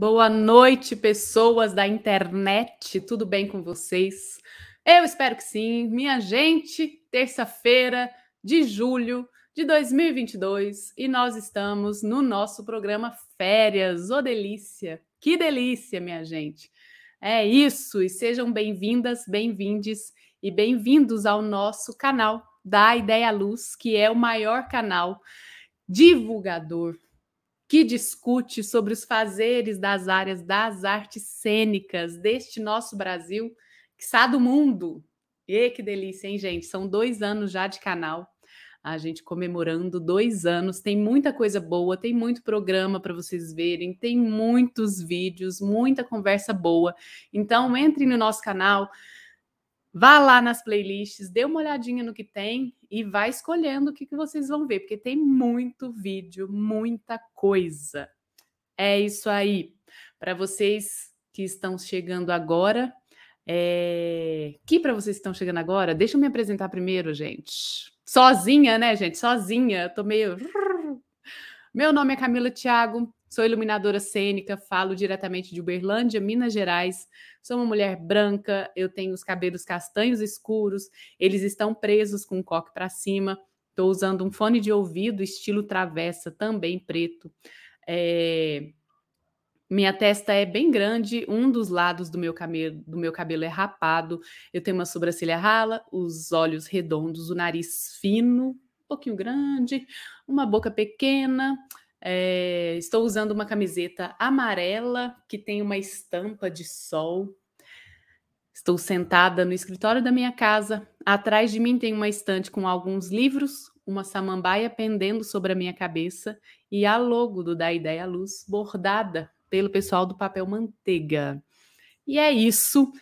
Boa noite, pessoas da internet. Tudo bem com vocês? Eu espero que sim. Minha gente, terça-feira de julho de 2022 e nós estamos no nosso programa Férias. Ô oh, delícia! Que delícia, minha gente! É isso, e sejam bem-vindas, bem-vindes e bem-vindos ao nosso canal da Ideia Luz, que é o maior canal divulgador que discute sobre os fazeres das áreas das artes cênicas deste nosso Brasil, que está do mundo. E que delícia, hein, gente? São dois anos já de canal. A gente comemorando dois anos. Tem muita coisa boa, tem muito programa para vocês verem, tem muitos vídeos, muita conversa boa. Então, entre no nosso canal, Vá lá nas playlists, dê uma olhadinha no que tem e vá escolhendo o que, que vocês vão ver, porque tem muito vídeo, muita coisa. É isso aí. Para vocês que estão chegando agora, é... que para vocês que estão chegando agora, deixa eu me apresentar primeiro, gente. Sozinha, né, gente? Sozinha. Eu tô meio. Meu nome é Camila Thiago, sou iluminadora cênica, falo diretamente de Uberlândia, Minas Gerais. Sou uma mulher branca, eu tenho os cabelos castanhos escuros, eles estão presos com o coque para cima. Estou usando um fone de ouvido estilo travessa, também preto. É... Minha testa é bem grande, um dos lados do meu, cabelo, do meu cabelo é rapado. Eu tenho uma sobrancelha rala, os olhos redondos, o nariz fino, um pouquinho grande, uma boca pequena. É, estou usando uma camiseta amarela que tem uma estampa de sol. Estou sentada no escritório da minha casa. Atrás de mim tem uma estante com alguns livros, uma samambaia pendendo sobre a minha cabeça e a logo do Da Ideia Luz bordada pelo pessoal do Papel Manteiga. E é isso.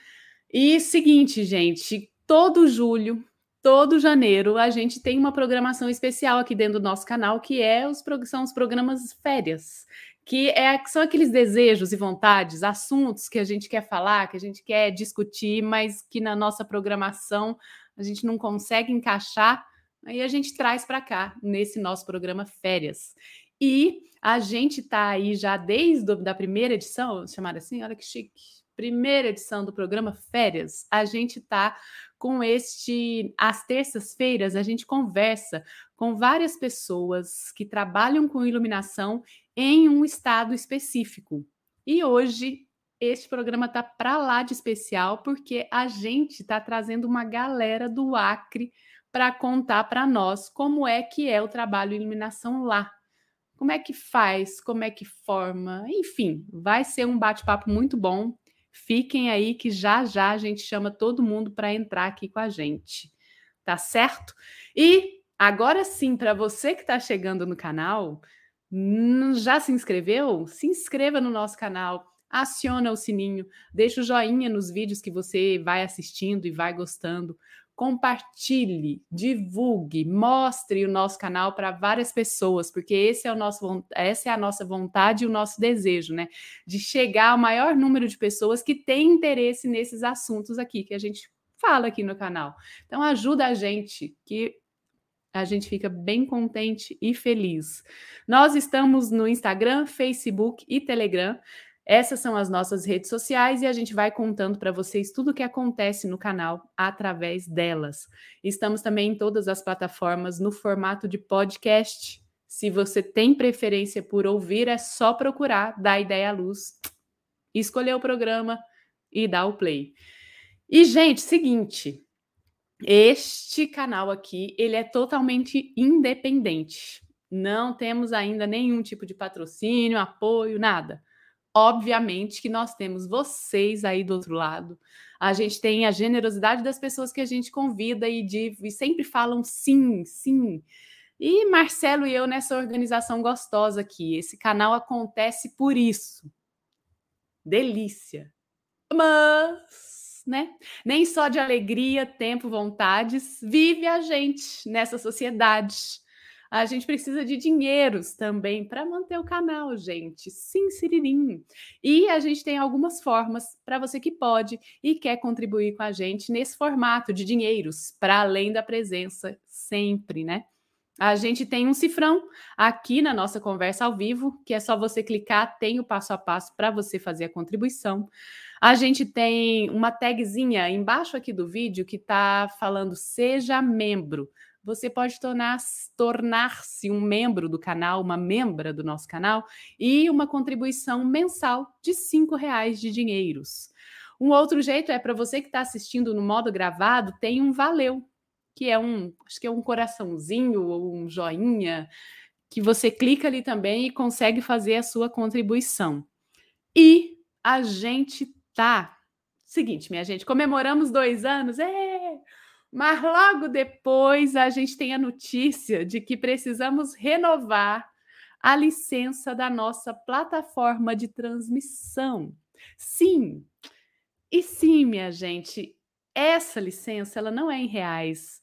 E seguinte, gente, todo julho todo janeiro a gente tem uma programação especial aqui dentro do nosso canal, que é os, são os programas férias, que é, são aqueles desejos e vontades, assuntos que a gente quer falar, que a gente quer discutir, mas que na nossa programação a gente não consegue encaixar, aí a gente traz para cá, nesse nosso programa Férias. E a gente está aí já desde a primeira edição, chamada assim, olha que chique, primeira edição do programa Férias, a gente está com este. Às terças-feiras, a gente conversa com várias pessoas que trabalham com iluminação em um estado específico. E hoje, este programa está para lá de especial, porque a gente está trazendo uma galera do Acre para contar para nós como é que é o trabalho iluminação lá. Como é que faz, como é que forma, enfim, vai ser um bate-papo muito bom. Fiquem aí que já já a gente chama todo mundo para entrar aqui com a gente. Tá certo? E agora sim, para você que está chegando no canal, já se inscreveu? Se inscreva no nosso canal, aciona o sininho, deixa o joinha nos vídeos que você vai assistindo e vai gostando compartilhe, divulgue, mostre o nosso canal para várias pessoas, porque esse é o nosso, essa é a nossa vontade e o nosso desejo, né? De chegar ao maior número de pessoas que têm interesse nesses assuntos aqui que a gente fala aqui no canal. Então ajuda a gente que a gente fica bem contente e feliz. Nós estamos no Instagram, Facebook e Telegram. Essas são as nossas redes sociais e a gente vai contando para vocês tudo o que acontece no canal através delas. Estamos também em todas as plataformas no formato de podcast. Se você tem preferência por ouvir, é só procurar dar ideia à luz, escolher o programa e dar o play. E gente, seguinte, este canal aqui, ele é totalmente independente. Não temos ainda nenhum tipo de patrocínio, apoio, nada. Obviamente que nós temos vocês aí do outro lado. A gente tem a generosidade das pessoas que a gente convida e, de, e sempre falam sim, sim. E Marcelo e eu nessa organização gostosa aqui. Esse canal acontece por isso. Delícia. Mas, né? Nem só de alegria, tempo, vontades vive a gente nessa sociedade a gente precisa de dinheiros também para manter o canal, gente. Sim, siririm. E a gente tem algumas formas para você que pode e quer contribuir com a gente nesse formato de dinheiros, para além da presença sempre, né? A gente tem um cifrão aqui na nossa conversa ao vivo, que é só você clicar, tem o passo a passo para você fazer a contribuição. A gente tem uma tagzinha embaixo aqui do vídeo que está falando seja membro. Você pode tornar-se tornar um membro do canal, uma membra do nosso canal, e uma contribuição mensal de R$ reais de dinheiros. Um outro jeito é para você que está assistindo no modo gravado, tem um valeu, que é um, acho que é um coraçãozinho ou um joinha, que você clica ali também e consegue fazer a sua contribuição. E a gente tá. Seguinte, minha gente, comemoramos dois anos, é! Mas logo depois a gente tem a notícia de que precisamos renovar a licença da nossa plataforma de transmissão. Sim, e sim, minha gente, essa licença ela não é em reais,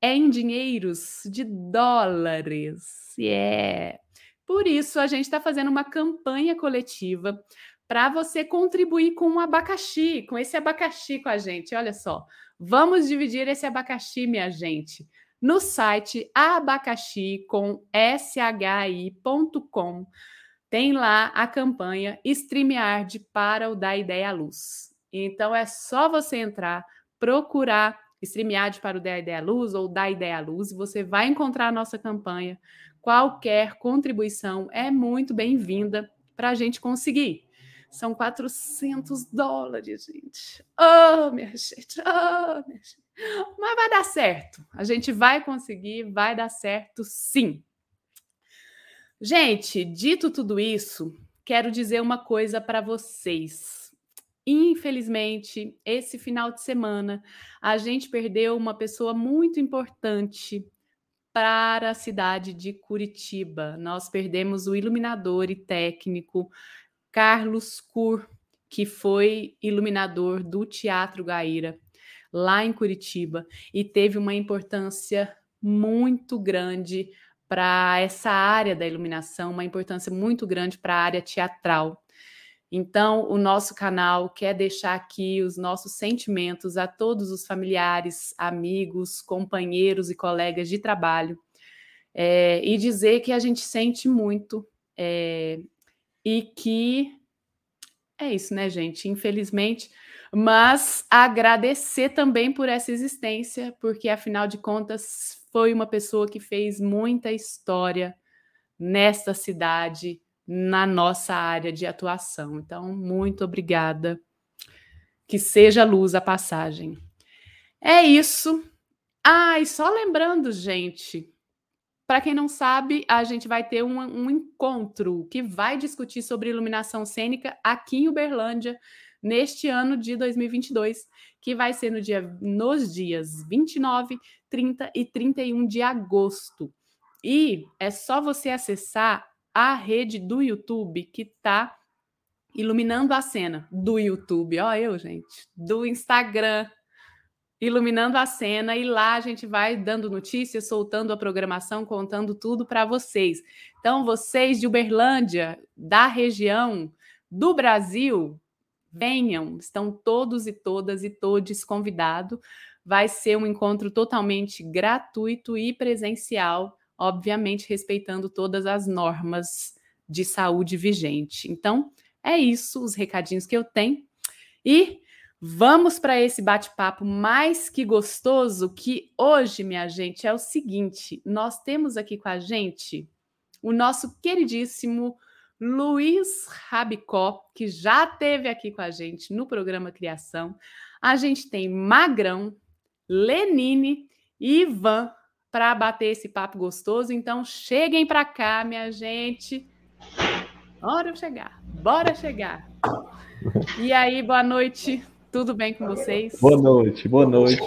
é em dinheiros de dólares. Yeah. é por isso a gente está fazendo uma campanha coletiva para você contribuir com um abacaxi, com esse abacaxi com a gente. Olha só, vamos dividir esse abacaxi, minha gente, no site abacaxi com shi.com. Tem lá a campanha StreamYard para o Da Ideia à Luz. Então é só você entrar, procurar StreamYard para o Da Ideia à Luz ou Da Ideia à Luz, e você vai encontrar a nossa campanha. Qualquer contribuição é muito bem-vinda para a gente conseguir. São 400 dólares, gente. Oh, minha gente, oh, minha gente. Mas vai dar certo. A gente vai conseguir, vai dar certo sim. Gente, dito tudo isso, quero dizer uma coisa para vocês. Infelizmente, esse final de semana, a gente perdeu uma pessoa muito importante para a cidade de Curitiba. Nós perdemos o iluminador e técnico Carlos Cur, que foi iluminador do Teatro Gaíra, lá em Curitiba, e teve uma importância muito grande para essa área da iluminação, uma importância muito grande para a área teatral. Então, o nosso canal quer deixar aqui os nossos sentimentos a todos os familiares, amigos, companheiros e colegas de trabalho é, e dizer que a gente sente muito é, e que é isso, né, gente? Infelizmente, mas agradecer também por essa existência, porque afinal de contas foi uma pessoa que fez muita história nesta cidade na nossa área de atuação. Então, muito obrigada. Que seja luz a passagem. É isso. Ah, e só lembrando, gente, para quem não sabe, a gente vai ter um, um, encontro que vai discutir sobre iluminação cênica aqui em Uberlândia neste ano de 2022, que vai ser no dia, nos dias 29, 30 e 31 de agosto. E é só você acessar a rede do YouTube que está iluminando a cena do YouTube, ó, eu, gente, do Instagram, iluminando a cena e lá a gente vai dando notícias, soltando a programação, contando tudo para vocês. Então, vocês de Uberlândia, da região, do Brasil, venham, estão todos e todas e todos convidados. Vai ser um encontro totalmente gratuito e presencial obviamente respeitando todas as normas de saúde vigente. Então, é isso, os recadinhos que eu tenho. E vamos para esse bate-papo mais que gostoso, que hoje, minha gente, é o seguinte: nós temos aqui com a gente o nosso queridíssimo Luiz Rabicó, que já teve aqui com a gente no programa Criação. A gente tem Magrão, Lenine e Ivan para bater esse papo gostoso. Então, cheguem para cá, minha gente. Bora chegar, bora chegar. E aí, boa noite. Tudo bem com vocês? Boa noite, boa noite.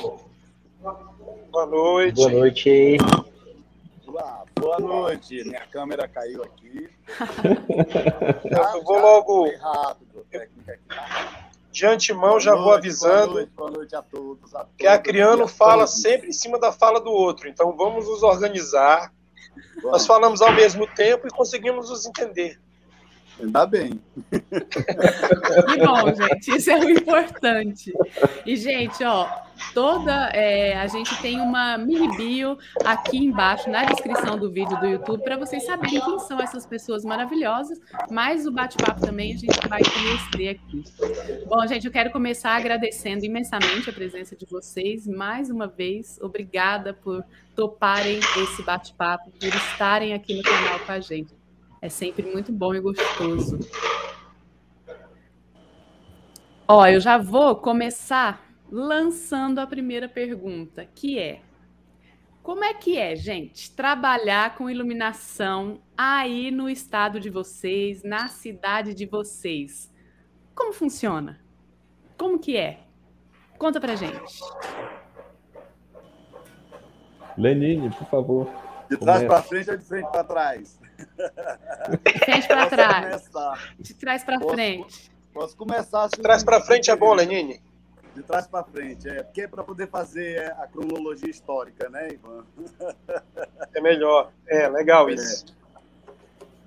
Boa noite. Boa noite. boa noite. Minha câmera caiu aqui. Eu vou logo. Aqui. De antemão, já vou avisando boa noite, boa noite a todos, a todos, que a Criano fala sempre em cima da fala do outro. Então, vamos nos organizar. Nós falamos ao mesmo tempo e conseguimos nos entender. Ainda bem. Que bom, gente. Isso é o importante. E, gente, ó, toda. É, a gente tem uma mini bio aqui embaixo na descrição do vídeo do YouTube para vocês saberem quem são essas pessoas maravilhosas. Mas o bate-papo também a gente vai conhecer aqui. Bom, gente, eu quero começar agradecendo imensamente a presença de vocês mais uma vez. Obrigada por toparem esse bate-papo, por estarem aqui no canal com a gente. É sempre muito bom e gostoso. Ó, eu já vou começar lançando a primeira pergunta, que é: como é que é, gente, trabalhar com iluminação aí no estado de vocês, na cidade de vocês? Como funciona? Como que é? Conta pra gente. Lenine, por favor. De trás para frente ou de frente para trás? De frente para trás. De trás para frente. Posso começar. De trás para frente é bom, Lenine? De trás para frente, é. Porque é para poder fazer a cronologia histórica, né, Ivan? É melhor. É, legal é. isso. É.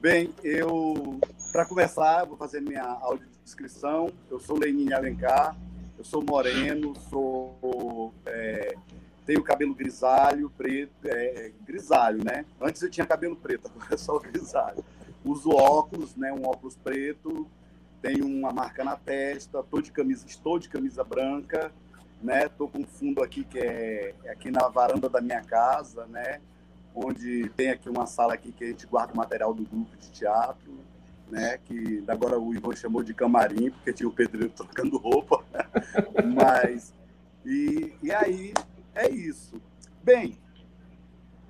Bem, eu, para começar, vou fazer minha audiodescrição. Eu sou Lenine Alencar, eu sou moreno, sou. É, tenho cabelo grisalho, preto, é, grisalho, né? Antes eu tinha cabelo preto, agora é só grisalho. Uso óculos, né? Um óculos preto, tenho uma marca na testa, tô de camisa, estou de camisa branca, né? Tô com um fundo aqui que é, é aqui na varanda da minha casa, né? Onde tem aqui uma sala aqui que a gente guarda o material do grupo de teatro, né? Que agora o Ivan chamou de camarim porque tinha o pedreiro trocando roupa, mas e, e aí é isso. Bem,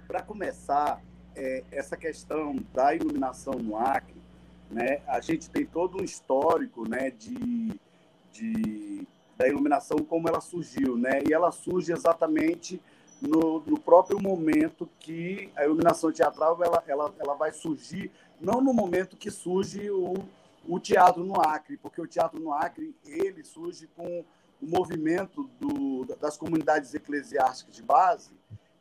para começar, é, essa questão da iluminação no Acre né? A gente tem todo um histórico, né, de, de da iluminação como ela surgiu, né? E ela surge exatamente no, no próprio momento que a iluminação teatral ela, ela, ela vai surgir, não no momento que surge o, o teatro no Acre, porque o teatro no Acre ele surge com o movimento do, das comunidades eclesiásticas de base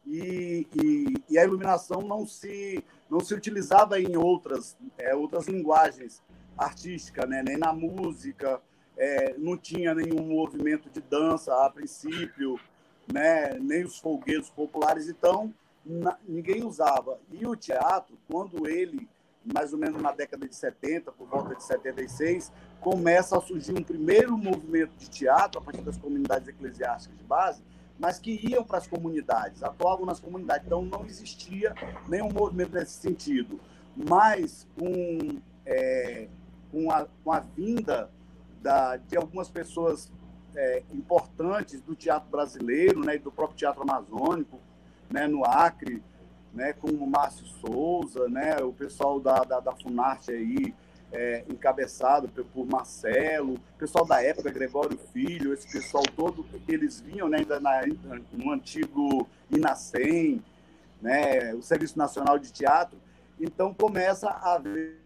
e, e, e, a iluminação não se não se utilizava em outras é, outras linguagens artísticas, né? nem na música, é, não tinha nenhum movimento de dança a princípio, né? nem os folguedos populares, então na, ninguém usava. E o teatro, quando ele, mais ou menos na década de 70, por volta de 76, começa a surgir um primeiro movimento de teatro a partir das comunidades eclesiásticas de base, mas que iam para as comunidades, atuavam nas comunidades. Então, não existia nenhum movimento nesse sentido. Mas, com, é, com, a, com a vinda da, de algumas pessoas é, importantes do teatro brasileiro, né, do próprio teatro amazônico, né, no Acre, né, como o Márcio Souza, né, o pessoal da, da, da Funarte aí, é, encabeçado por Marcelo, pessoal da época, Gregório Filho, esse pessoal todo, eles vinham né, ainda na, no antigo Inacem, né, o Serviço Nacional de Teatro, então começa a haver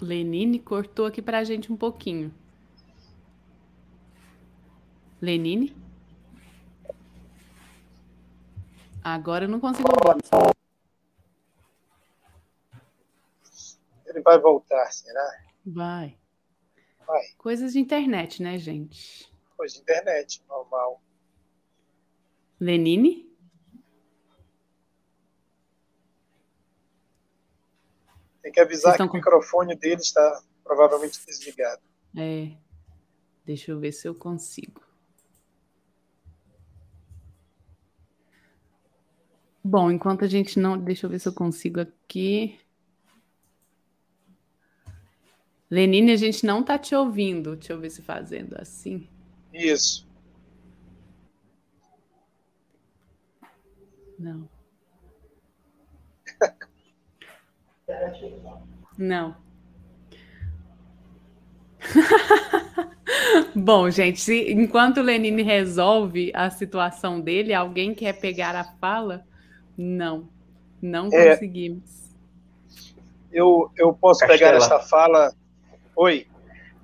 Lenine cortou aqui para a gente um pouquinho. Lenine? Agora eu não consigo ouvir. Ele vai voltar, será? Vai. Vai. Coisas de internet, né, gente? Coisa de internet, normal. Lenine? Tem que avisar que o com... microfone dele está provavelmente desligado. É. Deixa eu ver se eu consigo. Bom, enquanto a gente não. Deixa eu ver se eu consigo aqui. Lenine, a gente não tá te ouvindo. Deixa eu ver se fazendo assim. Isso. Não. Não. Bom, gente, se, enquanto o Lenine resolve a situação dele, alguém quer pegar a fala? Não, não é, conseguimos. Eu, eu posso Castela. pegar essa fala. Oi,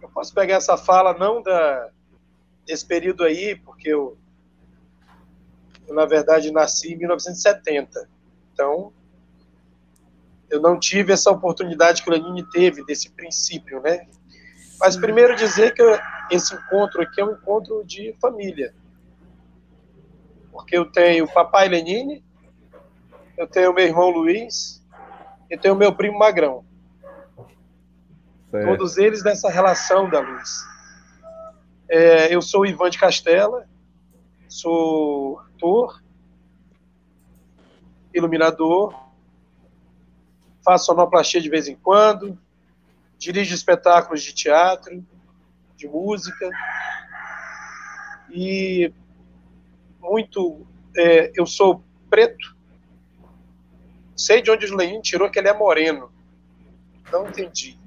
eu posso pegar essa fala não da desse período aí, porque eu, eu na verdade nasci em 1970. Então, eu não tive essa oportunidade que o Lenine teve desse princípio, né? Mas primeiro dizer que esse encontro aqui é um encontro de família. Porque eu tenho o papai Lenine, eu tenho meu irmão Luiz, e tenho meu primo Magrão. Certo. Todos eles nessa relação da luz. É, eu sou o Ivan de Castela, sou ator, iluminador, faço sonoplastia de vez em quando, dirijo espetáculos de teatro, de música, e muito. É, eu sou preto, sei de onde o Lenin tirou que ele é moreno. Não entendi.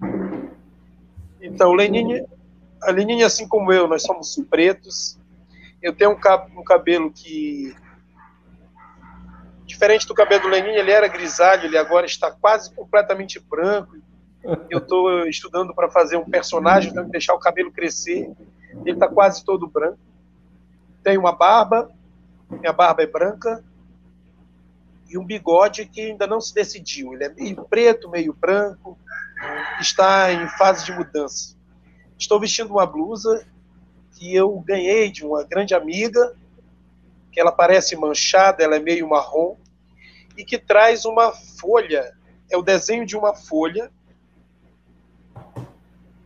Então, Lenin, a Lenin, assim como eu, nós somos pretos. Eu tenho um, cabelo que Diferente do cabelo do Lenin, ele era grisalho, ele agora está quase completamente branco. Eu estou estudando para fazer um personagem, tenho que deixar o cabelo crescer. Ele está quase todo branco. Tem uma barba, minha barba é branca, e um bigode que ainda não se decidiu. Ele é meio preto, meio branco, está em fase de mudança. Estou vestindo uma blusa que eu ganhei de uma grande amiga que ela parece manchada, ela é meio marrom, e que traz uma folha, é o desenho de uma folha,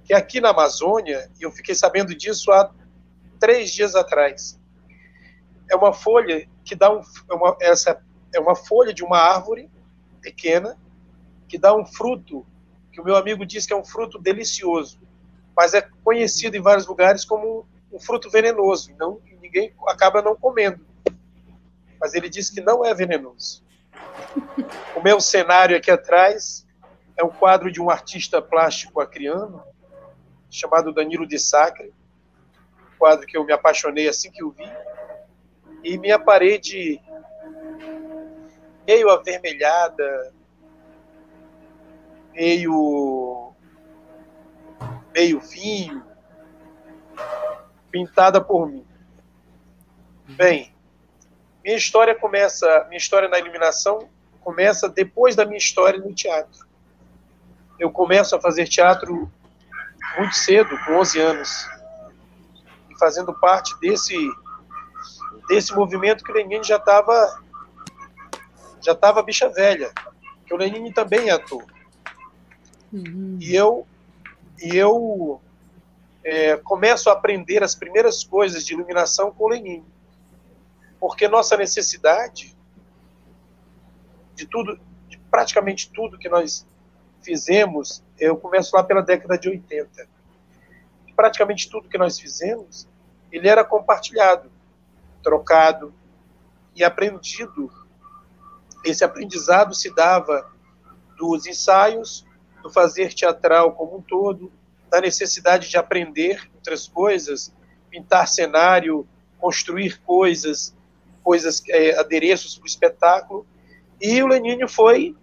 que aqui na Amazônia, eu fiquei sabendo disso há três dias atrás, é uma folha que dá um, é uma, essa é uma folha de uma árvore pequena que dá um fruto que o meu amigo diz que é um fruto delicioso, mas é conhecido em vários lugares como um fruto venenoso, não ninguém acaba não comendo mas ele disse que não é venenoso. O meu cenário aqui atrás é um quadro de um artista plástico acriano, chamado Danilo de Sacre, quadro que eu me apaixonei assim que o vi, e minha parede meio avermelhada, meio meio vinho, pintada por mim. Bem, minha história começa, minha história na iluminação começa depois da minha história no teatro. Eu começo a fazer teatro muito cedo, com 11 anos, e fazendo parte desse desse movimento que Lenin já estava já estava bicha velha, que o Lenin também é ator. Uhum. E eu e eu é, começo a aprender as primeiras coisas de iluminação com o Lenin porque nossa necessidade de tudo, de praticamente tudo que nós fizemos, eu começo lá pela década de 80. Praticamente tudo que nós fizemos, ele era compartilhado, trocado e aprendido. Esse aprendizado se dava dos ensaios, do fazer teatral como um todo, da necessidade de aprender outras coisas, pintar cenário, construir coisas, coisas, é, adereços para o espetáculo, e o Lenine foi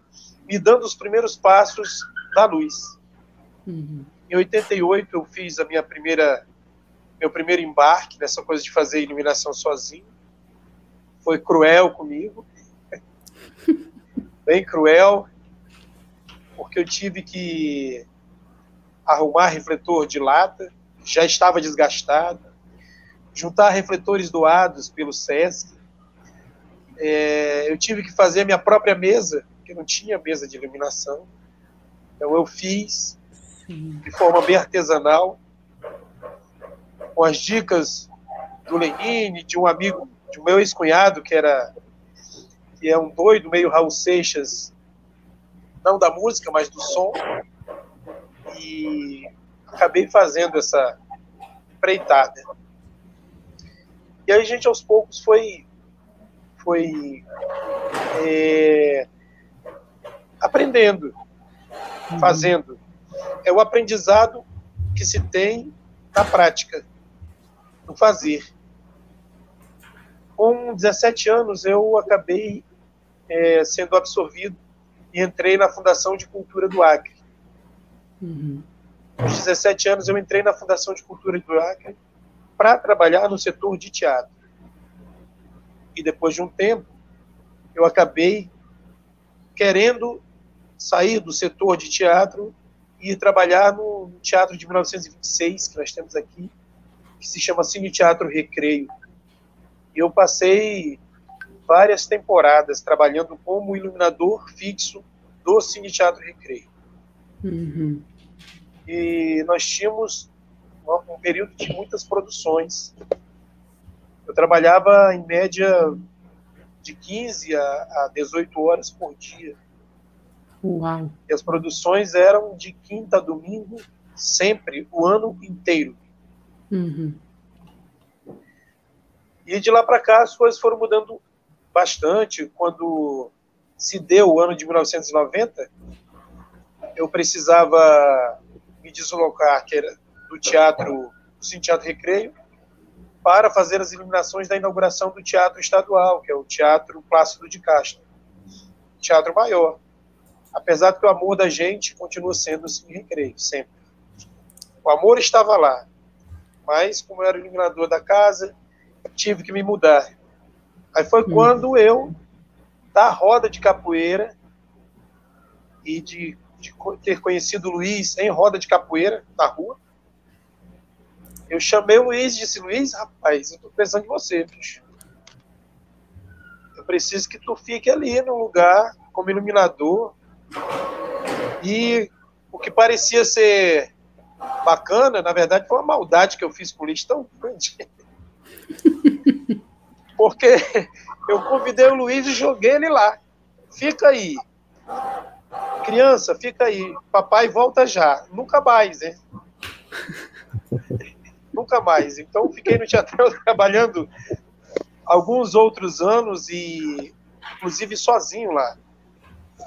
me dando os primeiros passos na luz. Uhum. Em 88 eu fiz a minha primeira meu primeiro embarque nessa coisa de fazer iluminação sozinho. Foi cruel comigo, bem cruel, porque eu tive que arrumar refletor de lata, já estava desgastado, juntar refletores doados pelo SESC, é, eu tive que fazer a minha própria mesa, porque não tinha mesa de iluminação. Então eu fiz Sim. de forma bem artesanal, com as dicas do Lenine, de um amigo, de um meu ex-cunhado, que era que é um doido meio Raul Seixas, não da música, mas do som. E acabei fazendo essa empreitada. E aí a gente aos poucos foi foi é, aprendendo, uhum. fazendo. É o aprendizado que se tem na prática, no fazer. Com 17 anos, eu acabei é, sendo absorvido e entrei na Fundação de Cultura do Acre. Uhum. Aos 17 anos, eu entrei na Fundação de Cultura do Acre para trabalhar no setor de teatro e depois de um tempo, eu acabei querendo sair do setor de teatro e ir trabalhar no teatro de 1926, que nós temos aqui, que se chama Cine Teatro Recreio. E eu passei várias temporadas trabalhando como iluminador fixo do Cine Teatro Recreio. Uhum. E nós tínhamos um período de muitas produções. Eu trabalhava em média de 15 a 18 horas por dia. Uau. E as produções eram de quinta a domingo, sempre, o ano inteiro. Uhum. E de lá para cá as coisas foram mudando bastante. Quando se deu o ano de 1990, eu precisava me deslocar, que era do teatro, do Cine Teatro Recreio, para fazer as iluminações da inauguração do Teatro Estadual, que é o Teatro Plácido de Castro. Teatro maior. Apesar que o amor da gente continua sendo o Cine Recreio, sempre. O amor estava lá, mas como eu era iluminador da casa, tive que me mudar. Aí foi hum. quando eu, da roda de capoeira e de, de ter conhecido o Luiz em roda de capoeira na rua, eu chamei o Luiz e disse, Luiz, rapaz, eu tô pensando em você, bicho. Eu preciso que tu fique ali no lugar como iluminador. E o que parecia ser bacana, na verdade, foi uma maldade que eu fiz com o Luiz tão grande. Porque eu convidei o Luiz e joguei ele lá. Fica aí. Criança, fica aí. Papai volta já. Nunca mais, né? Nunca mais. Então, fiquei no teatro trabalhando alguns outros anos e, inclusive, sozinho lá.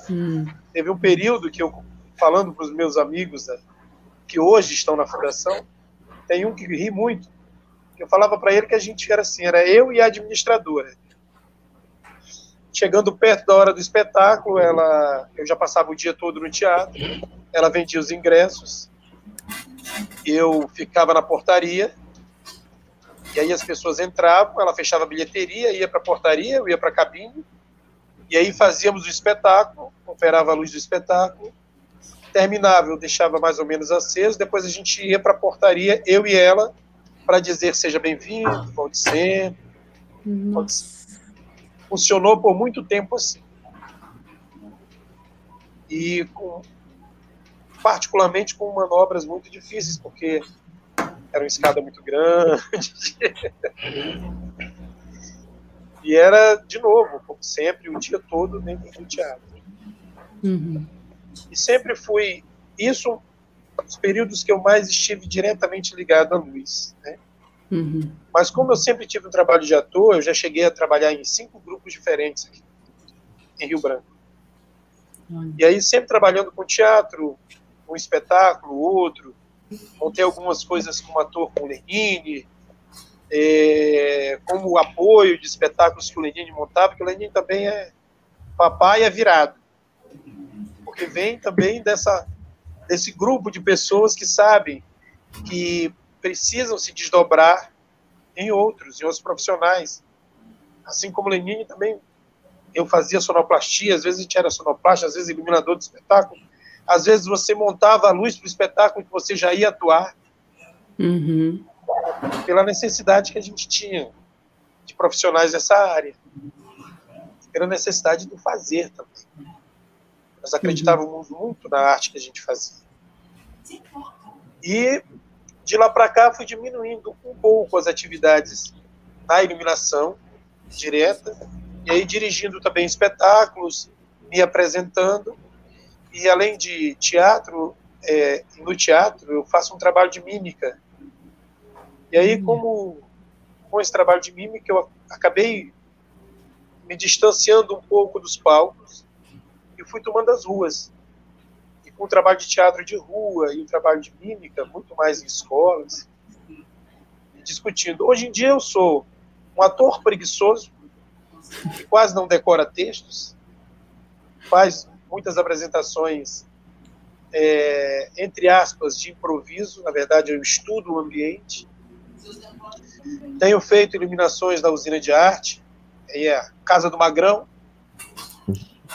Hum. Teve um período que eu, falando para os meus amigos né, que hoje estão na fundação, tem um que ri muito eu falava para ele que a gente era assim, era eu e a administradora. Chegando perto da hora do espetáculo, ela, eu já passava o dia todo no teatro, ela vendia os ingressos, eu ficava na portaria, e aí as pessoas entravam, ela fechava a bilheteria, ia para a portaria, eu ia para a cabine, e aí fazíamos o espetáculo, operava a luz do espetáculo, terminava, eu deixava mais ou menos aceso, depois a gente ia para a portaria, eu e ela, para dizer seja bem-vindo, pode ser. Pode ser. Funcionou por muito tempo assim. E com, particularmente com manobras muito difíceis, porque era uma escada muito grande. e era, de novo, como sempre, o dia todo dentro do teatro. Uhum. E sempre fui. Isso os períodos que eu mais estive diretamente ligado à luz. Né? Uhum. Mas como eu sempre tive um trabalho de ator, eu já cheguei a trabalhar em cinco grupos diferentes aqui em Rio Branco. Uhum. E aí sempre trabalhando com teatro, um espetáculo, outro. Montei algumas coisas como ator com o Lenine, é, como apoio de espetáculos que o Lenine montava, porque o Lenine também é papai é virado. Porque vem também dessa desse grupo de pessoas que sabem que precisam se desdobrar em outros, em outros profissionais. Assim como Lenine também, eu fazia sonoplastia, às vezes a gente era sonoplasta, às vezes iluminador de espetáculo, às vezes você montava a luz para o espetáculo que você já ia atuar, uhum. pela necessidade que a gente tinha de profissionais dessa área, pela necessidade do fazer também. Nós acreditávamos uhum. muito na arte que a gente fazia. E de lá para cá fui diminuindo um pouco as atividades na iluminação direta, e aí dirigindo também espetáculos, me apresentando, e além de teatro, é, no teatro eu faço um trabalho de mímica. E aí, hum. como com esse trabalho de mímica, eu acabei me distanciando um pouco dos palcos e fui tomando as ruas. E com o trabalho de teatro de rua e o trabalho de mímica, muito mais em escolas, discutindo. Hoje em dia eu sou um ator preguiçoso, que quase não decora textos, faz muitas apresentações, é, entre aspas, de improviso, na verdade eu estudo o ambiente. Tenho feito iluminações da usina de arte, aí é a Casa do Magrão,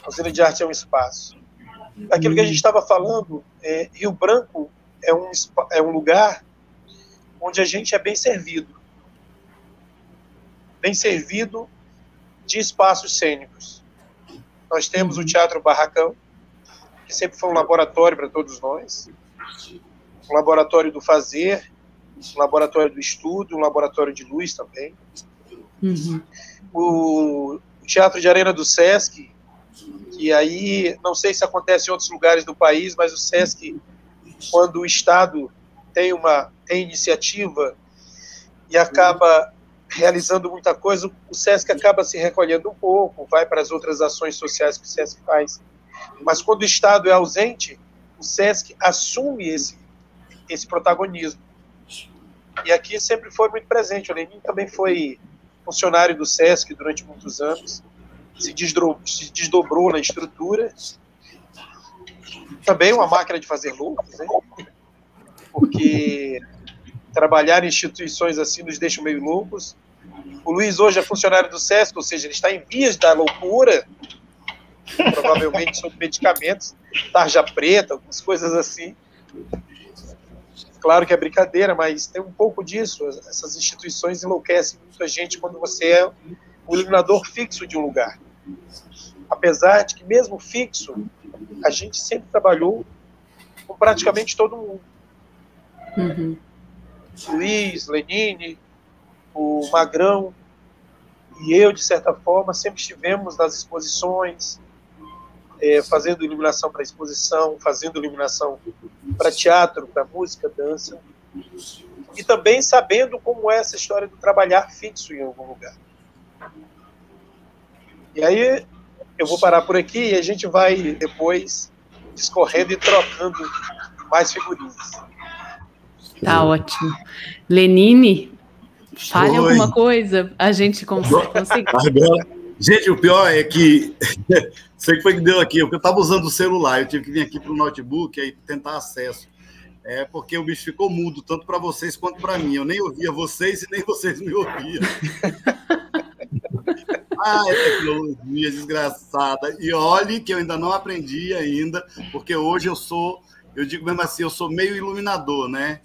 a usina de arte é um espaço. aquilo que a gente estava falando, é, Rio Branco é um, é um lugar onde a gente é bem servido. Bem servido de espaços cênicos. Nós temos o Teatro Barracão, que sempre foi um laboratório para todos nós. Um laboratório do fazer, um laboratório do estudo, um laboratório de luz também. Uhum. O Teatro de Arena do Sesc, que aí, não sei se acontece em outros lugares do país, mas o Sesc, quando o Estado tem uma tem iniciativa e acaba realizando muita coisa, o SESC acaba se recolhendo um pouco, vai para as outras ações sociais que o SESC faz. Mas quando o Estado é ausente, o SESC assume esse, esse protagonismo. E aqui sempre foi muito presente. O Lenin também foi funcionário do SESC durante muitos anos, se desdobrou, se desdobrou na estrutura. Também uma máquina de fazer loucos, né? porque trabalhar em instituições assim nos deixa meio loucos. O Luiz hoje é funcionário do SESC, ou seja, ele está em vias da loucura, provavelmente sobre medicamentos, tarja preta, algumas coisas assim. Claro que é brincadeira, mas tem um pouco disso. Essas instituições enlouquecem muita gente quando você é o iluminador fixo de um lugar. Apesar de que, mesmo fixo, a gente sempre trabalhou com praticamente todo mundo. Uhum. Luiz, Lenine, o Magrão e eu, de certa forma, sempre estivemos nas exposições, é, fazendo iluminação para exposição, fazendo iluminação para teatro, para música, dança, e também sabendo como é essa história do trabalhar fixo em algum lugar. E aí eu vou parar por aqui e a gente vai depois discorrendo e trocando mais figurinhas. Tá ótimo. Lenine, fale Oi. alguma coisa, a gente consegue. Agora, gente, o pior é que sei que foi que deu aqui, porque eu estava usando o celular, eu tive que vir aqui para o notebook e tentar acesso. É porque o bicho ficou mudo, tanto para vocês quanto para mim. Eu nem ouvia vocês e nem vocês me ouviam. Ai, tecnologia desgraçada. E olhe que eu ainda não aprendi ainda, porque hoje eu sou, eu digo mesmo assim, eu sou meio iluminador, né?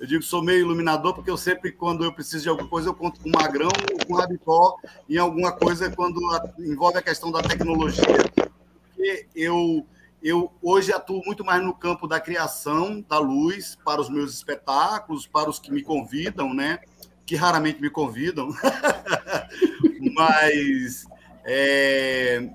Eu digo sou meio iluminador porque eu sempre, quando eu preciso de alguma coisa, eu conto com Magrão ou com Rabicó em alguma coisa quando envolve a questão da tecnologia. Porque eu, eu hoje atuo muito mais no campo da criação da luz para os meus espetáculos, para os que me convidam, né? Que raramente me convidam. Mas... É,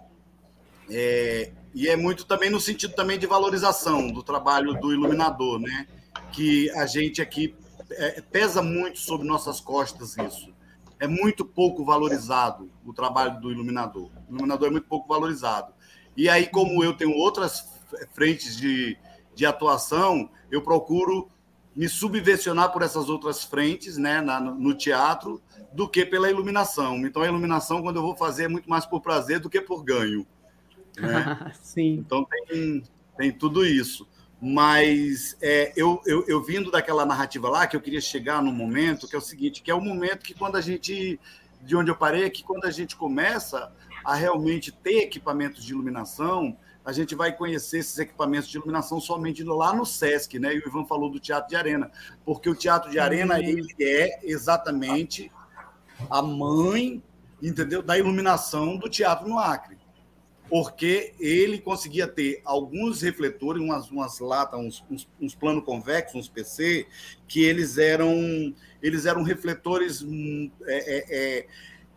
é, e é muito também no sentido também de valorização do trabalho do iluminador, né? que a gente aqui é, pesa muito sobre nossas costas isso. É muito pouco valorizado o trabalho do iluminador. O iluminador é muito pouco valorizado. E aí, como eu tenho outras frentes de, de atuação, eu procuro me subvencionar por essas outras frentes, né, na, no teatro, do que pela iluminação. Então, a iluminação, quando eu vou fazer, é muito mais por prazer do que por ganho. Né? Sim. Então, tem, tem tudo isso. Mas é, eu, eu, eu, vindo daquela narrativa lá, que eu queria chegar no momento, que é o seguinte, que é o momento que quando a gente, de onde eu parei, é que quando a gente começa a realmente ter equipamentos de iluminação, a gente vai conhecer esses equipamentos de iluminação somente lá no SESC, né? E o Ivan falou do Teatro de Arena, porque o Teatro de Arena, ele é exatamente a mãe, entendeu, da iluminação do teatro no Acre. Porque ele conseguia ter alguns refletores, umas, umas latas, uns, uns, uns plano convexos, uns PC, que eles eram eles eram refletores hum, é, é, é,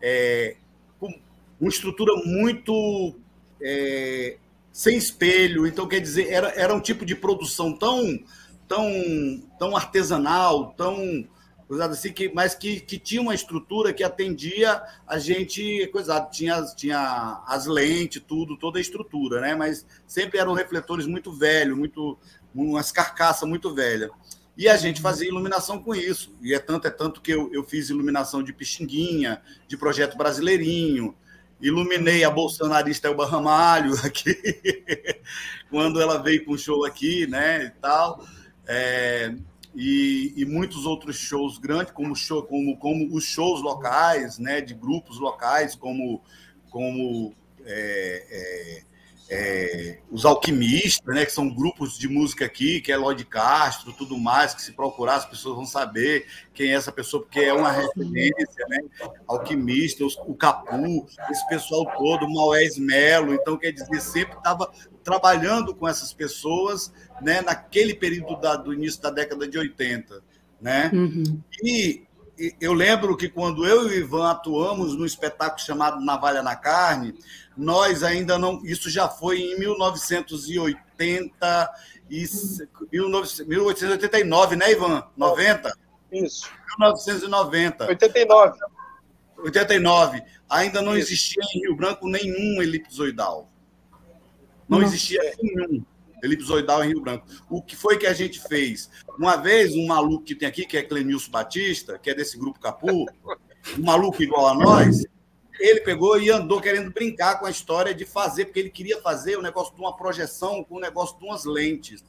é, com uma estrutura muito é, sem espelho. Então, quer dizer, era, era um tipo de produção tão, tão, tão artesanal, tão coisado assim, que, mas que, que tinha uma estrutura que atendia a gente, coisado, tinha, tinha as lentes, tudo, toda a estrutura, né? Mas sempre eram refletores muito velhos, muito, umas carcaças muito velhas. E a gente fazia iluminação com isso. E é tanto, é tanto que eu, eu fiz iluminação de Pixinguinha, de Projeto Brasileirinho, iluminei a bolsonarista Elba Ramalho aqui, quando ela veio com um show aqui, né, e tal. É, e, e, muitos outros shows grandes, como, show, como, como os shows locais, né, de grupos locais, como, como é, é, é, os alquimistas, né, que são grupos de música aqui, que é Lloyd Castro, tudo mais, que se procurar as pessoas vão saber quem é essa pessoa, porque é uma referência, né? Alquimista, o Capu, esse pessoal todo, o Maués Melo, então quer dizer, sempre estava trabalhando com essas pessoas, né, naquele período da, do início da década de 80, né? Uhum. E eu lembro que quando eu e o Ivan atuamos no espetáculo chamado Navalha na Carne, nós ainda não. Isso já foi em 1980 e 1889, né, Ivan? 90? Isso. 1990. 89. 89. Ainda não Isso. existia em Rio Branco nenhum elipsoidal. Não Nossa. existia nenhum elipsoidal em Rio Branco. O que foi que a gente fez? Uma vez, um maluco que tem aqui, que é Clenilson Batista, que é desse grupo Capu, um maluco igual a nós, ele pegou e andou querendo brincar com a história de fazer, porque ele queria fazer o negócio de uma projeção com o negócio de umas lentes.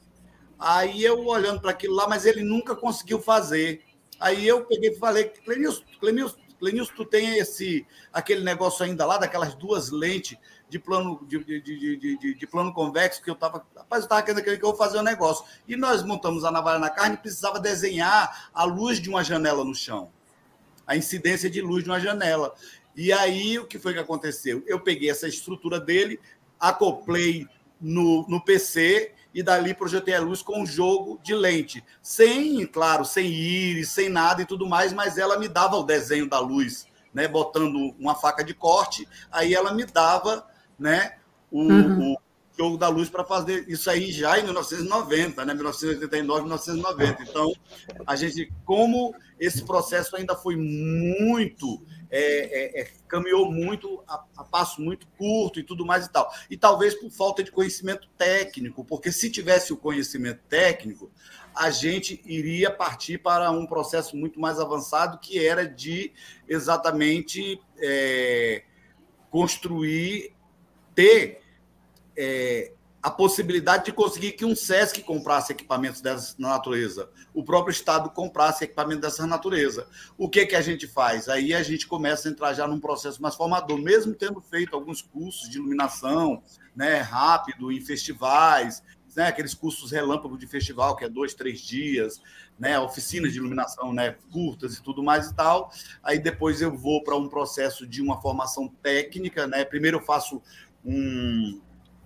Aí eu olhando para aquilo lá, mas ele nunca conseguiu fazer. Aí eu peguei e falei, Clenilson, Clenilson, Clenilson, tu tem esse aquele negócio ainda lá, daquelas duas lentes de plano de, de, de, de, plano convexo que eu estava. Rapaz, eu estava querendo que eu vou fazer um negócio. E nós montamos a navalha na carne e precisava desenhar a luz de uma janela no chão. A incidência de luz de uma janela. E aí, o que foi que aconteceu? Eu peguei essa estrutura dele, acoplei no, no PC e dali projetei a luz com um jogo de lente. Sem, claro, sem íris, sem nada e tudo mais, mas ela me dava o desenho da luz, né? Botando uma faca de corte, aí ela me dava né, o, uhum. o jogo da luz para fazer isso aí já em 1990, né, 1989, 1990. Então, a gente, como esse processo ainda foi muito é, é, é, caminhou muito a, a, passo muito curto e tudo mais e tal. E talvez por falta de conhecimento técnico, porque se tivesse o conhecimento técnico, a gente iria partir para um processo muito mais avançado, que era de exatamente é, construir ter é, a possibilidade de conseguir que um SESC comprasse equipamentos dessa natureza, o próprio Estado comprasse equipamento dessa natureza. O que, que a gente faz? Aí a gente começa a entrar já num processo mais formador, mesmo tendo feito alguns cursos de iluminação né, rápido em festivais, né, aqueles cursos relâmpago de festival, que é dois, três dias, né, oficinas de iluminação né, curtas e tudo mais e tal. Aí depois eu vou para um processo de uma formação técnica. Né? Primeiro eu faço um,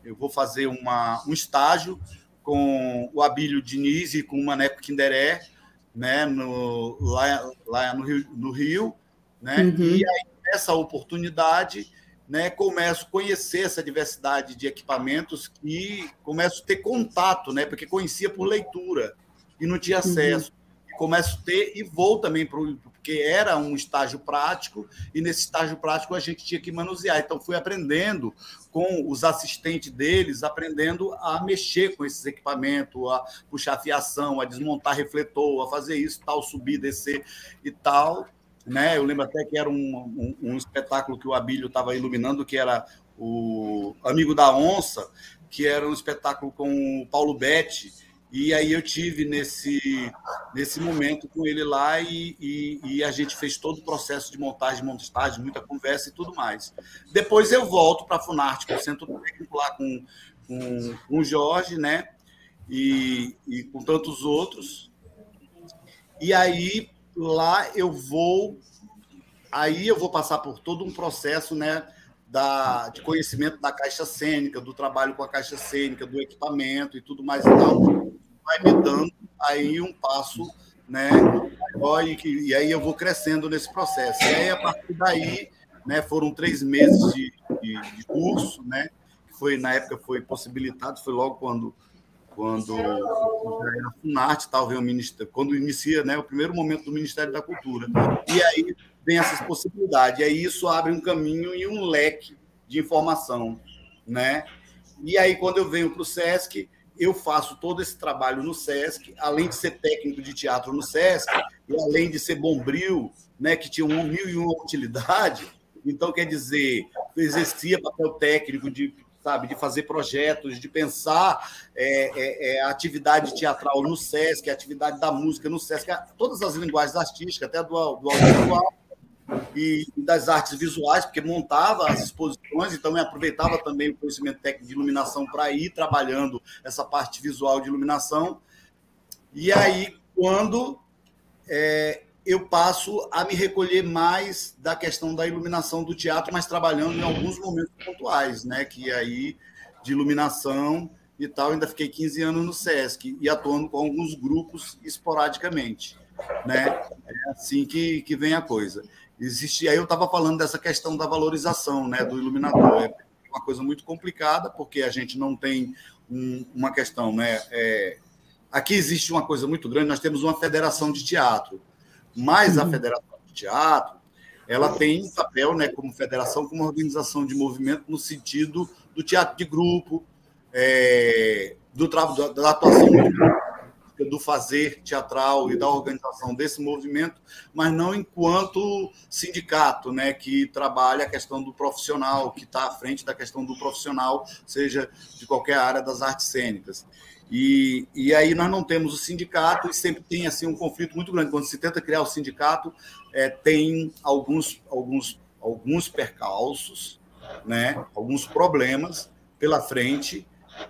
eu vou fazer uma, um estágio com o Abílio Diniz e com o Maneco Kinderé, né, no, lá, lá no Rio, no Rio né, uhum. e aí, nessa oportunidade, né, começo a conhecer essa diversidade de equipamentos e começo a ter contato, né, porque conhecia por leitura e não tinha uhum. acesso. Uhum. Começo a ter e vou também para o porque era um estágio prático e nesse estágio prático a gente tinha que manusear. Então fui aprendendo com os assistentes deles, aprendendo a mexer com esses equipamentos, a puxar fiação, a desmontar refletor, a fazer isso, tal, subir, descer e tal. Né? Eu lembro até que era um, um, um espetáculo que o Abílio estava iluminando, que era o Amigo da Onça, que era um espetáculo com o Paulo Betti, e aí eu tive nesse, nesse momento com ele lá e, e, e, a gente fez todo o processo de montagem, montagem, muita conversa e tudo mais. Depois eu volto para a Funarte, com o centro técnico lá com, com, com o Jorge, né? E, e com tantos outros. E aí lá eu vou, aí eu vou passar por todo um processo, né? Da, de conhecimento da caixa cênica, do trabalho com a caixa cênica, do equipamento e tudo mais e tal vai me dando aí um passo né, maior e, que, e aí eu vou crescendo nesse processo. E aí, a partir daí, né, foram três meses de, de, de curso, né, que foi, na época foi possibilitado, foi logo quando quando já era Funarte, talvez o Ministério, quando inicia né, o primeiro momento do Ministério da Cultura. E aí vem essas possibilidades. E aí isso abre um caminho e um leque de informação. Né? E aí, quando eu venho para o SESC, eu faço todo esse trabalho no SESC, além de ser técnico de teatro no SESC, e além de ser bombril, né, que tinha um mil e uma utilidade, então, quer dizer, exercia papel técnico de, sabe, de fazer projetos, de pensar é, é, é, a atividade teatral no SESC, a atividade da música no SESC, todas as linguagens artísticas, até do, do audiovisual, e das artes visuais, porque montava as exposições, então eu aproveitava também o conhecimento técnico de iluminação para ir trabalhando essa parte visual de iluminação. E aí, quando é, eu passo a me recolher mais da questão da iluminação do teatro, mas trabalhando em alguns momentos pontuais, né? Que aí de iluminação e tal, ainda fiquei 15 anos no SESC e atuando com alguns grupos esporadicamente, né? É assim que, que vem a coisa. Existe, aí eu estava falando dessa questão da valorização, né, do iluminador. É uma coisa muito complicada porque a gente não tem um, uma questão, né? É, aqui existe uma coisa muito grande. Nós temos uma federação de teatro, mas a uhum. federação de teatro ela tem papel, né, como federação, como organização de movimento no sentido do teatro de grupo, é, do trabalho da atuação do fazer teatral e da organização desse movimento, mas não enquanto sindicato, né, que trabalha a questão do profissional, que está à frente da questão do profissional, seja de qualquer área das artes cênicas. E, e aí nós não temos o sindicato e sempre tem assim um conflito muito grande. Quando se tenta criar o sindicato, é, tem alguns, alguns, alguns percalços, né, alguns problemas pela frente,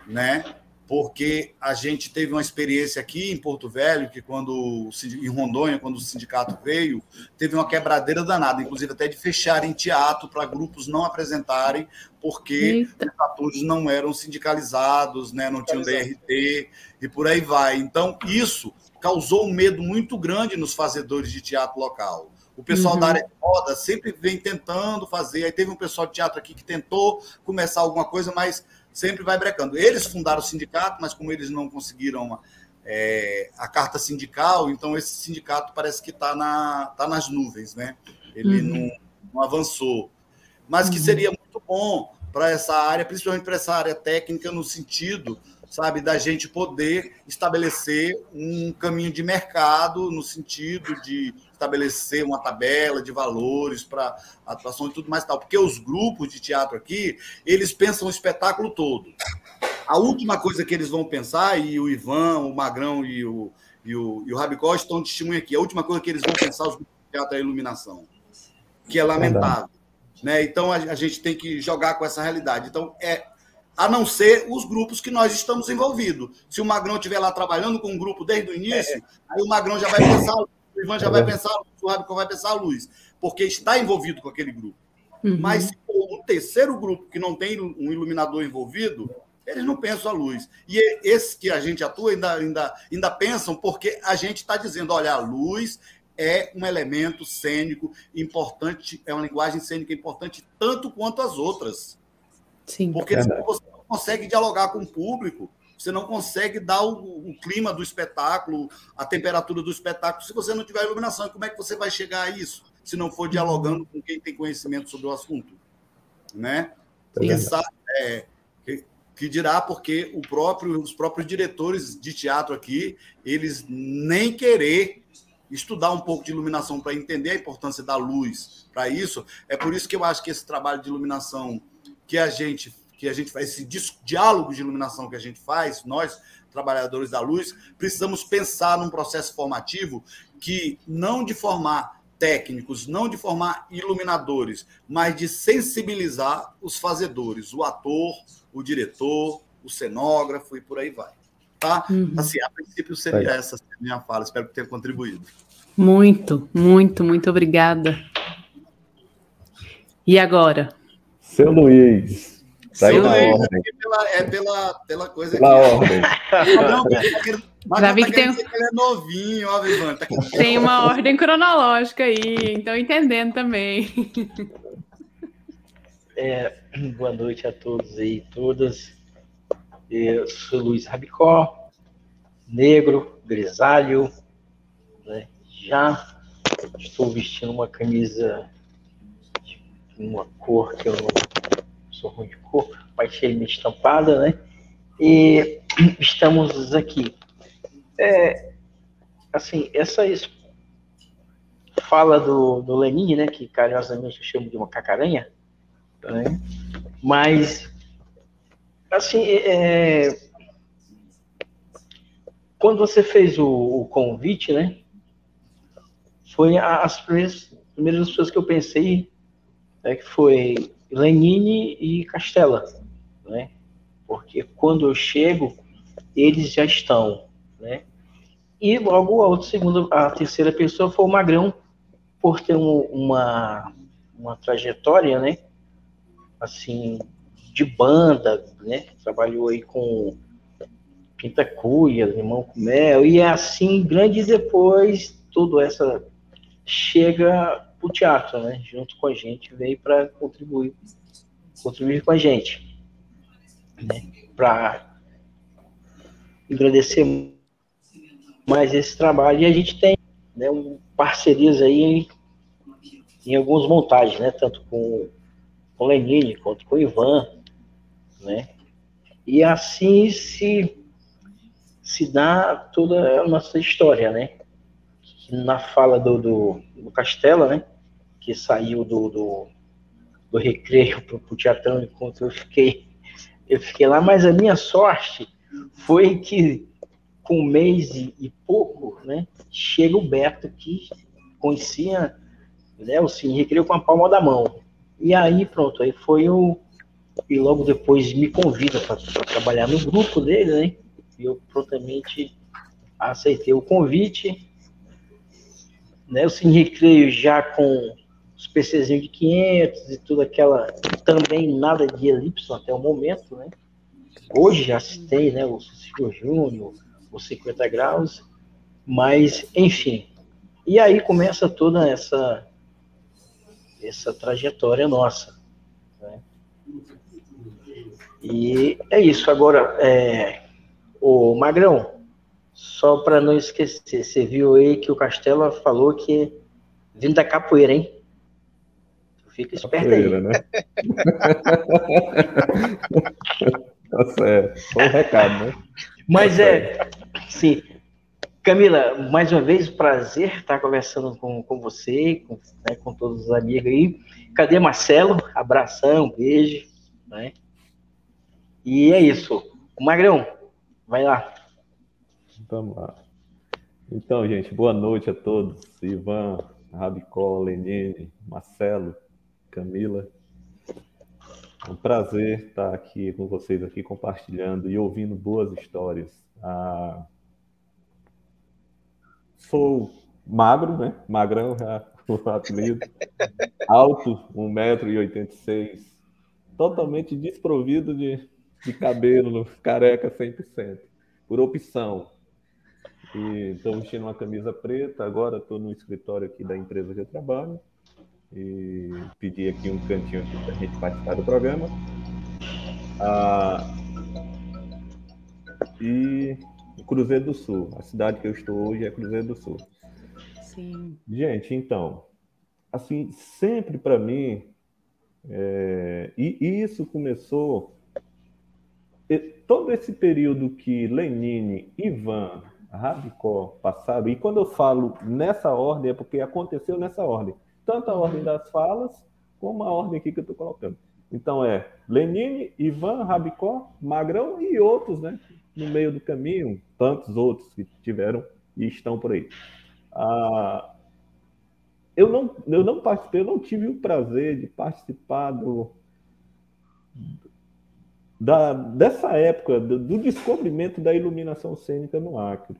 né, porque a gente teve uma experiência aqui em Porto Velho, que quando em Rondônia, quando o sindicato veio, teve uma quebradeira danada, inclusive até de fecharem teatro para grupos não apresentarem, porque Eita. os atores não eram sindicalizados, né, não tinham DRT e por aí vai. Então, isso causou um medo muito grande nos fazedores de teatro local. O pessoal uhum. da área de moda sempre vem tentando fazer. Aí teve um pessoal de teatro aqui que tentou começar alguma coisa, mas sempre vai brecando. Eles fundaram o sindicato, mas como eles não conseguiram é, a carta sindical, então esse sindicato parece que está na, tá nas nuvens, né? Ele uhum. não, não, avançou. Mas que uhum. seria muito bom para essa área, principalmente para essa área técnica, no sentido, sabe, da gente poder estabelecer um caminho de mercado, no sentido de estabelecer uma tabela de valores para atuação e tudo mais tal. Porque os grupos de teatro aqui, eles pensam o espetáculo todo. A última coisa que eles vão pensar, e o Ivan, o Magrão e o, e o, e o Rabicó estão testemunha aqui, a última coisa que eles vão pensar, os grupos de teatro, é a iluminação, que é lamentável. Né? Então, a, a gente tem que jogar com essa realidade. Então, é a não ser os grupos que nós estamos envolvidos. Se o Magrão estiver lá trabalhando com um grupo desde o início, é. aí o Magrão já vai pensar o Ivan já vai pensar, o Rabicó vai pensar a luz, porque está envolvido com aquele grupo. Uhum. Mas se for um terceiro grupo que não tem um iluminador envolvido, eles não pensam a luz. E esses que a gente atua ainda, ainda, ainda pensam porque a gente está dizendo, olha, a luz é um elemento cênico importante, é uma linguagem cênica importante tanto quanto as outras. Sim. Porque é você não consegue dialogar com o público, você não consegue dar o, o, clima do espetáculo, a temperatura do espetáculo, se você não tiver iluminação. E como é que você vai chegar a isso, se não for dialogando com quem tem conhecimento sobre o assunto? Né? Porque sabe, é, que, que dirá porque o próprio, os próprios diretores de teatro aqui, eles nem querer estudar um pouco de iluminação para entender a importância da luz para isso. É por isso que eu acho que esse trabalho de iluminação que a gente que a gente faz, esse diálogo de iluminação que a gente faz, nós, trabalhadores da luz, precisamos pensar num processo formativo que não de formar técnicos, não de formar iluminadores, mas de sensibilizar os fazedores, o ator, o diretor, o cenógrafo e por aí vai. Tá? Uhum. Assim, a princípio seria é. essa a minha fala, espero que tenha contribuído. Muito, muito, muito obrigada. E agora? Seu Luiz. Tá aí na ordem. É pela, é pela, pela coisa pela que. ordem. Não, Já vi que tem... Que ele é novinho, ó, Vivan. Tá tem uma ordem cronológica aí, então entendendo também. É, boa noite a todos e todas. Eu sou Luiz Rabicó, negro, grisalho, né? já estou vestindo uma camisa de uma cor que eu não sou ruim de cor, parcialmente estampada, né? E estamos aqui. É, assim, essa fala do, do Lenin, né, que carinhosamente eu chamo de uma cacaranha, né? mas, assim, é, quando você fez o, o convite, né, foi as primeiras primeiras pessoas que eu pensei é que foi Lenine e Castela, né? Porque quando eu chego, eles já estão, né? E logo a outra segunda, a terceira pessoa foi o Magrão, por ter um, uma, uma trajetória, né? Assim, de banda, né? Trabalhou aí com Pinta Cuia, Limão com Mel, e é assim, grande depois, tudo essa chega o teatro, né? Junto com a gente, veio para contribuir, contribuir com a gente, né? Para agradecer mais esse trabalho. E a gente tem né, um, parcerias aí em, em algumas montagens, né? Tanto com, o Lenine quanto com o Ivan, né? E assim se, se dá toda a nossa história, né? Na fala do, do, do né? Que saiu do, do, do recreio para o teatrão enquanto eu fiquei, eu fiquei lá, mas a minha sorte foi que com um mês e, e pouco, né, chega o Beto, que conhecia né, o Cine Recreio com a palma da mão. E aí, pronto, aí foi o. E logo depois me convida para trabalhar no grupo dele, né? E eu prontamente aceitei o convite. Né, o Cine Recreio já com os PCzinhos de 500 e tudo aquela. Também nada de elipse até o momento, né? Hoje já citei, né? O Cecílio Júnior, os 50 graus, mas enfim. E aí começa toda essa essa trajetória nossa. Né? E é isso. Agora, é, o Magrão, só para não esquecer, você viu aí que o Castelo falou que vindo da capoeira, hein? Fica esperto capoeira, aí. Né? tá certo. Bom recado, né? Mas é, sim. Camila, mais uma vez, prazer estar conversando com, com você, com, né, com todos os amigos aí. Cadê Marcelo? Abração, beijo. Né? E é isso. Magrão, vai lá. Vamos lá. Então, gente, boa noite a todos. Ivan, Rabicó, Lenine, Marcelo, Camila. É um prazer estar aqui com vocês aqui compartilhando e ouvindo boas histórias. Ah, sou magro, né? Magrão, já o apelido. Alto, 1,86m. Totalmente desprovido de, de cabelo, careca 100%. Por opção. Estou vestindo uma camisa preta. Agora estou no escritório aqui da empresa que eu trabalho e pedir aqui um cantinho para a gente participar do programa. Ah, e Cruzeiro do Sul, a cidade que eu estou hoje é Cruzeiro do Sul. Sim. Gente, então, assim, sempre para mim, é, e, e isso começou todo esse período que Lenine, Ivan, Rabicó passaram, e quando eu falo nessa ordem, é porque aconteceu nessa ordem tanto a ordem das falas, como a ordem aqui que eu estou colocando. Então é Lenine, Ivan, Rabicó, Magrão e outros, né? No meio do caminho, tantos outros que tiveram e estão por aí. Ah, eu, não, eu não participei, eu não tive o prazer de participar do, da, dessa época, do, do, descobrimento da iluminação cênica no Acre.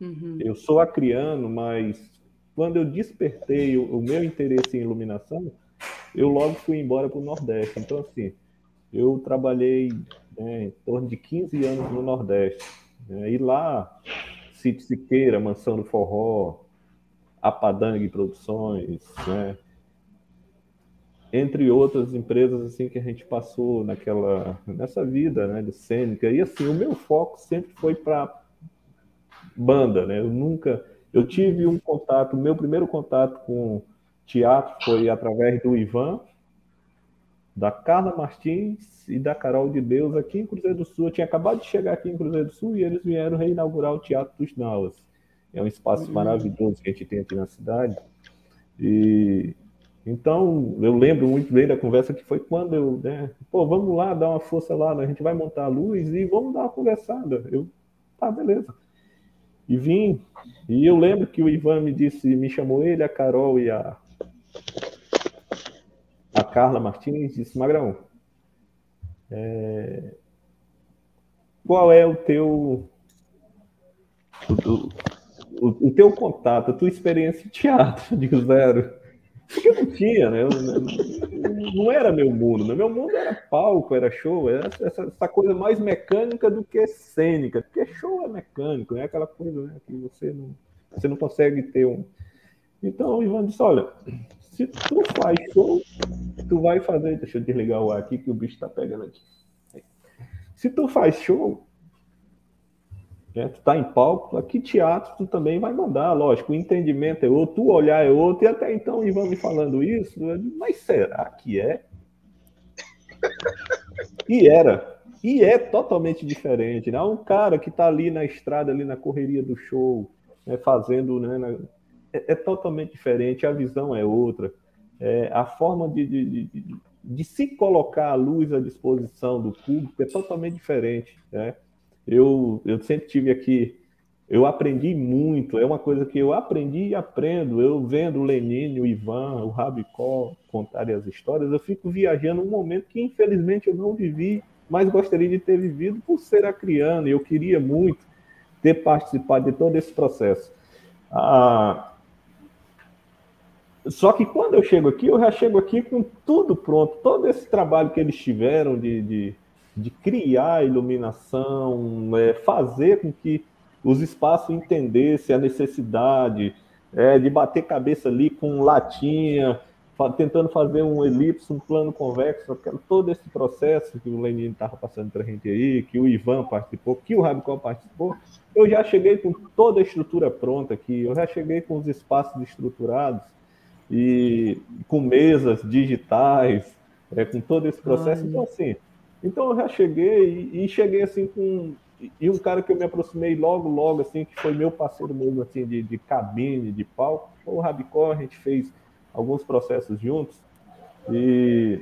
Uhum. Eu sou acriano, mas quando eu despertei o, o meu interesse em iluminação, eu logo fui embora para o Nordeste. Então, assim, eu trabalhei né, em torno de 15 anos no Nordeste. Né, e lá, Sítio Siqueira, Mansão do Forró, Apadangue Produções, né, entre outras empresas assim que a gente passou naquela nessa vida né de cênica e assim o meu foco sempre foi para banda né eu nunca eu tive um contato, meu primeiro contato com teatro foi através do Ivan, da Carla Martins e da Carol de Deus aqui em Cruzeiro do Sul. Eu tinha acabado de chegar aqui em Cruzeiro do Sul e eles vieram reinaugurar o Teatro dos Nauas. É um espaço uhum. maravilhoso que a gente tem aqui na cidade. E então eu lembro muito bem da conversa que foi quando eu, né, pô, vamos lá dar uma força lá, né? a gente vai montar a luz e vamos dar uma conversada. Eu, tá, beleza. E vim, e eu lembro que o Ivan me disse, me chamou ele, a Carol e a, A Carla Martins disse, Magrão, é... qual é o teu o, o, o, teu contato, a tua experiência em teatro? de zero. Porque não tinha, né? Não era meu mundo. Né? Meu mundo era palco, era show, era essa, essa, coisa mais mecânica do que cênica. Porque show é mecânico, é aquela coisa né, que você não, você não consegue ter um. Então o Ivan disse: olha, se tu faz show, tu vai fazer. Deixa eu desligar o ar aqui que o bicho está pegando aqui. Se tu faz show, né? Tu está em palco, aqui teatro tu também vai mandar, lógico, o entendimento é outro, o olhar é outro, e até então Ivan me falando isso, mas será que é? E era. E é totalmente diferente. Né? Um cara que está ali na estrada, ali na correria do show, né, fazendo. Né, na... é, é, totalmente diferente, a visão é outra. É, a forma de, de, de, de, se colocar a luz à disposição do público é totalmente diferente. Né? Eu, eu sempre tive aqui, eu aprendi muito, é uma coisa que eu aprendi e aprendo. Eu vendo o Lenine, o Ivan, o Rabicó contarem as histórias, eu fico viajando um momento que infelizmente eu não vivi, mas gostaria de ter vivido por ser acriano, e eu queria muito ter participado de todo esse processo. Ah, só que quando eu chego aqui, eu já chego aqui com tudo pronto, todo esse trabalho que eles tiveram de, de de criar iluminação, é, fazer com que os espaços entendessem a necessidade é, de bater cabeça ali com latinha, tentando fazer um elipse, um plano convexo, todo esse processo que o Lenin estava passando para a gente aí, que o Ivan participou, que o Rabicó participou, eu já cheguei com toda a estrutura pronta aqui, eu já cheguei com os espaços estruturados e com mesas digitais, é, com todo esse processo. Ai. Então, assim, então eu já cheguei e, cheguei assim com e um cara que eu me aproximei logo, logo, assim, que foi meu parceiro mesmo, assim, de, de cabine, de palco, foi o Rabicó, a gente fez alguns processos juntos, e,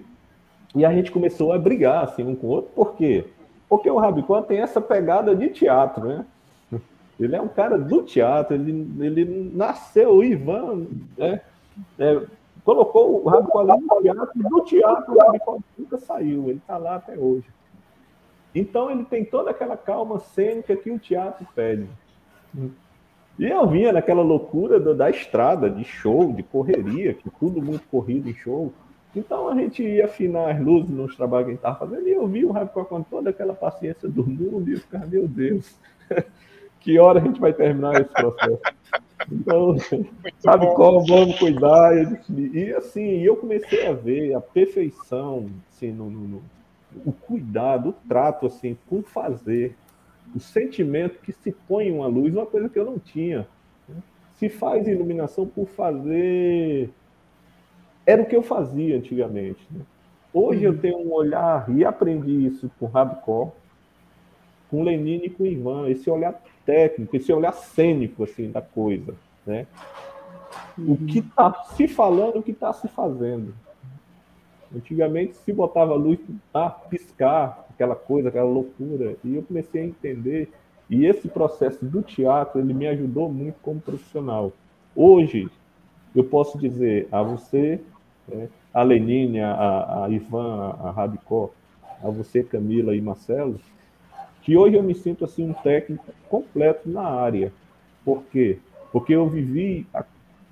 e a gente começou a brigar, assim, um com o outro, por quê? Porque o Rabicó tem essa pegada de teatro, né? Ele é um cara do teatro, ele, ele nasceu, o Ivan, né? É, colocou o Rabicó ali no teatro, e do teatro o Rabicó nunca saiu, ele está lá até hoje. Então ele tem toda aquela calma cênica que o teatro pede. E eu vinha naquela loucura da, da estrada, de show, de correria, que tudo muito corrido em show. Então a gente ia afinar as luzes nos trabalhos que a gente estava fazendo, e eu vi o Rabicó com toda aquela paciência do mundo, e eu ficava, meu Deus, que hora a gente vai terminar esse processo? Então, sabe qual? Vamos cuidar. E assim, eu comecei a ver a perfeição, assim, no, no, o cuidado, o trato, assim, por fazer, o sentimento que se põe uma luz, uma coisa que eu não tinha. Né? Se faz iluminação por fazer. Era o que eu fazia antigamente. Né? Hoje eu uhum. tenho um olhar, e aprendi isso com Rabicó, com Lenine e com Ivan, esse olhar técnico, esse olhar cênico assim da coisa, né? O uhum. que está se falando, o que está se fazendo. Antigamente se botava a luz a piscar, aquela coisa, aquela loucura, e eu comecei a entender. E esse processo do teatro ele me ajudou muito como profissional. Hoje eu posso dizer a você, né, a Lenine, a, a Ivan, a Rabicó, a você Camila e Marcelo, que hoje eu me sinto assim um técnico completo na área. Por quê? Porque eu vivi a,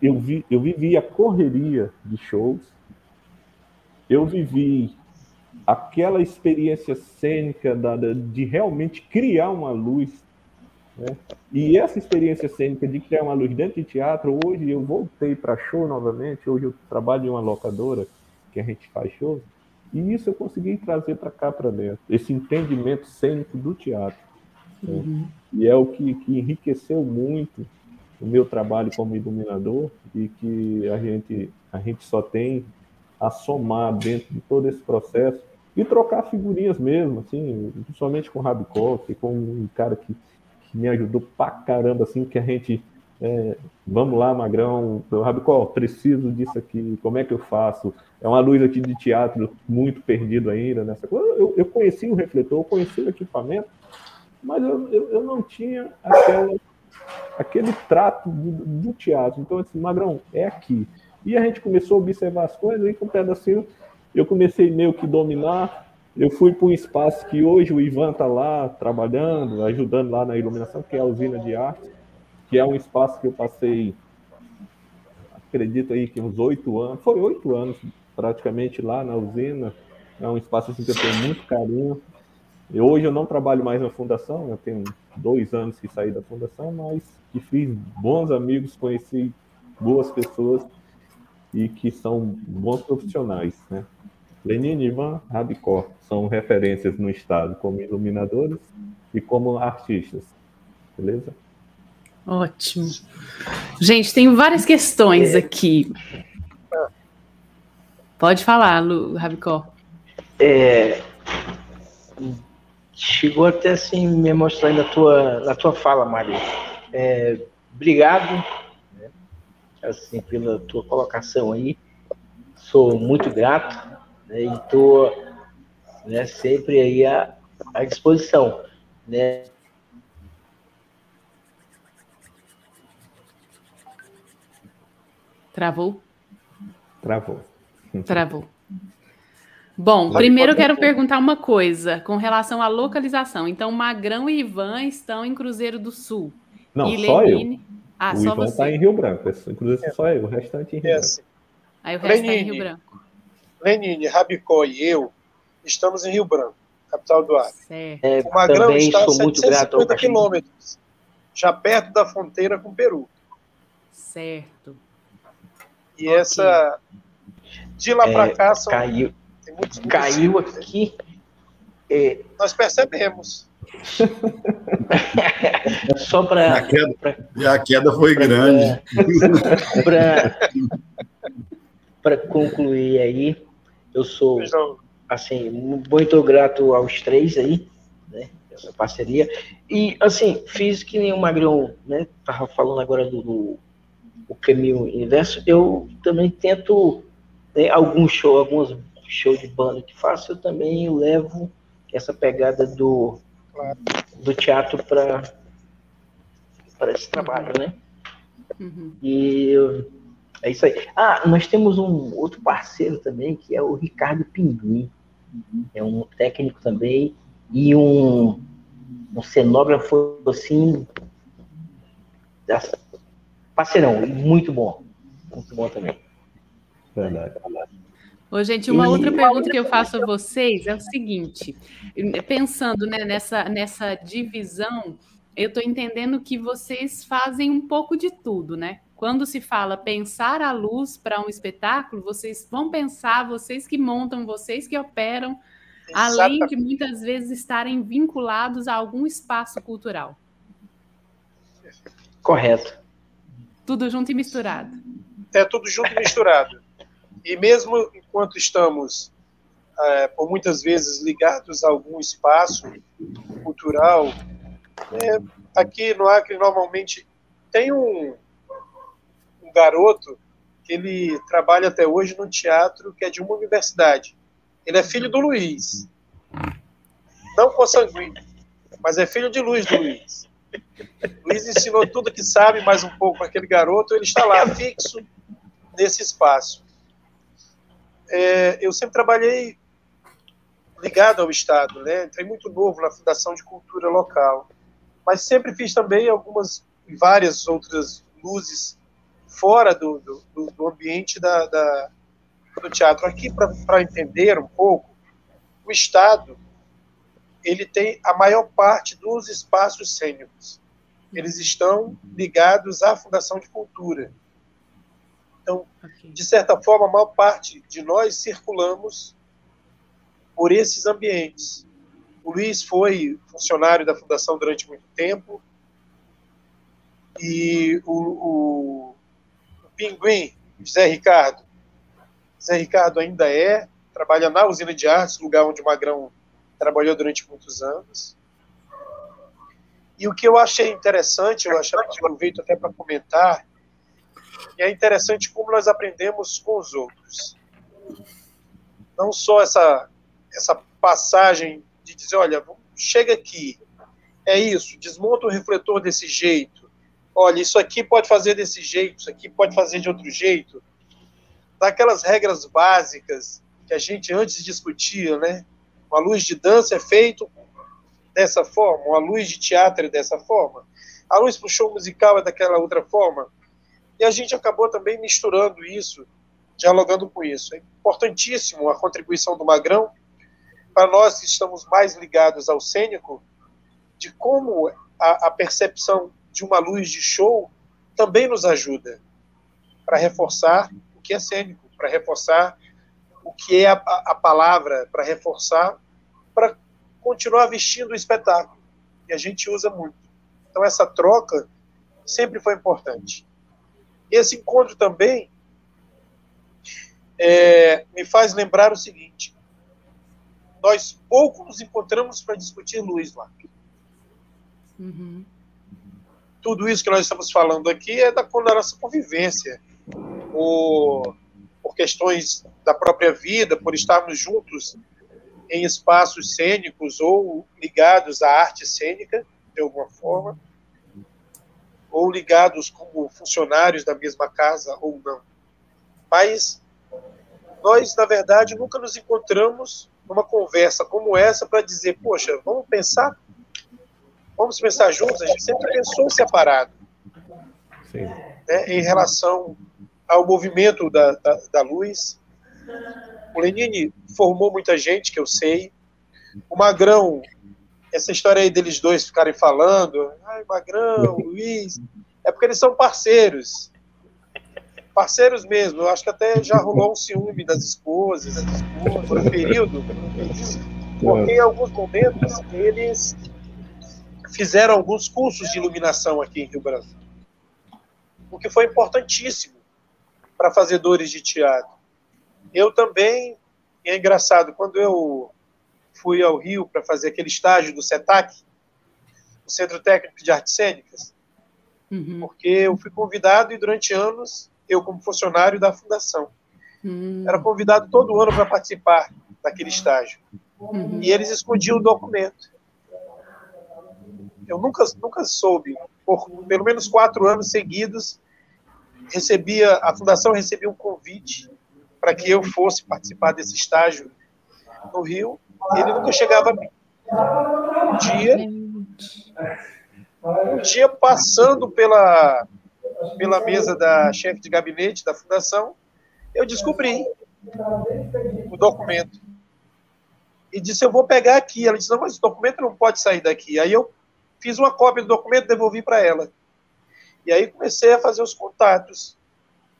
eu vi, eu vivi a correria de shows, eu vivi aquela experiência cênica da, da, de realmente criar uma luz. Né? E essa experiência cênica de criar uma luz dentro de teatro, hoje eu voltei para show novamente, hoje eu trabalho em uma locadora que a gente faz shows, e isso eu consegui trazer para cá, para dentro, esse entendimento cênico do teatro. Né? Uhum. E é o que, que enriqueceu muito o meu trabalho como iluminador e que a gente, a gente só tem a somar dentro de todo esse processo e trocar figurinhas mesmo, assim, principalmente com o Rabicó, que foi um cara que, que me ajudou pra caramba, assim, que a gente é, vamos lá, Magrão, Rabicó, preciso disso aqui, como é que eu faço? É uma luz aqui de teatro muito perdido ainda nessa coisa. Eu, eu conheci o refletor, eu conheci o equipamento, mas eu, eu, eu não tinha aquela, aquele trato do, do, teatro. Então, assim, Magrão, é aqui. E a gente começou a observar as coisas, e com o pedacinho eu comecei meio que dominar. Eu fui para um espaço que hoje o Ivan está lá trabalhando, ajudando lá na iluminação, que é a usina de arte, que é um espaço que eu passei, acredito aí que uns oito anos, foi oito anos praticamente lá na usina. É um espaço assim, que eu tenho muito carinho. E hoje eu não trabalho mais na fundação, eu tenho dois anos que saí da fundação, mas que fiz bons amigos, conheci boas pessoas e que são bons profissionais, né? Lenine Ivan Rabicó são referências no estado como iluminadores e como artistas, beleza? Ótimo. Gente, tem várias questões aqui. Pode falar, Lu, Rabicó. É, chegou até assim me mostrar na tua, na tua fala, Maria. É, obrigado né, assim, pela tua colocação aí. Sou muito grato né, e estou né, sempre aí à, à disposição. Né? Travou? Travou. Travou. Bom, primeiro eu quero perguntar uma coisa com relação à localização. Então, Magrão e Ivan estão em Cruzeiro do Sul. Não, e só Lenine... eu. Ah, o só Ivan está em Rio Branco. Inclusive, só eu. O restante em Rio Branco. Aí o resto está em Rio Branco. Lenine, Rabicó e eu estamos em Rio Branco, capital do Acre. É, o Magrão está a 750 quilômetros, já perto da fronteira com o Peru. Certo. E okay. essa de lá para é, cá são caiu, caiu aqui. É, Nós percebemos. Só para. A, a queda foi pra, grande. Para concluir aí, eu sou, assim, muito grato aos três aí, né? Essa parceria. E, assim, fiz que nem o Magrão, né? Tava falando agora do, do o caminho inverso. Eu também tento, né, alguns show, alguns shows de banda que faço, eu também levo essa pegada do, do teatro para para esse trabalho, né? Uhum. E é isso aí. Ah, nós temos um outro parceiro também, que é o Ricardo Pinguim. É um técnico também e um, um cenógrafo, assim, parceirão, muito bom. Muito bom também. Verdade. Ô, gente, uma outra pergunta que eu faço a vocês é o seguinte: pensando né, nessa, nessa divisão, eu estou entendendo que vocês fazem um pouco de tudo, né? Quando se fala pensar a luz para um espetáculo, vocês vão pensar, vocês que montam, vocês que operam, Exatamente. além de muitas vezes estarem vinculados a algum espaço cultural. Correto. Tudo junto e misturado. É tudo junto e misturado. E mesmo enquanto estamos, é, por muitas vezes, ligados a algum espaço cultural, é, aqui no Acre normalmente tem um, garoto que ele trabalha até hoje no teatro que é de uma universidade. Ele é filho do Luiz. Não consanguíneo, mas é filho de Luiz do Luiz. Luiz ensinou tudo que sabe, mais um pouco para aquele garoto, ele está lá fixo nesse espaço. É, eu sempre trabalhei ligado ao Estado, né? Entrei muito novo na Fundação de Cultura Local, mas sempre fiz também algumas, várias outras luzes fora do, do, do ambiente da, da, do teatro. Aqui, para entender um pouco, o Estado ele tem a maior parte dos espaços cênicos. Eles estão ligados à Fundação de Cultura. Então, de certa forma, a maior parte de nós circulamos por esses ambientes. O Luiz foi funcionário da Fundação durante muito tempo e o, o Pinguim, José Ricardo. José Ricardo ainda é, trabalha na usina de artes, lugar onde o Magrão trabalhou durante muitos anos. E o que eu achei interessante, eu acho, aproveito até para comentar, é interessante como nós aprendemos com os outros. Não só essa, essa passagem de dizer, olha, chega aqui, é isso, desmonta o refletor desse jeito, olha, isso aqui pode fazer desse jeito, isso aqui pode fazer de outro jeito. daquelas regras básicas que a gente antes discutia, né? Uma luz de dança é feito dessa forma, uma luz de teatro é dessa forma, a luz para o show musical é daquela outra forma. E a gente acabou também misturando isso, dialogando com isso. É importantíssimo a contribuição do Magrão, para nós que estamos mais ligados ao cênico, de como a, a percepção de uma luz de show também nos ajuda para reforçar o que é cênico, para reforçar o que é a, a palavra, para reforçar, para continuar vestindo o espetáculo. E a gente usa muito. Então, essa troca sempre foi importante. Esse encontro também é, me faz lembrar o seguinte: nós pouco nos encontramos para discutir luz lá. Uhum. Tudo isso que nós estamos falando aqui é da, da nossa convivência, por, por questões da própria vida, por estarmos juntos em espaços cênicos ou ligados à arte cênica, de alguma forma, ou ligados como funcionários da mesma casa ou não. Mas nós, na verdade, nunca nos encontramos numa conversa como essa para dizer, poxa, vamos pensar, vamos pensar juntos. A gente sempre pensou separado, né, em relação ao movimento da, da, da luz. O Lenine formou muita gente, que eu sei. O Magrão, essa história aí deles dois ficarem falando, ai, Magrão, Luiz, é porque eles são parceiros. Parceiros mesmo. Eu acho que até já rolou um ciúme das esposas, por um período, porque em alguns momentos eles fizeram alguns cursos de iluminação aqui em Rio Branco, o que foi importantíssimo para fazedores de teatro. Eu também, é engraçado, quando eu fui ao Rio para fazer aquele estágio do CETAC, o Centro Técnico de Artes Cênicas, uhum. porque eu fui convidado e durante anos, eu como funcionário da fundação, uhum. era convidado todo ano para participar daquele estágio. Uhum. E eles escondiam o documento. Eu nunca, nunca soube, por pelo menos quatro anos seguidos, recebia a fundação recebia um convite para que eu fosse participar desse estágio no Rio. Ele nunca chegava a mim. Um dia, um dia passando pela pela mesa da chefe de gabinete da fundação, eu descobri o documento e disse: Eu vou pegar aqui. Ela disse: Não, mas o documento não pode sair daqui. Aí eu fiz uma cópia do documento, devolvi para ela. E aí comecei a fazer os contatos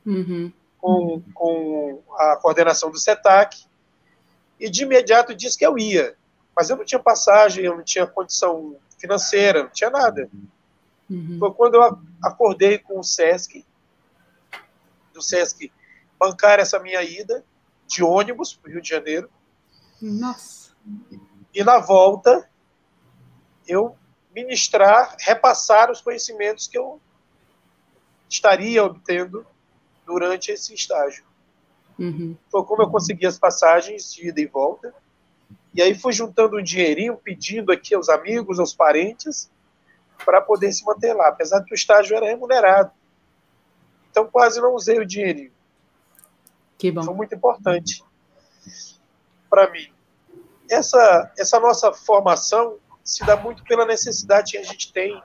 uhum. Com, com a coordenação do SETAC e de imediato disse que eu ia. Mas eu não tinha passagem, eu não tinha condição financeira, não tinha nada. Uhum. Foi quando eu acordei com o SESC, do SESC bancar essa minha ida de ônibus para o Rio de Janeiro. Nossa. E na volta, eu ministrar, repassar os conhecimentos que eu estaria obtendo durante esse estágio. Uhum. Foi como eu consegui as passagens de ida e volta. E aí fui juntando um dinheirinho, pedindo aqui aos amigos, aos parentes, para poder se manter lá, apesar de que o estágio era remunerado. Então quase não usei o dinheirinho. Que bom. Foi muito importante para mim. Essa, essa nossa formação se dá muito pela necessidade que a gente tem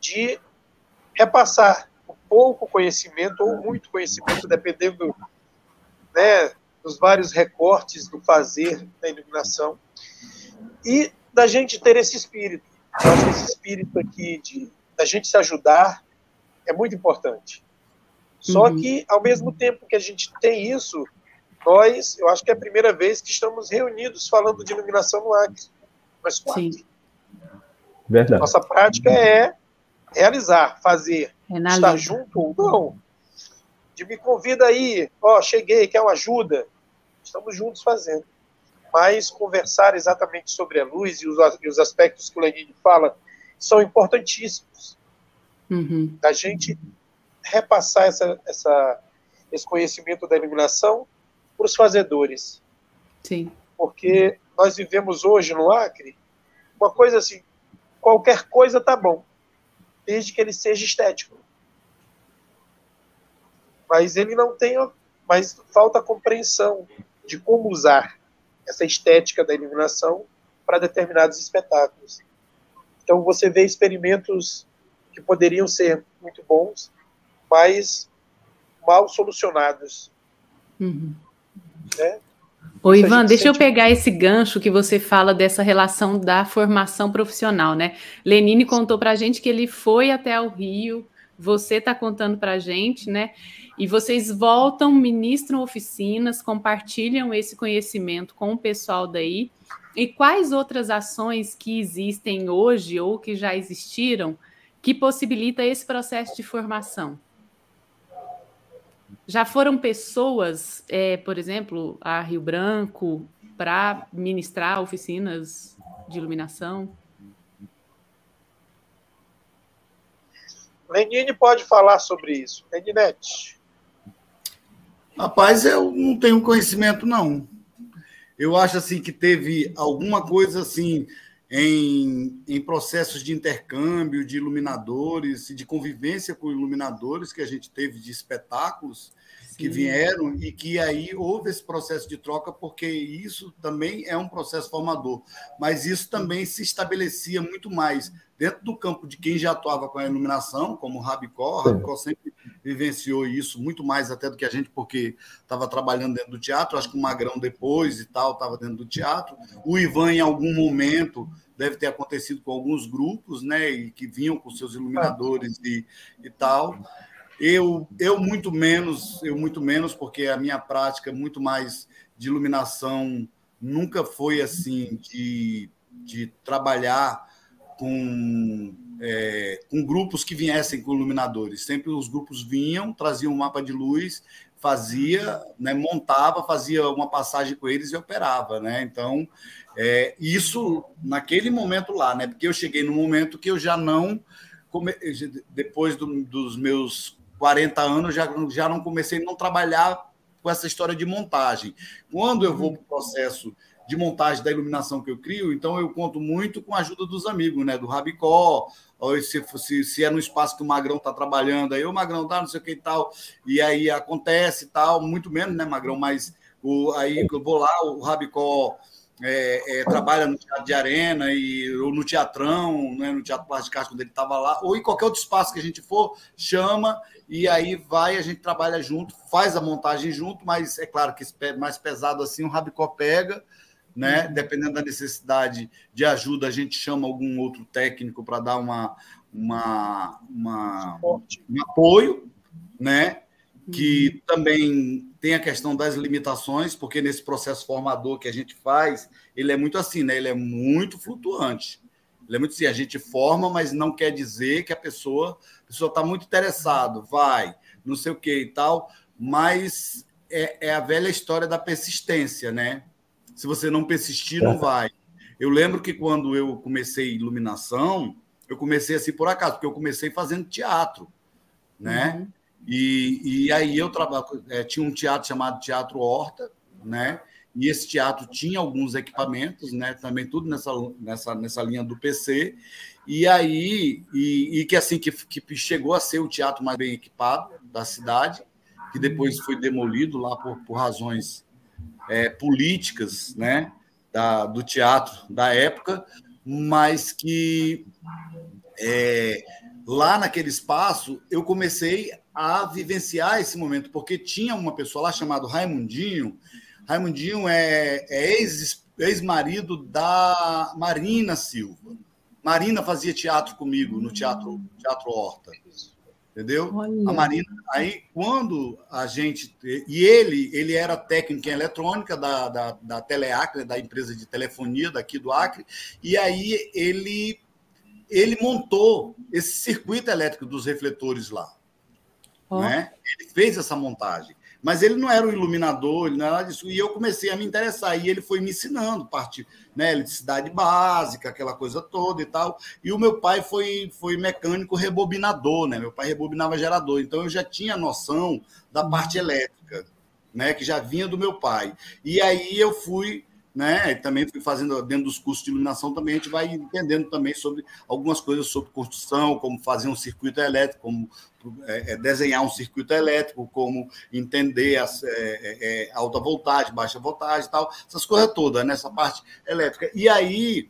de repassar pouco conhecimento ou muito conhecimento, dependendo né, dos vários recortes do fazer da iluminação, e da gente ter esse espírito. Eu acho que esse espírito aqui de da gente se ajudar é muito importante. Só uhum. que, ao mesmo tempo que a gente tem isso, nós, eu acho que é a primeira vez que estamos reunidos falando de iluminação no Acre. Nós quatro. Sim. Verdade. Nossa prática é realizar, fazer, é estar junto ou não. De me convida aí, ó, cheguei, quer uma ajuda? Estamos juntos fazendo. Mas conversar exatamente sobre a luz e os, e os aspectos que o Lenine fala são importantíssimos. Uhum. Da gente repassar essa, essa, esse conhecimento da iluminação para os fazedores. Sim. Porque nós vivemos hoje no Acre uma coisa assim, qualquer coisa tá bom, desde que ele seja estético. Mas ele não tem, mas falta compreensão de como usar essa estética da iluminação para determinados espetáculos. Então você vê experimentos que poderiam ser muito bons, mas mal solucionados. Uhum. Né? Ô, Ivan, deixa sente... eu pegar esse gancho que você fala dessa relação da formação profissional, né? Lenine contou para a gente que ele foi até o Rio, você está contando para a gente, né? E vocês voltam, ministram oficinas, compartilham esse conhecimento com o pessoal daí. E quais outras ações que existem hoje ou que já existiram que possibilita esse processo de formação? Já foram pessoas, é, por exemplo, a Rio Branco, para ministrar oficinas de iluminação? Lenine pode falar sobre isso. Leninete. Rapaz, eu não tenho conhecimento, não. Eu acho assim que teve alguma coisa assim em, em processos de intercâmbio de iluminadores e de convivência com iluminadores que a gente teve de espetáculos Sim. que vieram e que aí houve esse processo de troca, porque isso também é um processo formador, mas isso também se estabelecia muito mais dentro do campo de quem já atuava com a iluminação, como o Rabicó. O Rabicó sempre vivenciou isso muito mais até do que a gente, porque estava trabalhando dentro do teatro. Acho que o Magrão depois e tal estava dentro do teatro. O Ivan, em algum momento, deve ter acontecido com alguns grupos, né, e que vinham com seus iluminadores e, e tal. Eu, eu muito menos, eu muito menos, porque a minha prática é muito mais de iluminação nunca foi assim de, de trabalhar com, é, com grupos que viessem com iluminadores. Sempre os grupos vinham, traziam um mapa de luz, fazia, né, montava, fazia uma passagem com eles e operava, né? Então, é, isso naquele momento lá, né? Porque eu cheguei no momento que eu já não depois do, dos meus 40 anos já, já não comecei a não trabalhar com essa história de montagem. Quando eu vou para o processo de montagem da iluminação que eu crio, então eu conto muito com a ajuda dos amigos, né? Do Rabicó, se, se, se é no espaço que o Magrão está trabalhando, aí o Magrão tá, não sei o que e tal, e aí acontece e tal, muito menos, né, Magrão? Mas o, aí eu vou lá, o Rabicó é, é, trabalha no teatro de arena e, ou no teatrão, né, no teatro plástico quando ele estava lá, ou em qualquer outro espaço que a gente for, chama e aí vai, a gente trabalha junto, faz a montagem junto, mas é claro que mais pesado assim, o Rabicó pega, né? Dependendo da necessidade de ajuda, a gente chama algum outro técnico para dar uma, uma, uma um apoio, né? Que uhum. também tem a questão das limitações, porque nesse processo formador que a gente faz, ele é muito assim, né? Ele é muito flutuante. Ele é muito assim, a gente forma, mas não quer dizer que a pessoa a pessoa está muito interessado, vai, não sei o que e tal, mas é, é a velha história da persistência, né? Se você não persistir, não vai. Eu lembro que quando eu comecei iluminação, eu comecei assim por acaso, porque eu comecei fazendo teatro, né? Uhum. E, e aí eu trabalho, é, tinha um teatro chamado Teatro Horta, né? E esse teatro tinha alguns equipamentos, né? Também tudo nessa, nessa, nessa linha do PC. E aí, e, e que assim que, que chegou a ser o teatro mais bem equipado da cidade, que depois foi demolido lá por, por razões é, políticas né, da, do teatro da época, mas que é, lá naquele espaço eu comecei a vivenciar esse momento, porque tinha uma pessoa lá chamada Raimundinho. Raimundinho é, é ex-marido ex da Marina Silva. Marina fazia teatro comigo no Teatro, teatro Horta entendeu? Olha. A Marina. Aí, quando a gente. E ele, ele era técnico em eletrônica da, da, da Teleacre, da empresa de telefonia daqui do Acre, e aí ele, ele montou esse circuito elétrico dos refletores lá. Oh. Né? Ele fez essa montagem. Mas ele não era um iluminador, ele não era disso. E eu comecei a me interessar. E ele foi me ensinando parte, né, eletricidade básica, aquela coisa toda e tal. E o meu pai foi, foi mecânico rebobinador, né? Meu pai rebobinava gerador. Então eu já tinha noção da parte elétrica, né, que já vinha do meu pai. E aí eu fui né? Também fui fazendo dentro dos cursos de iluminação também a gente vai entendendo também sobre algumas coisas sobre construção, como fazer um circuito elétrico, como é, é desenhar um circuito elétrico, como entender as, é, é, é, alta voltagem, baixa voltagem, tal, essas coisas todas nessa né? parte elétrica. E aí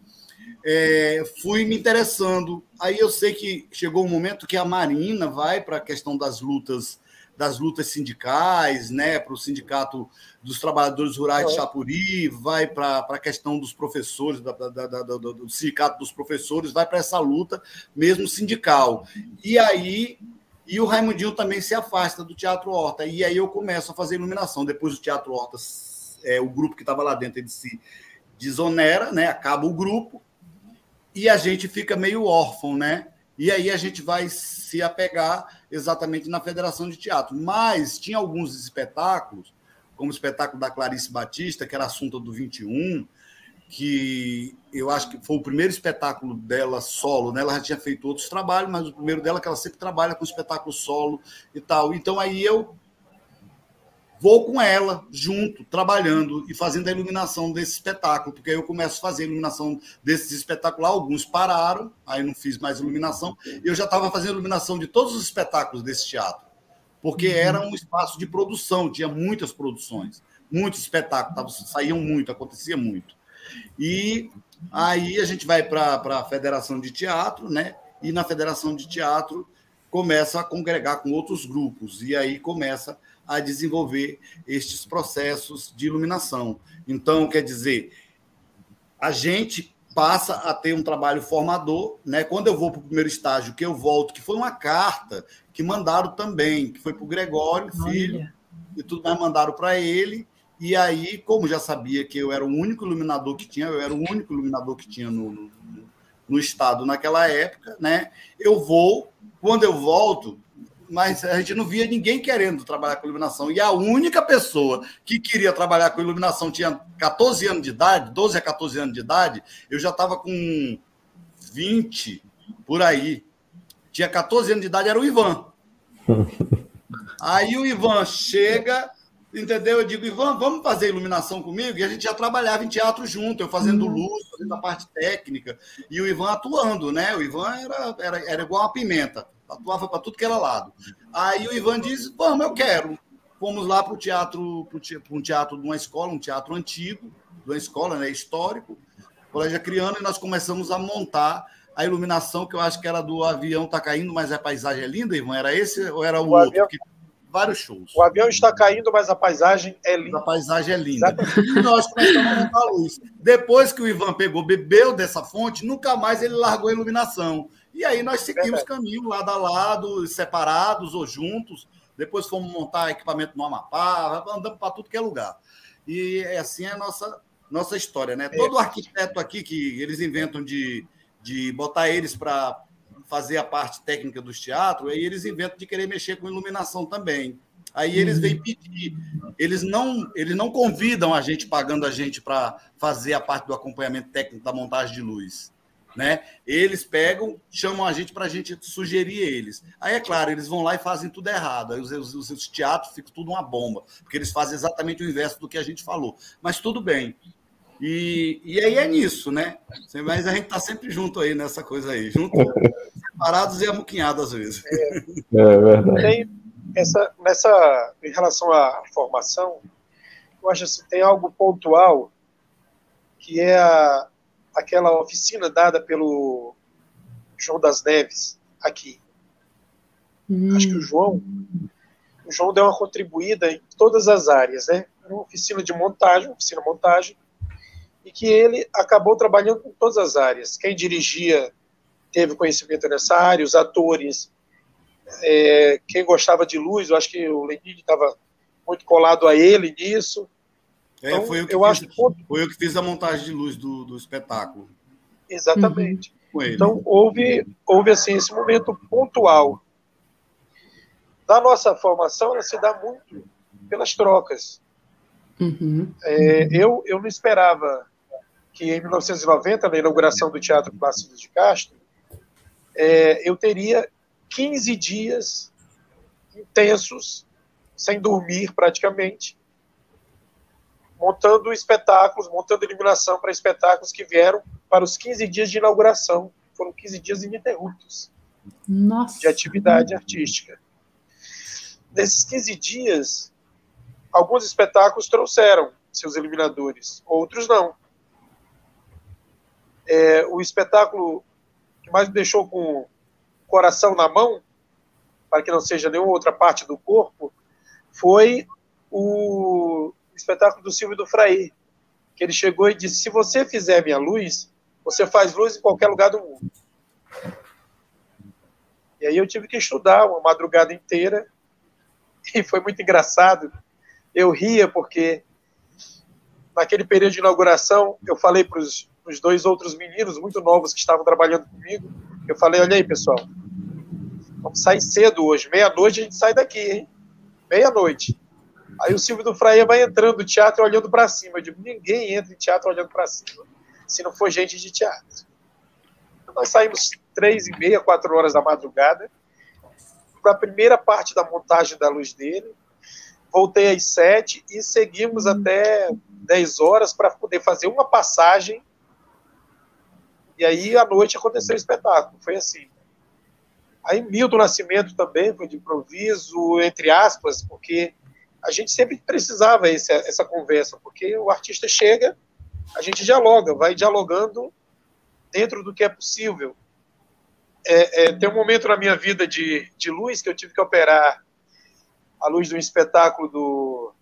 é, fui me interessando. Aí eu sei que chegou um momento que a Marina vai para a questão das lutas das lutas sindicais, né, para o sindicato dos trabalhadores rurais de Chapuri, vai para a questão dos professores, da, da, da, do sindicato dos professores, vai para essa luta mesmo sindical. E aí e o Raimundinho também se afasta do Teatro Horta. E aí eu começo a fazer iluminação. Depois do Teatro Horta, é, o grupo que estava lá dentro ele se desonera, né? Acaba o grupo e a gente fica meio órfão, né? E aí a gente vai se apegar exatamente na Federação de Teatro. Mas tinha alguns espetáculos, como o espetáculo da Clarice Batista, que era assunto do 21, que eu acho que foi o primeiro espetáculo dela solo, né? Ela já tinha feito outros trabalhos, mas o primeiro dela é que ela sempre trabalha com espetáculo solo e tal. Então aí eu vou com ela junto, trabalhando e fazendo a iluminação desse espetáculo, porque aí eu começo a fazer a iluminação desses espetáculos. Alguns pararam, aí não fiz mais iluminação. Eu já estava fazendo iluminação de todos os espetáculos desse teatro, porque uhum. era um espaço de produção, tinha muitas produções, muitos espetáculos, saíam muito, acontecia muito. E aí a gente vai para a Federação de Teatro, né? E na Federação de Teatro começa a congregar com outros grupos, e aí começa a desenvolver estes processos de iluminação. Então, quer dizer, a gente passa a ter um trabalho formador, né? Quando eu vou para o primeiro estágio, que eu volto, que foi uma carta que mandaram também, que foi para o Gregório, filho, Olha. e tudo mais mandaram para ele. E aí, como já sabia que eu era o único iluminador que tinha, eu era o único iluminador que tinha no, no, no estado naquela época, né? Eu vou, quando eu volto, mas a gente não via ninguém querendo trabalhar com iluminação. E a única pessoa que queria trabalhar com iluminação tinha 14 anos de idade, 12 a 14 anos de idade. Eu já estava com 20 por aí. Tinha 14 anos de idade, era o Ivan. Aí o Ivan chega, entendeu? Eu digo, Ivan, vamos fazer iluminação comigo? E a gente já trabalhava em teatro junto, eu fazendo uhum. luz, fazendo a parte técnica, e o Ivan atuando, né? O Ivan era, era, era igual uma pimenta atuava para tudo que era lado. Aí o Ivan disse: Vamos, eu quero. Fomos lá para o teatro, para um teatro de uma escola, um teatro antigo, de uma escola né, histórico, Colégio Criano, e nós começamos a montar a iluminação, que eu acho que era do avião tá caindo, mas a paisagem é linda, Ivan? Era esse ou era o, o outro? Avião... Que... Vários shows. O avião está caindo, mas a paisagem é linda. A paisagem é linda. E nós começamos a montar a luz. Depois que o Ivan pegou, bebeu dessa fonte, nunca mais ele largou a iluminação. E aí nós seguimos caminho lado a lado, separados ou juntos. Depois fomos montar equipamento no Amapá, andamos para tudo que é lugar. E assim é a nossa, nossa história, né? Todo arquiteto aqui que eles inventam de, de botar eles para fazer a parte técnica dos teatros, aí eles inventam de querer mexer com iluminação também. Aí eles vêm pedir. Eles não, eles não convidam a gente pagando a gente para fazer a parte do acompanhamento técnico da montagem de luz né? Eles pegam, chamam a gente para a gente sugerir eles. Aí, é claro, eles vão lá e fazem tudo errado. Aí os, os, os teatros ficam tudo uma bomba, porque eles fazem exatamente o inverso do que a gente falou. Mas tudo bem. E, e aí é nisso, né? Mas a gente está sempre junto aí nessa coisa aí, junto, separados e amuquinhados às vezes. É, é verdade. Tem essa, nessa, em relação à formação, eu acho que tem algo pontual que é a, aquela oficina dada pelo João das Neves aqui. Hum. Acho que o João, o João deu uma contribuída em todas as áreas, né? Era uma oficina de montagem, oficina montagem, e que ele acabou trabalhando em todas as áreas. Quem dirigia teve conhecimento nessa área, os atores, é, quem gostava de luz, eu acho que o Lenin estava muito colado a ele nisso. É, então, foi eu que, eu fiz, acho que... foi eu que fiz a montagem de luz do, do espetáculo. Exatamente. Uhum. Então, houve, houve assim, esse momento pontual. Da nossa formação, ela se dá muito pelas trocas. Uhum. É, eu, eu não esperava que em 1990, na inauguração do Teatro Plácido de Castro, é, eu teria 15 dias intensos, sem dormir praticamente, montando espetáculos, montando iluminação para espetáculos que vieram para os 15 dias de inauguração. Foram 15 dias ininterruptos Nossa. de atividade artística. Nesses 15 dias, alguns espetáculos trouxeram seus iluminadores, outros não. É, o espetáculo que mais me deixou com o coração na mão, para que não seja nenhuma outra parte do corpo, foi o espetáculo do Silvio do Fraí, que ele chegou e disse: se você fizer minha luz, você faz luz em qualquer lugar do mundo. E aí eu tive que estudar uma madrugada inteira e foi muito engraçado. Eu ria porque naquele período de inauguração eu falei para os dois outros meninos muito novos que estavam trabalhando comigo, eu falei, olha aí pessoal, vamos sair cedo hoje, meia-noite a gente sai daqui, hein? Meia-noite. Aí o Silvio do Fraia vai entrando no teatro olhando para cima. Eu digo, ninguém entra em teatro olhando para cima, se não for gente de teatro. Então, nós saímos três e meia, quatro horas da madrugada, para a primeira parte da montagem da luz dele. Voltei às sete e seguimos até dez horas para poder fazer uma passagem. E aí, à noite, aconteceu o espetáculo. Foi assim. Aí, Milton Nascimento também foi de improviso, entre aspas, porque a gente sempre precisava esse, essa conversa, porque o artista chega, a gente dialoga, vai dialogando dentro do que é possível. É, é, tem um momento na minha vida de, de luz que eu tive que operar a luz de um espetáculo do.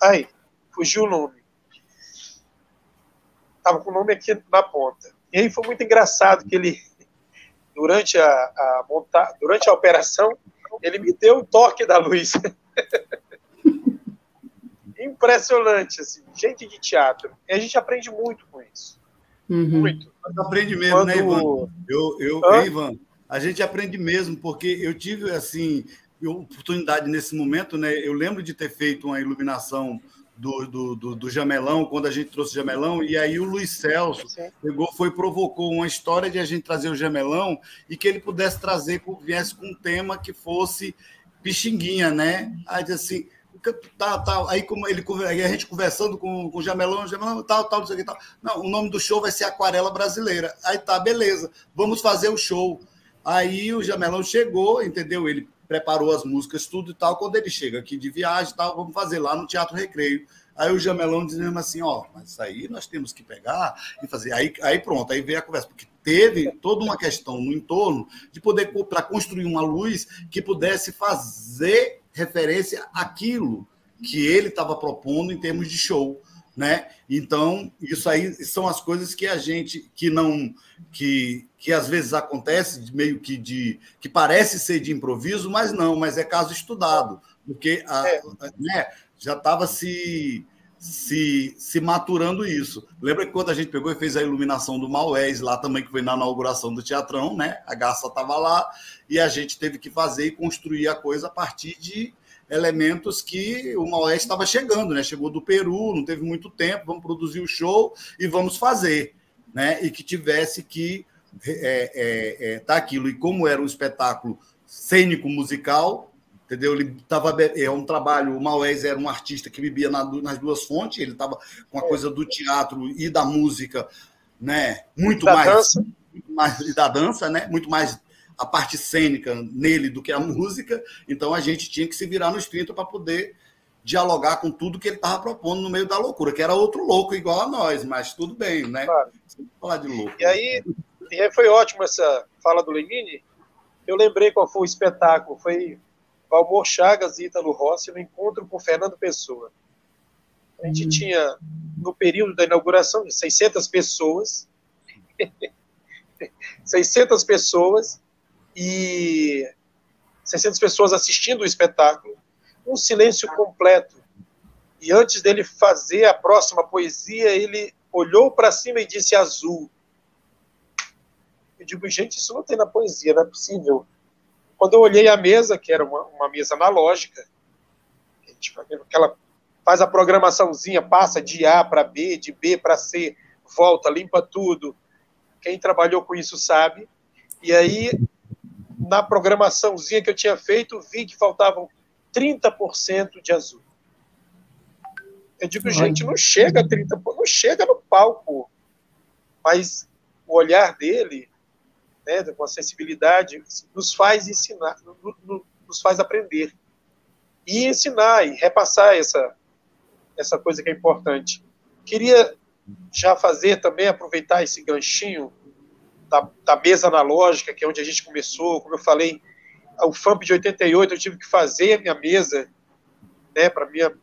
Ai, fugiu o nome. Estava com o nome aqui na ponta. E aí foi muito engraçado que ele, durante a, a montar, durante a operação, ele me deu o toque da luz. Impressionante, assim, gente de teatro. E a gente aprende muito com isso. Uhum. Muito. Mas aprende mesmo, né, Quando... né, Ivan? Eu, eu, Ivan, a gente aprende mesmo, porque eu tive, assim, oportunidade nesse momento, né? Eu lembro de ter feito uma iluminação do, do, do, do, Jamelão, quando a gente trouxe o Jamelão, e aí o Luiz Celso pegou, foi provocou uma história de a gente trazer o Jamelão e que ele pudesse trazer, viesse com um tema que fosse Pixinguinha, né? Aí assim, tá, tá, aí como ele aí a gente conversando com, com o Jamelão, o Jamelão, tal, tal, não sei o que tal. Não, o nome do show vai ser Aquarela Brasileira. Aí tá, beleza, vamos fazer o show. Aí o Jamelão chegou, entendeu? Ele preparou as músicas, tudo e tal. Quando ele chega aqui de viagem tal, vamos fazer lá no Teatro Recreio. Aí o Jamelão dizendo assim, ó, mas aí nós temos que pegar e fazer. Aí, aí pronto, aí veio a conversa, porque teve toda uma questão no entorno de poder, para construir uma luz que pudesse fazer referência àquilo que ele estava propondo em termos de show né? Então, isso aí são as coisas que a gente que não que, que às vezes acontece meio que de que parece ser de improviso, mas não, mas é caso estudado, porque a, é. né, já estava se se, se maturando isso. Lembra que quando a gente pegou e fez a iluminação do Maués lá também, que foi na inauguração do Teatrão, né? A Garça estava lá e a gente teve que fazer e construir a coisa a partir de elementos que o Maoeste estava chegando, né? Chegou do Peru, não teve muito tempo, vamos produzir o show e vamos fazer, né? E que tivesse que é, é, é, tá aquilo. E como era um espetáculo cênico musical, entendeu? Ele tava é um trabalho. O Maués era um artista que bebia na, nas duas fontes. Ele estava com a coisa do teatro e da música, né? Muito da mais, dança. mais e da dança, né? Muito mais a parte cênica nele do que a música, então a gente tinha que se virar nos 30 para poder dialogar com tudo que ele estava propondo no meio da loucura, que era outro louco igual a nós, mas tudo bem, né? Claro. falar de louco. E aí, e aí foi ótimo essa fala do Lenine. Eu lembrei qual foi o espetáculo, foi Valmor Chagas e Ítalo Rossi no encontro com Fernando Pessoa. A gente hum. tinha, no período da inauguração, 600 pessoas, 600 pessoas, e 600 pessoas assistindo o espetáculo, um silêncio completo. E antes dele fazer a próxima poesia, ele olhou para cima e disse azul. Eu digo, gente, isso não tem na poesia, não é possível. Quando eu olhei a mesa, que era uma, uma mesa analógica, que ela faz a programaçãozinha, passa de A para B, de B para C, volta, limpa tudo. Quem trabalhou com isso sabe. E aí na programaçãozinha que eu tinha feito, vi que faltavam 30% de azul. Eu digo, gente, não chega a 30, não chega no palco, mas o olhar dele, né, com a sensibilidade, nos faz ensinar, nos faz aprender e ensinar e repassar essa essa coisa que é importante. Queria já fazer também aproveitar esse ganchinho da, da mesa analógica, que é onde a gente começou, como eu falei, o FAMP de 88 eu tive que fazer a minha mesa, né, para minha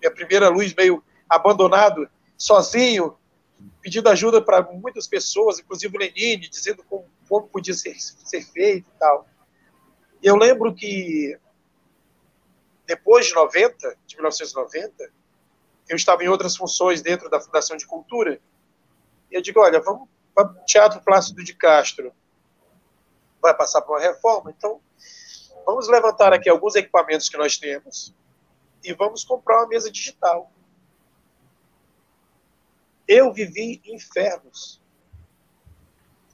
minha primeira luz meio abandonado, sozinho, pedindo ajuda para muitas pessoas, inclusive o Lenine, dizendo como, como podia ser, ser feito e tal. E eu lembro que depois de 90, de 1990, eu estava em outras funções dentro da Fundação de Cultura, e eu digo, olha, vamos o Teatro Plácido de Castro, vai passar por uma reforma, então vamos levantar aqui alguns equipamentos que nós temos e vamos comprar uma mesa digital. Eu vivi infernos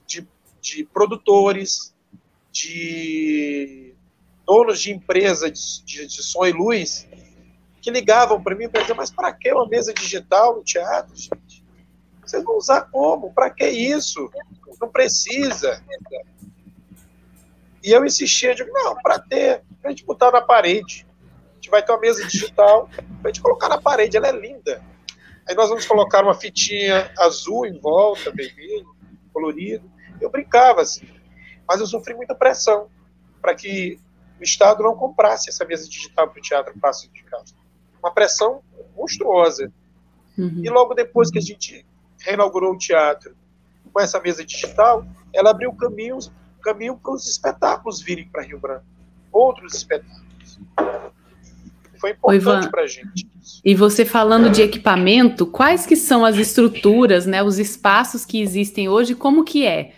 de, de produtores, de donos de empresa de, de, de som e luz, que ligavam para mim para dizer, mas para que uma mesa digital no teatro, gente? Vocês vão usar como? Para que isso? Não precisa. E eu insistia, eu digo, não, para ter, para a gente botar na parede. A gente vai ter uma mesa digital para a gente colocar na parede, ela é linda. Aí nós vamos colocar uma fitinha azul em volta, vermelho, colorido. Eu brincava assim, mas eu sofri muita pressão para que o Estado não comprasse essa mesa digital para o Teatro Passo de Casa uma pressão monstruosa. Uhum. E logo depois que a gente reinaugurou o teatro com essa mesa digital, ela abriu caminhos, caminho para os espetáculos virem para Rio Branco. Outros espetáculos. Foi importante para a gente. E você falando de equipamento, quais que são as estruturas, né, os espaços que existem hoje, como que é?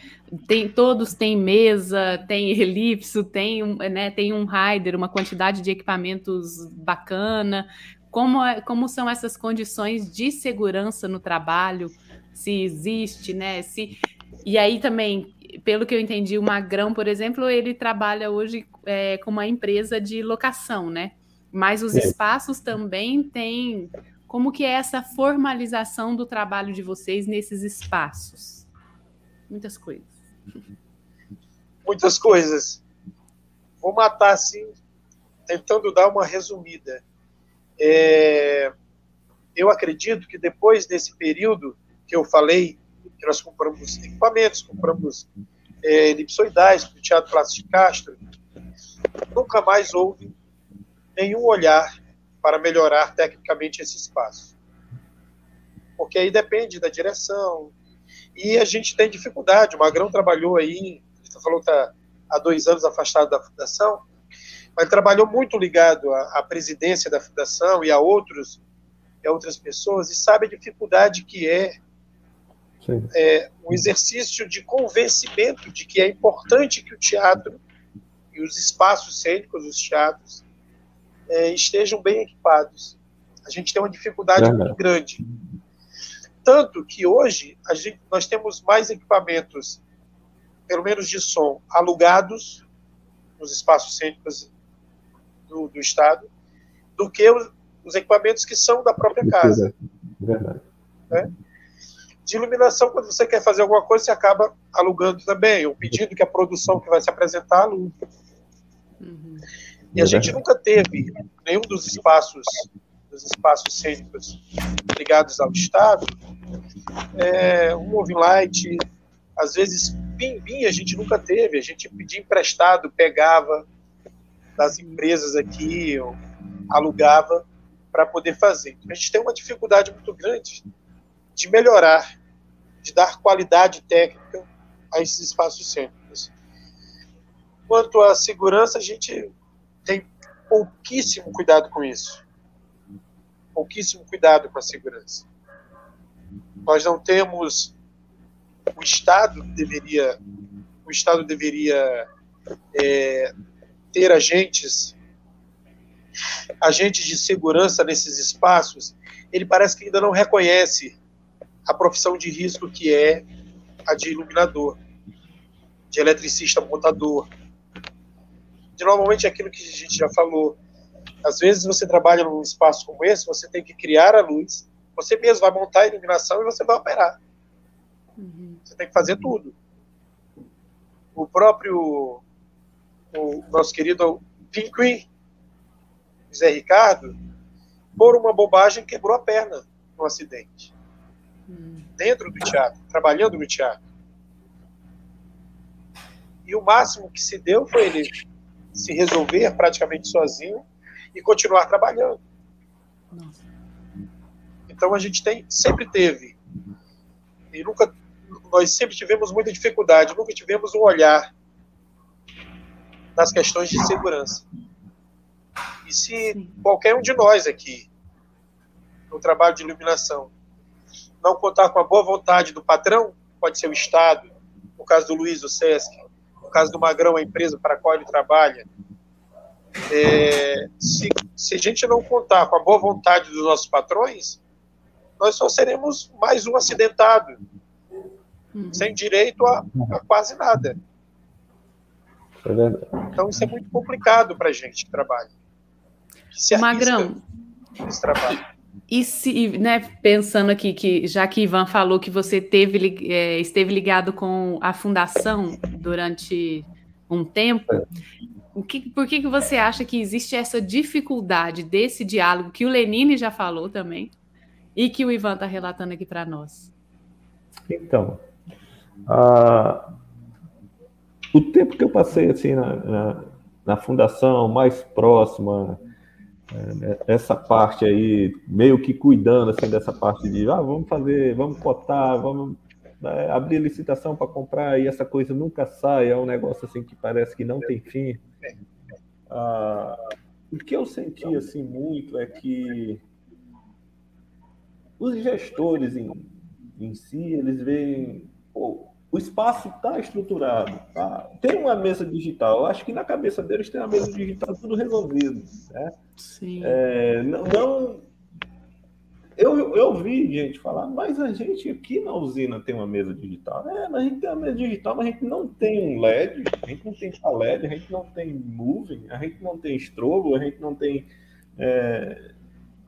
tem, todos têm mesa, tem elipso, tem, né, tem um rider, uma quantidade de equipamentos bacana. Como, é, como são essas condições de segurança no trabalho? Se existe, né? Se, e aí também, pelo que eu entendi, o Magrão, por exemplo, ele trabalha hoje é, com uma empresa de locação, né? Mas os é. espaços também têm. Como que é essa formalização do trabalho de vocês nesses espaços? Muitas coisas muitas coisas. Vou matar assim, tentando dar uma resumida. É, eu acredito que depois desse período que eu falei, que nós compramos equipamentos, compramos é, elipsoidais para o Teatro Plácido de Castro, nunca mais houve nenhum olhar para melhorar tecnicamente esse espaço. Porque aí depende da direção, e a gente tem dificuldade. O Magrão trabalhou aí, você falou que está há dois anos afastado da fundação, mas trabalhou muito ligado à, à presidência da fundação e a outros e a outras pessoas e sabe a dificuldade que é, é um exercício de convencimento de que é importante que o teatro e os espaços cênicos, os teatros, é, estejam bem equipados. A gente tem uma dificuldade muito grande tanto que hoje a gente, nós temos mais equipamentos, pelo menos de som, alugados nos espaços cênicos do, do Estado, do que os, os, equipamentos que são da própria casa. Verdade. Né? De iluminação, quando você quer fazer alguma coisa, você acaba alugando também, ou pedindo que a produção que vai se apresentar alugue. Uhum. E a gente nunca teve nenhum dos espaços dos espaços cênicos ligados ao Estado, é, um moving light, às vezes bim a gente nunca teve, a gente pedia emprestado, pegava das empresas aqui, alugava para poder fazer. A gente tem uma dificuldade muito grande de melhorar, de dar qualidade técnica a esses espaços cênicos. Quanto à segurança, a gente tem pouquíssimo cuidado com isso pouquíssimo cuidado com a segurança. Nós não temos o Estado deveria o Estado deveria é, ter agentes agentes de segurança nesses espaços. Ele parece que ainda não reconhece a profissão de risco que é a de iluminador, de eletricista montador, de normalmente aquilo que a gente já falou, Às vezes você trabalha num espaço como esse, você tem que criar a luz, você mesmo vai montar a iluminação e você vai operar. Uhum. Você tem que fazer tudo. O próprio o nosso querido Pinqui, Zé Ricardo, por uma bobagem quebrou a perna no acidente. Dentro do teatro, trabalhando no teatro. E o máximo que se deu foi ele se resolver praticamente sozinho e continuar trabalhando. Então a gente tem, sempre teve, e nunca, nós sempre tivemos muita dificuldade, nunca tivemos um olhar nas questões de segurança. E se qualquer um de nós aqui, no trabalho de iluminação, não contar com a boa vontade do patrão, pode ser o Estado, no caso do Luiz, o Sesc, no caso do Magrão, a empresa para a qual ele trabalha, é, se, se a gente não contar com a boa vontade dos nossos patrões, nós só seremos mais um acidentado, uhum. sem direito a, a quase nada. É então isso é muito complicado para a gente que trabalha. Que Magrão, esse trabalho. E se, né, pensando aqui que já que Ivan falou que você teve, é, esteve ligado com a fundação durante um tempo, é. que, por que, que você acha que existe essa dificuldade desse diálogo que o Lenine já falou também e que o Ivan está relatando aqui para nós? Então, uh, o tempo que eu passei assim na, na, na fundação mais próxima essa parte aí, meio que cuidando assim, dessa parte de ah, vamos fazer, vamos cotar, vamos né, abrir licitação para comprar e essa coisa nunca sai, é um negócio assim que parece que não tem fim. Ah, o que eu senti assim muito é que os gestores em, em si, eles veem, pô, o espaço está estruturado, tá? tem uma mesa digital. Eu acho que na cabeça deles tem uma mesa digital tudo resolvido. Né? Sim. É, não, não, eu, eu vi gente falar, mas a gente aqui na usina tem uma mesa digital. É, mas a gente tem uma mesa digital, mas a gente não tem um LED, a gente não tem LED, a gente não tem moving, a gente não tem strobo, a gente não tem é,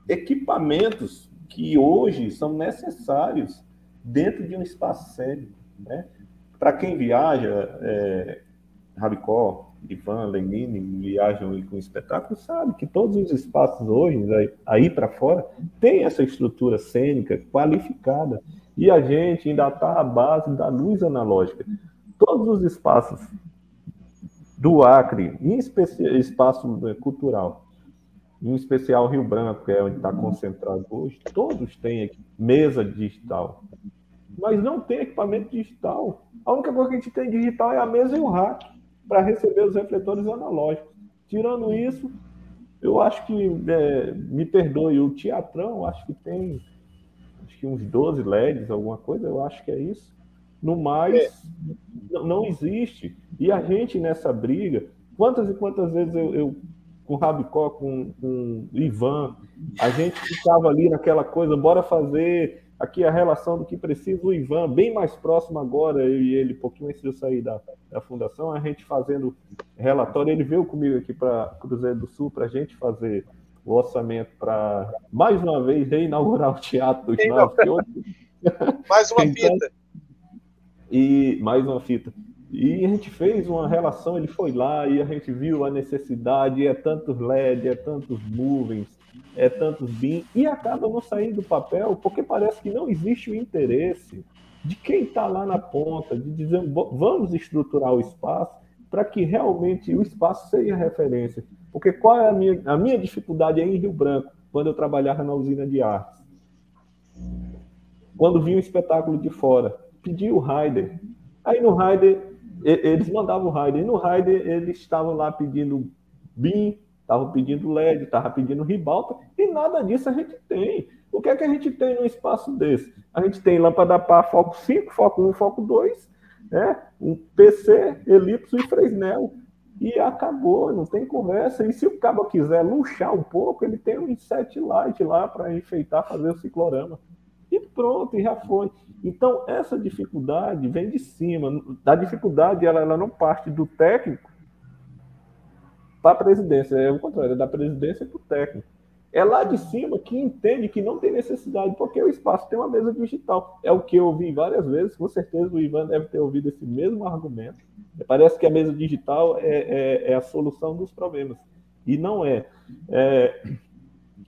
equipamentos que hoje são necessários dentro de um espaço cênico. Né? Para quem viaja, é, Rabicó, Ivan, Lenine, viajam com espetáculo, sabe que todos os espaços hoje, aí, aí para fora, tem essa estrutura cênica qualificada. E a gente ainda está à base da luz analógica. Todos os espaços do Acre, em especial espaço é, cultural, em especial Rio Branco, que é onde está concentrado hoje, todos têm mesa digital, mas não tem equipamento digital. A única coisa que a gente tem digital é a mesa e o rack para receber os refletores analógicos. Tirando isso, eu acho que, é, me perdoe, o Teatrão, acho que tem acho que uns 12 LEDs, alguma coisa, eu acho que é isso. No mais, é. não, existe. E a gente nessa briga, quantas e quantas vezes eu, eu com o Rabicó, com, com o Ivan, a gente ficava ali naquela coisa, bora fazer aqui a relação do que precisa o Ivan, bem mais próximo agora, eu e ele, pouquinho antes de eu sair da, da fundação, a gente fazendo relatório. Ele veio comigo aqui para Cruzeiro do Sul para a gente fazer o orçamento para, mais uma vez, reinaugurar o Teatro dos Novos. mais uma então, fita. E mais uma fita. E a gente fez uma relação, ele foi lá e a gente viu a necessidade, é tantos LED, é tantos movings, é tantos BIM, e acaba não saindo do papel, porque parece que não existe o interesse de quem está lá na ponta, de dizer vamos estruturar o espaço para que realmente o espaço seja referência. Porque qual é a minha, a minha dificuldade aí em Rio Branco, quando eu trabalhava na usina de artes? Quando vi um espetáculo de fora, pedi o rider. Aí no rider, eles mandavam o rider. E no rider, eles estavam lá pedindo BIM, estavam pedindo LED, estavam pedindo ribalta, e nada disso a gente tem. O que é que a gente tem num espaço desse? A gente tem lâmpada para foco 5, foco 1, foco 2, né? um PC, elipso e Fresnel. E acabou, não tem conversa. E se o cabo quiser luxar um pouco, ele tem um set light lá para enfeitar, fazer o ciclorama. E pronto, e já foi. Então, essa dificuldade vem de cima. A dificuldade ela, ela não parte do técnico, para a presidência, é o contrário, é da presidência para o técnico. É lá de cima que entende que não tem necessidade, porque o espaço tem uma mesa digital. É o que eu ouvi várias vezes, com certeza o Ivan deve ter ouvido esse mesmo argumento. Parece que a mesa digital é, é, é a solução dos problemas. E não é. é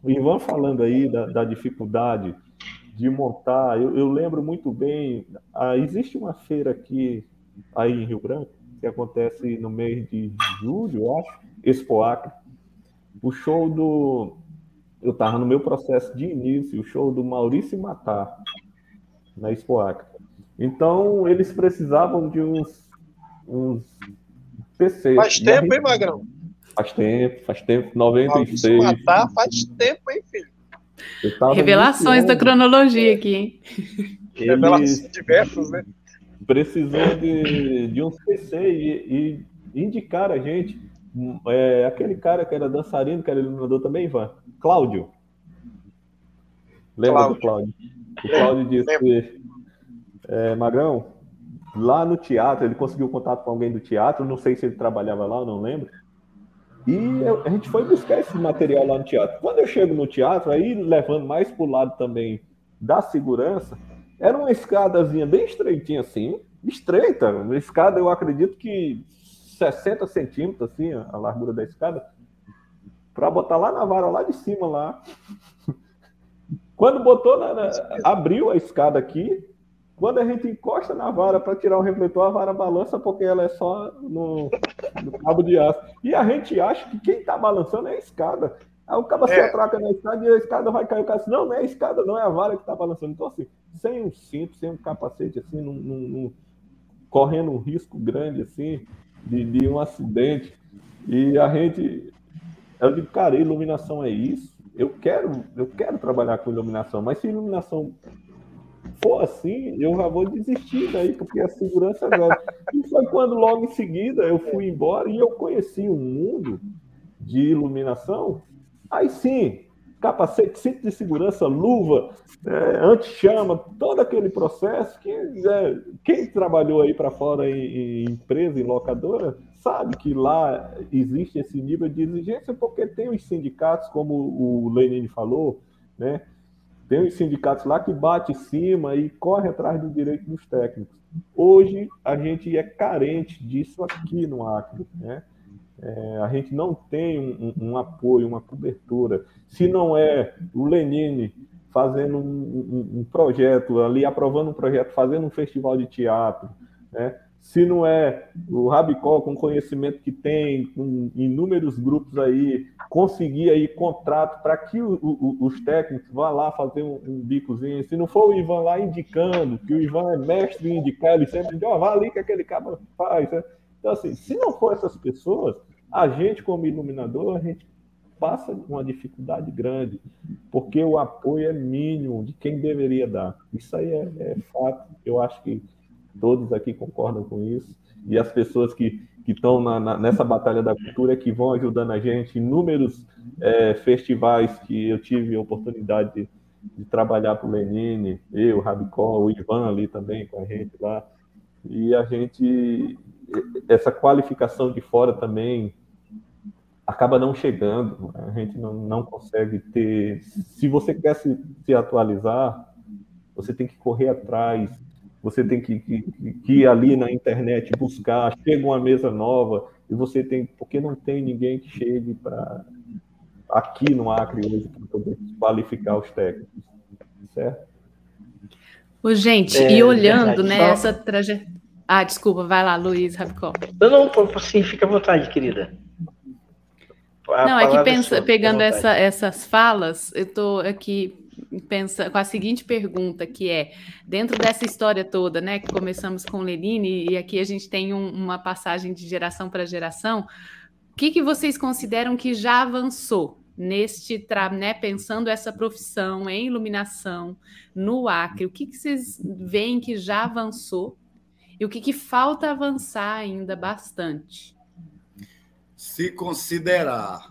o Ivan falando aí da, da dificuldade de montar, eu, eu, lembro muito bem, ah, existe uma feira aqui aí em Rio Branco, que acontece no mês de julho, eu acho, Expo Acre. O show do. Eu estava no meu processo de início, o show do Maurício Matar, na Expo Acre. Então, eles precisavam de uns, uns PCs. Faz tempo, gente... hein, Magrão? Faz tempo, faz tempo, 96. Maurício Matar faz tempo, hein, filho? Revelações da cronologia aqui, hein? Eles... Revelações diversas, né? precisou de, de um CC e, e indicar a gente. É, aquele cara que era dançarino, que era iluminador também, Ivan, Cláudio. Lembra Cláudio. do Cláudio? O Cláudio disse: é, Magrão, lá no teatro, ele conseguiu contato com alguém do teatro, não sei se ele trabalhava lá, não lembro. E eu, a gente foi buscar esse material lá no teatro. Quando eu chego no teatro, aí levando mais para o lado também da segurança, era uma escadazinha bem estreitinha assim, estreita. Uma escada, eu acredito que 60 centímetros, assim, a largura da escada, para botar lá na vara, lá de cima, lá. Quando botou, na, na, abriu a escada aqui, quando a gente encosta na vara para tirar o refletor, a vara balança porque ela é só no, no cabo de aço. E a gente acha que quem está balançando é a escada. Aí o cara é. se atraca na escada e a escada vai cair. O cara assim, não, não é a escada, não é a vara que está balançando. Então, assim, sem um cinto, sem um capacete, assim, num, num, correndo um risco grande, assim, de, de um acidente. E a gente, eu digo, cara, iluminação é isso. Eu quero, eu quero trabalhar com iluminação, mas se iluminação for assim, eu já vou desistir daí, porque a segurança agora. E foi quando logo em seguida eu fui embora e eu conheci um mundo de iluminação Aí sim, capacete, cinto de segurança, luva, é, anti-chama, todo aquele processo que é, quem trabalhou aí para fora em, em, empresa, em locadora, sabe que lá existe esse nível de exigência porque tem os sindicatos, como o Lenine falou, né? Tem os sindicatos lá que bate em cima e corre atrás do direito dos técnicos. Hoje a gente é carente disso aqui no Acre, né? É, a gente não tem um, um, apoio, uma cobertura. Se não é o Lenine fazendo um, um, projeto ali, aprovando um projeto, fazendo um festival de teatro, né? se não é o Rabicó com conhecimento que tem, com inúmeros grupos aí, conseguir aí contrato para que o, o, os técnicos vá lá fazer um, um, bicozinho, se não for o Ivan lá indicando, que o Ivan é mestre em indicar, ele sempre diz, ó, oh, vá ali que aquele cara faz. Né? Então, assim, se não for essas pessoas, a gente, como iluminador, a gente passa uma dificuldade grande, porque o apoio é mínimo de quem deveria dar. Isso aí é, é fato. Eu acho que todos aqui concordam com isso. E as pessoas que que estão nessa batalha da cultura, que vão ajudando a gente. Inúmeros é, festivais que eu tive a oportunidade de, de trabalhar para o Lenine, eu, Rabicó, o Ivan ali também com a gente lá. E a gente, essa qualificação de fora também acaba não chegando, a gente não, não consegue ter. Se você quer se, se atualizar, você tem que correr atrás, você tem que, que, que, ir ali na internet buscar, chega uma mesa nova, e você tem, porque não tem ninguém que chegue para aqui no Acre hoje para poder qualificar os técnicos, certo? Ô, gente, é, e olhando né, essa trajetória. Ah, desculpa, vai lá, Luiz Rabicó. Não, não, sim, fica à vontade, querida. Não, é que pensa, sua, pegando essa, essas falas, eu estou aqui pensa, com a seguinte pergunta, que é, dentro dessa história toda, né, que começamos com Lenine, e aqui a gente tem um, uma passagem de geração para geração, o que, que vocês consideram que já avançou neste, né, pensando essa profissão em iluminação no Acre? O que, que vocês veem que já avançou e o que, que falta avançar ainda bastante? Se considerar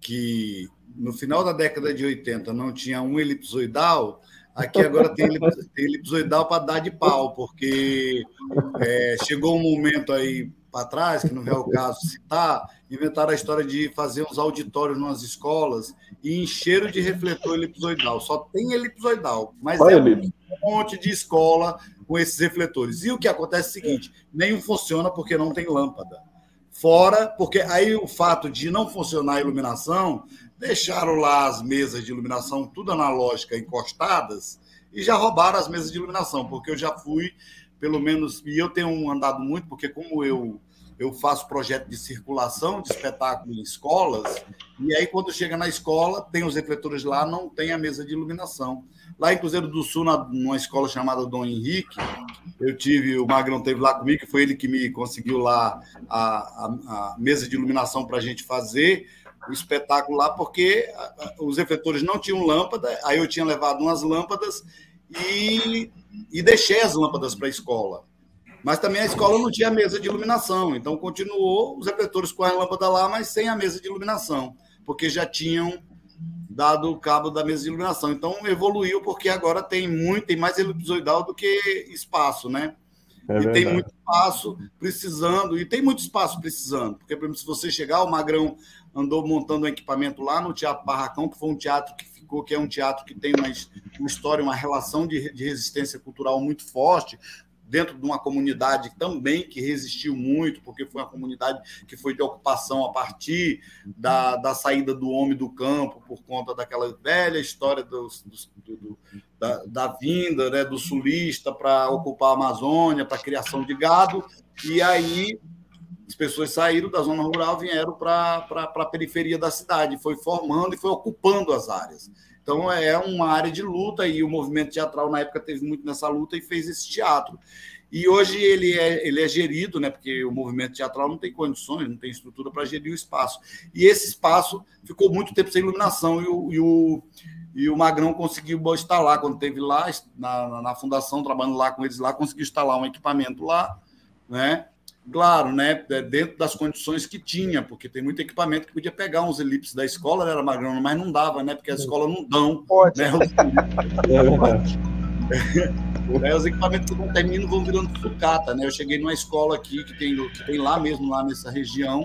que no final da década de 80 não tinha um elipsoidal, aqui agora tem, elipsoidal para dar de pau, porque é, chegou um momento aí para trás, que não é o caso citar, inventaram a história de fazer uns auditórios nas escolas e encheram de refletor elipsoidal. Só tem elipsoidal, mas Olha, é um monte de escola com esses refletores. E o que acontece é o seguinte: nenhum funciona porque não tem lâmpada. Fora, porque aí o fato de não funcionar a iluminação, deixaram lá as mesas de iluminação tudo analógica encostadas e já roubaram as mesas de iluminação, porque eu já fui, pelo menos, e eu tenho andado muito, porque como eu eu faço projeto de circulação de espetáculo em escolas, e aí quando chega na escola, tem os refletores lá, não tem a mesa de iluminação. Lá em Cruzeiro do Sul, na, numa escola chamada Dom Henrique, eu tive, o Magrão teve lá comigo, foi ele que me conseguiu lá a, a, a mesa de iluminação para a gente fazer o espetáculo lá, porque os refletores não tinham lâmpada, aí eu tinha levado umas lâmpadas e, e deixei as lâmpadas para a escola. Mas também a escola não tinha mesa de iluminação, então continuou os refletores com a lâmpada lá, mas sem a mesa de iluminação, porque já tinham dado o cabo da mesa de iluminação. Então evoluiu porque agora tem muito, tem mais elipsoidal do que espaço, né? É e tem muito espaço precisando, e tem muito espaço precisando, porque, por exemplo, se você chegar, o Magrão andou montando um equipamento lá no Teatro Barracão, que foi um teatro que ficou, que é um teatro que tem uma, uma história, uma relação de, de resistência cultural muito forte dentro de uma comunidade também que resistiu muito, porque foi uma comunidade que foi de ocupação a partir da, da saída do homem do campo, por conta daquela velha história do, do, do da, da, vinda né, do sulista para ocupar a Amazônia, para criação de gado, e aí as pessoas saíram da zona rural, vieram para a periferia da cidade, foi formando e foi ocupando as áreas. Então é uma área de luta e o movimento teatral na época teve muito nessa luta e fez esse teatro. E hoje ele é, ele é gerido, né, porque o movimento teatral não tem condições, não tem estrutura para gerir o espaço. E esse espaço ficou muito tempo sem iluminação e o, e o, e o Magrão conseguiu instalar, quando teve lá na, na fundação, trabalhando lá com eles lá, conseguiu instalar um equipamento lá, né? Claro, né? É dentro das condições que tinha, porque tem muito equipamento que podia pegar uns elipses da escola, era magrão, mas não dava, né? Porque a escola não dão. Pode. Né? É verdade. É, os equipamentos que não terminam vão virando sucata, né? Eu cheguei numa escola aqui que tem, que tem lá mesmo, lá nessa região,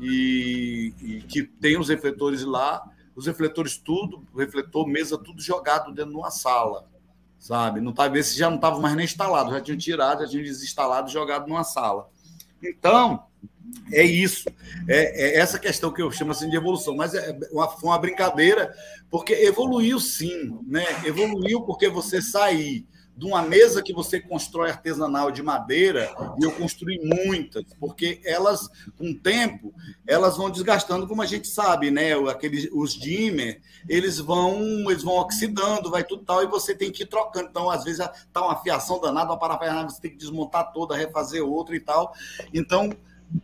e, e que tem os refletores lá, os refletores tudo, refletor, mesa, tudo jogado dentro de uma sala sabe? Não tá, esse já não estava mais nem instalado, já tinham tirado, já tinham desinstalado e jogado numa sala. Então, é isso. É, é, essa questão que eu chamo assim de evolução. Mas é uma, foi uma brincadeira, porque evoluiu sim, né? Evoluiu porque você sair de uma mesa que você constrói artesanal de madeira, e eu construí muitas, porque elas, com o tempo, elas vão desgastando, como a gente sabe, né? Aqueles, os dimmer, eles vão, eles vão oxidando, vai tudo tal, e você tem que ir trocando. Então, às vezes, tá uma fiação danada, uma parafernália, você tem que desmontar toda, refazer outra e tal. Então,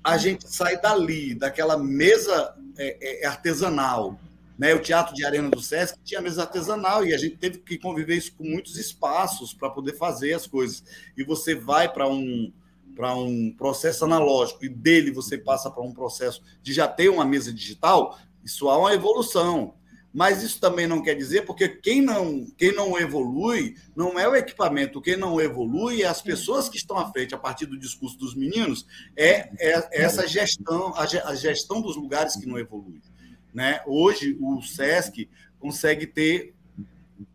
a gente sai dali, daquela mesa é, é, artesanal, né? O Teatro de Arena do Sesc tinha mesa artesanal e a gente teve que conviver isso com muitos espaços para poder fazer as coisas. E você vai para um para um processo analógico e dele você passa para um processo de já ter uma mesa digital, isso há uma evolução. Mas isso também não quer dizer, porque quem não, quem não evolui não é o equipamento, quem não evolui é as pessoas que estão à frente, a partir do discurso dos meninos, é, é essa gestão, a gestão dos lugares que não evolui. Né? Hoje, o SESC consegue ter,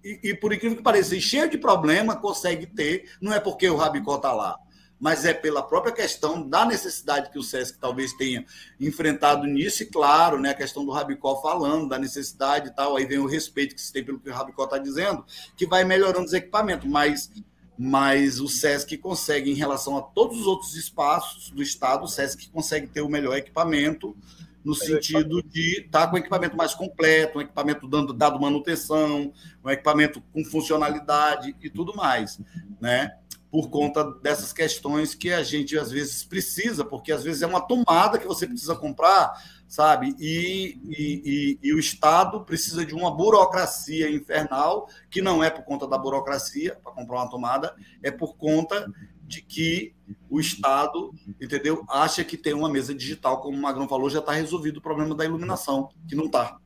e, e por incrível que pareça, cheio de problema, consegue ter, não é porque o Rabicó está lá, mas é pela própria questão da necessidade que o SESC talvez tenha enfrentado nisso, e claro, né, a questão do Rabicó falando da necessidade e tal, aí vem o respeito que se tem pelo que o Rabicó está dizendo, que vai melhorando os equipamentos, mas, mas o SESC consegue, em relação a todos os outros espaços do Estado, o SESC consegue ter o melhor equipamento, no sentido de estar tá com equipamento mais completo, um equipamento dando dado manutenção, um equipamento com funcionalidade e tudo mais, né? Por conta dessas questões que a gente às vezes precisa, porque às vezes é uma tomada que você precisa comprar, sabe? E, e, e, e o Estado precisa de uma burocracia infernal, que não é por conta da burocracia para comprar uma tomada, é por conta de que o Estado, entendeu, acha que tem uma mesa digital, como o Magrão falou, já está resolvido o problema da iluminação, que não está.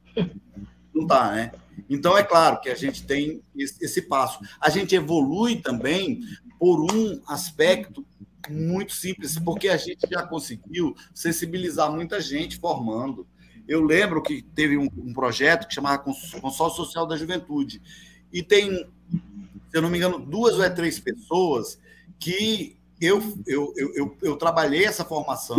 Não está, né? Então, é claro que a gente tem esse passo. A gente evolui também por um aspecto muito simples, porque a gente já conseguiu sensibilizar muita gente formando. Eu lembro que teve um, um projeto que chamava Consórcio Social da Juventude, e tem, se eu não me engano, duas ou é três pessoas que eu, eu, eu, eu, eu trabalhei essa formação,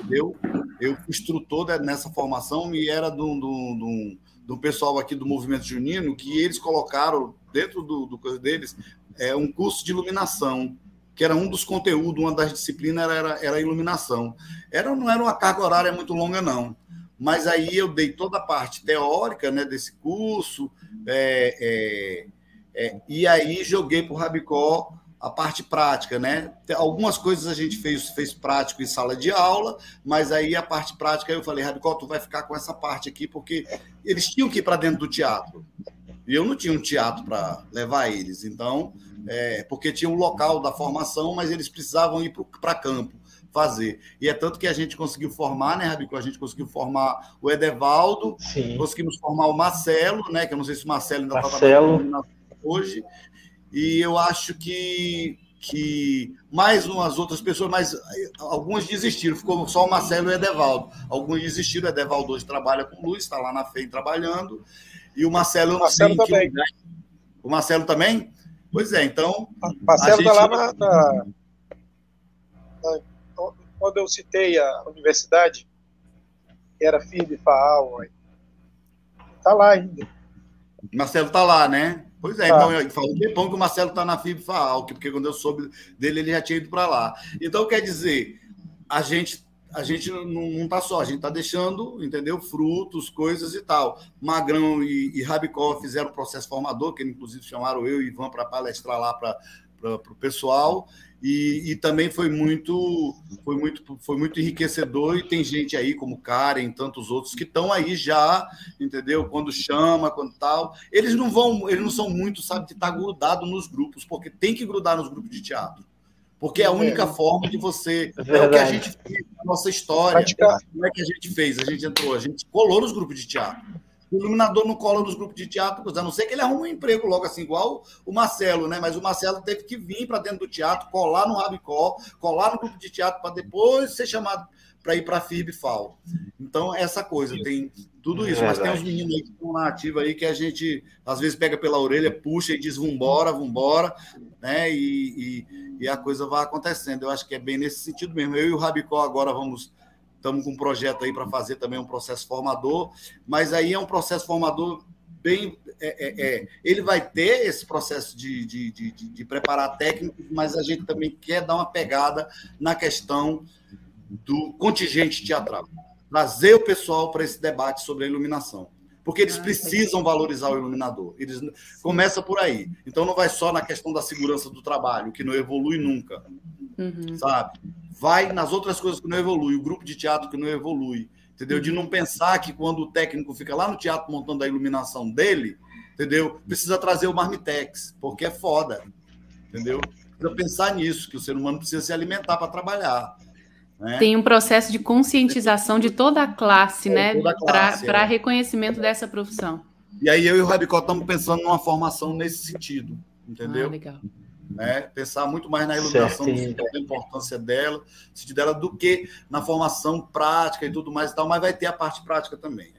entendeu? Eu fui instrutor nessa formação e era do, do, do, pessoal aqui do Movimento Junino que eles colocaram dentro do, do deles é, um curso de iluminação que era um dos conteúdos, uma das disciplinas era, era iluminação. Era, não era uma carga horária muito longa, não. Mas aí eu dei toda a parte teórica né, desse curso, é, é, é, e aí joguei para o Rabicó a parte prática, né? Algumas coisas a gente fez, fez prático em sala de aula, mas aí a parte prática eu falei, Rabicó, tu vai ficar com essa parte aqui, porque eles tinham que ir para dentro do teatro. E eu não tinha um teatro para levar eles. Então, é, porque tinha um local da formação, mas eles precisavam ir para campo fazer. E é tanto que a gente conseguiu formar, né, Rabico? A gente conseguiu formar o Edevaldo, Sim. conseguimos formar o Marcelo, né? Que eu não sei se o Marcelo ainda está hoje. E eu acho que, que mais umas outras pessoas, mas algumas desistiram, ficou só o Marcelo e o Edevaldo. Alguns desistiram, o Edevaldo hoje trabalha com luz, está lá na FEM trabalhando. E o Marcelo, o Marcelo também. Que... O Marcelo também? Pois é, então. Marcelo está lá na, na, na, Quando eu citei a universidade, que era FIB, FAAL, está lá ainda. Marcelo está lá, né? Pois é, tá. então faz um tempão que o Marcelo está na FIB FAAL, porque quando eu soube dele, ele já tinha ido para lá. Então, quer dizer, a gente a gente não está só, a gente está deixando, entendeu? Frutos, coisas e tal. Magrão e, e Rabicó fizeram um processo formador, que inclusive chamaram eu e Ivan para palestrar lá para o pessoal. E, e, também foi muito, foi muito, foi muito enriquecedor. E tem gente aí como Karen, tantos outros que estão aí já, entendeu? Quando chama, quando tal. Eles não vão, eles não são muito, sabe, de estar tá grudado nos grupos, porque tem que grudar nos grupos de teatro. Porque é a única é. forma de você. É, é o que a gente fez na nossa história. Como é que a gente fez? A gente entrou, a gente colou nos grupos de teatro. O iluminador não cola nos grupos de teatro, a não ser que ele arrume um emprego logo assim, igual o Marcelo, né? Mas o Marcelo teve que vir para dentro do teatro, colar no Rabicó, colar no grupo de teatro, para depois ser chamado para ir para a FIB FAO. Então, essa coisa, tem tudo isso. É mas tem uns meninos aí que estão na ativa aí que a gente, às vezes, pega pela orelha, puxa e diz vambora, vambora, né? E, e, e, a coisa vai acontecendo. Eu acho que é bem nesse sentido mesmo. Eu e o Rabicó agora vamos. Estamos com um projeto aí para fazer também um processo formador, mas aí é um processo formador bem. É, é, é, ele vai ter esse processo de, de, de, de, preparar técnicos, mas a gente também quer dar uma pegada na questão do contingente teatral trazer o pessoal para esse debate sobre a iluminação. Porque eles ah, precisam valorizar o iluminador. Eles começa por aí. Então não vai só na questão da segurança do trabalho, que não evolui nunca. Uhum. Sabe? Vai nas outras coisas que não evolui, o grupo de teatro que não evolui. Entendeu? De não pensar que quando o técnico fica lá no teatro montando a iluminação dele, entendeu? Precisa trazer o Marmitex, porque é foda. Entendeu? Precisa pensar nisso, que o ser humano precisa se alimentar para trabalhar. Né? Tem um processo de conscientização de toda a classe, é, né? Para é. reconhecimento dessa profissão. E aí eu e o Rabicó estamos pensando numa formação nesse sentido, entendeu? Ah, legal. Né? Pensar muito mais na iluminação, da importância dela, sentido dela, do que na formação prática e tudo mais e tal, mas vai ter a parte prática também.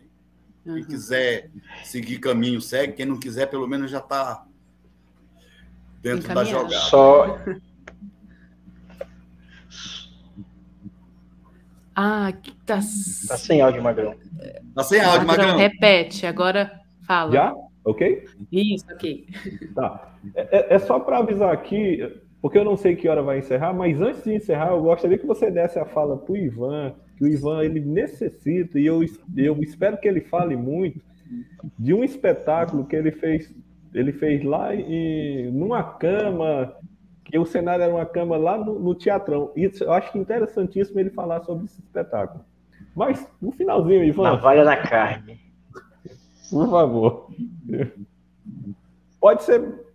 Quem uhum. quiser seguir caminho, segue. Quem não quiser, pelo menos já está dentro da jogada. Só, Ah, tá. Tá sem áudio, Magrão. Tá sem áudio, Magrão. Repete, agora fala. Já? Ok? Isso, ok. Tá. É, é só para avisar aqui, porque eu não sei que hora vai encerrar, mas antes de encerrar, eu gostaria que você desse a fala para o Ivan, que o Ivan ele necessita, e eu, eu espero que ele fale muito, de um espetáculo que ele fez, ele fez lá em, numa cama que o cenário era uma cama lá no, no teatrão. E eu acho interessantíssimo ele falar sobre esse espetáculo. Mas, no finalzinho, Ivan. Na valha da carne. Por favor. Pode ser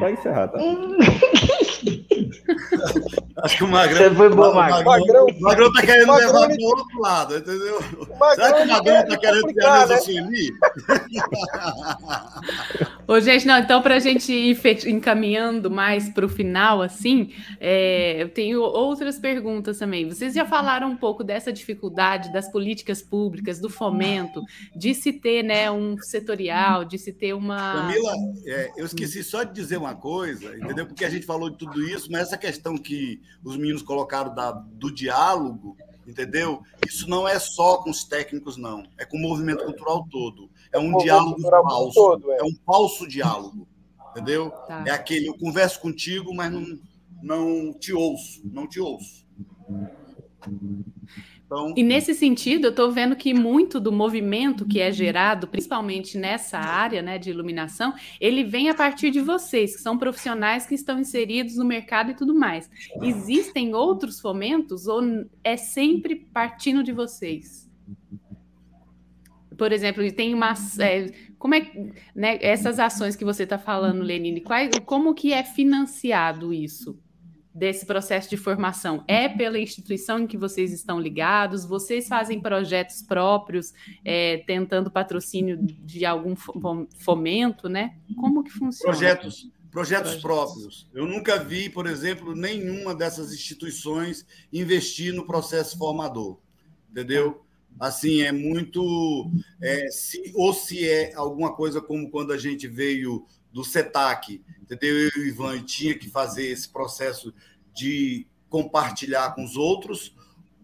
para encerrar, tá? Acho que o Magrão. Você foi bom, Magrão. Magrão, Magrão tá querendo Magrão, levar para o outro lado, entendeu? Será que o Magrão tá querendo ter a mesa né? ali? Ô, gente, não, então, para a gente ir encaminhando mais para o final, assim, é, eu tenho outras perguntas também. Vocês já falaram um pouco dessa dificuldade das políticas públicas, do fomento, de se ter né, um setorial, de se ter uma. Camila, é, eu esqueci só de dizer uma coisa, entendeu? Porque a gente falou de tudo isso, mas essa questão que os meninos colocaram da, do diálogo, entendeu? Isso não é só com os técnicos, não. É com o movimento cultural todo. É um diálogo falso. Todo, é. é. um falso diálogo, entendeu? Tá. É aquele, eu converso contigo, mas não, não te ouço, não te ouço. Então... E nesse sentido, eu estou vendo que muito do movimento que é gerado, principalmente nessa área né, de iluminação, ele vem a partir de vocês, que são profissionais que estão inseridos no mercado e tudo mais. Existem outros fomentos ou é sempre partindo de vocês? Por exemplo, tem uma. É, como é né, essas ações que você está falando, Lenine, quais, como que é financiado isso? Desse processo de formação é pela instituição em que vocês estão ligados? Vocês fazem projetos próprios, é, tentando patrocínio de algum fomento, né? Como que funciona? Projetos, projetos, projetos próprios. Eu nunca vi, por exemplo, nenhuma dessas instituições investir no processo formador, entendeu? Assim, é muito. É, se, ou se é alguma coisa como quando a gente veio do CETAC, entendeu? Eu e o Ivan tinha que fazer esse processo de compartilhar com os outros,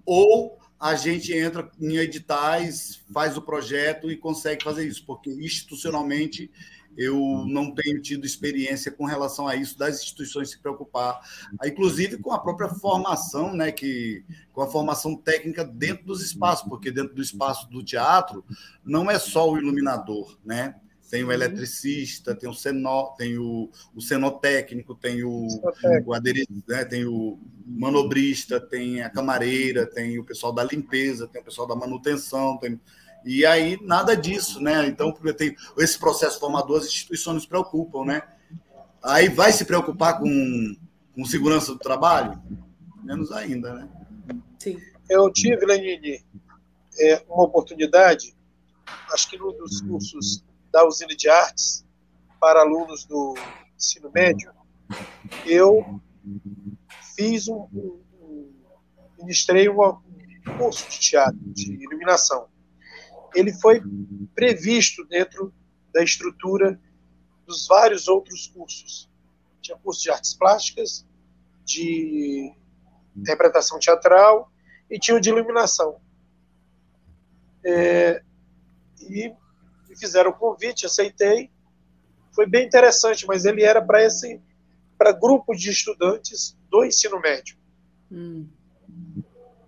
ou a gente entra em editais, faz o projeto e consegue fazer isso, porque institucionalmente eu não tenho tido experiência com relação a isso das instituições se preocupar, inclusive com a própria formação, né, que com a formação técnica dentro dos espaços, porque dentro do espaço do teatro não é só o iluminador, né? Tem o eletricista, tem o seno, tem o, o cenotécnico, tem o, o aderente, né? tem o manobrista, tem a camareira, tem o pessoal da limpeza, tem o pessoal da manutenção, tem, e aí nada disso, né? Então tem esse processo formador, as instituições se preocupam, né? Aí vai se preocupar com, com segurança do trabalho? Menos ainda, né? Sim. Eu tive, Lenine, é, uma oportunidade, acho que num dos cursos da usina de artes para alunos do ensino médio, eu fiz um, um, um ministrei um curso de teatro, de iluminação. Ele foi previsto dentro da estrutura dos vários outros cursos. Tinha curso de artes plásticas, de interpretação teatral e tinha o de iluminação. É, e fizeram o convite, aceitei. Foi bem interessante, mas ele era para esse para grupo de estudantes do ensino médio. Hum.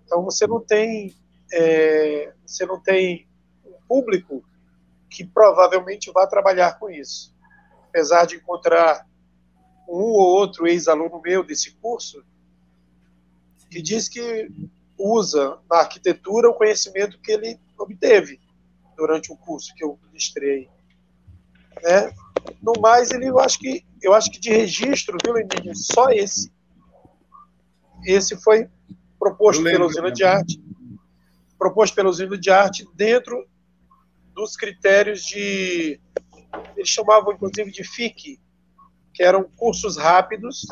Então você não tem é, você não tem um público que provavelmente vá trabalhar com isso. Apesar de encontrar um ou outro ex-aluno meu desse curso que diz que usa na arquitetura o conhecimento que ele obteve durante o curso que eu ministrei. Né? No mais, ele, eu acho que eu acho que de registro, viu, Lenine, só esse. Esse foi proposto pela usina de arte, proposto pela usina de arte dentro dos critérios de eles chamavam inclusive de FIC, que eram cursos rápidos,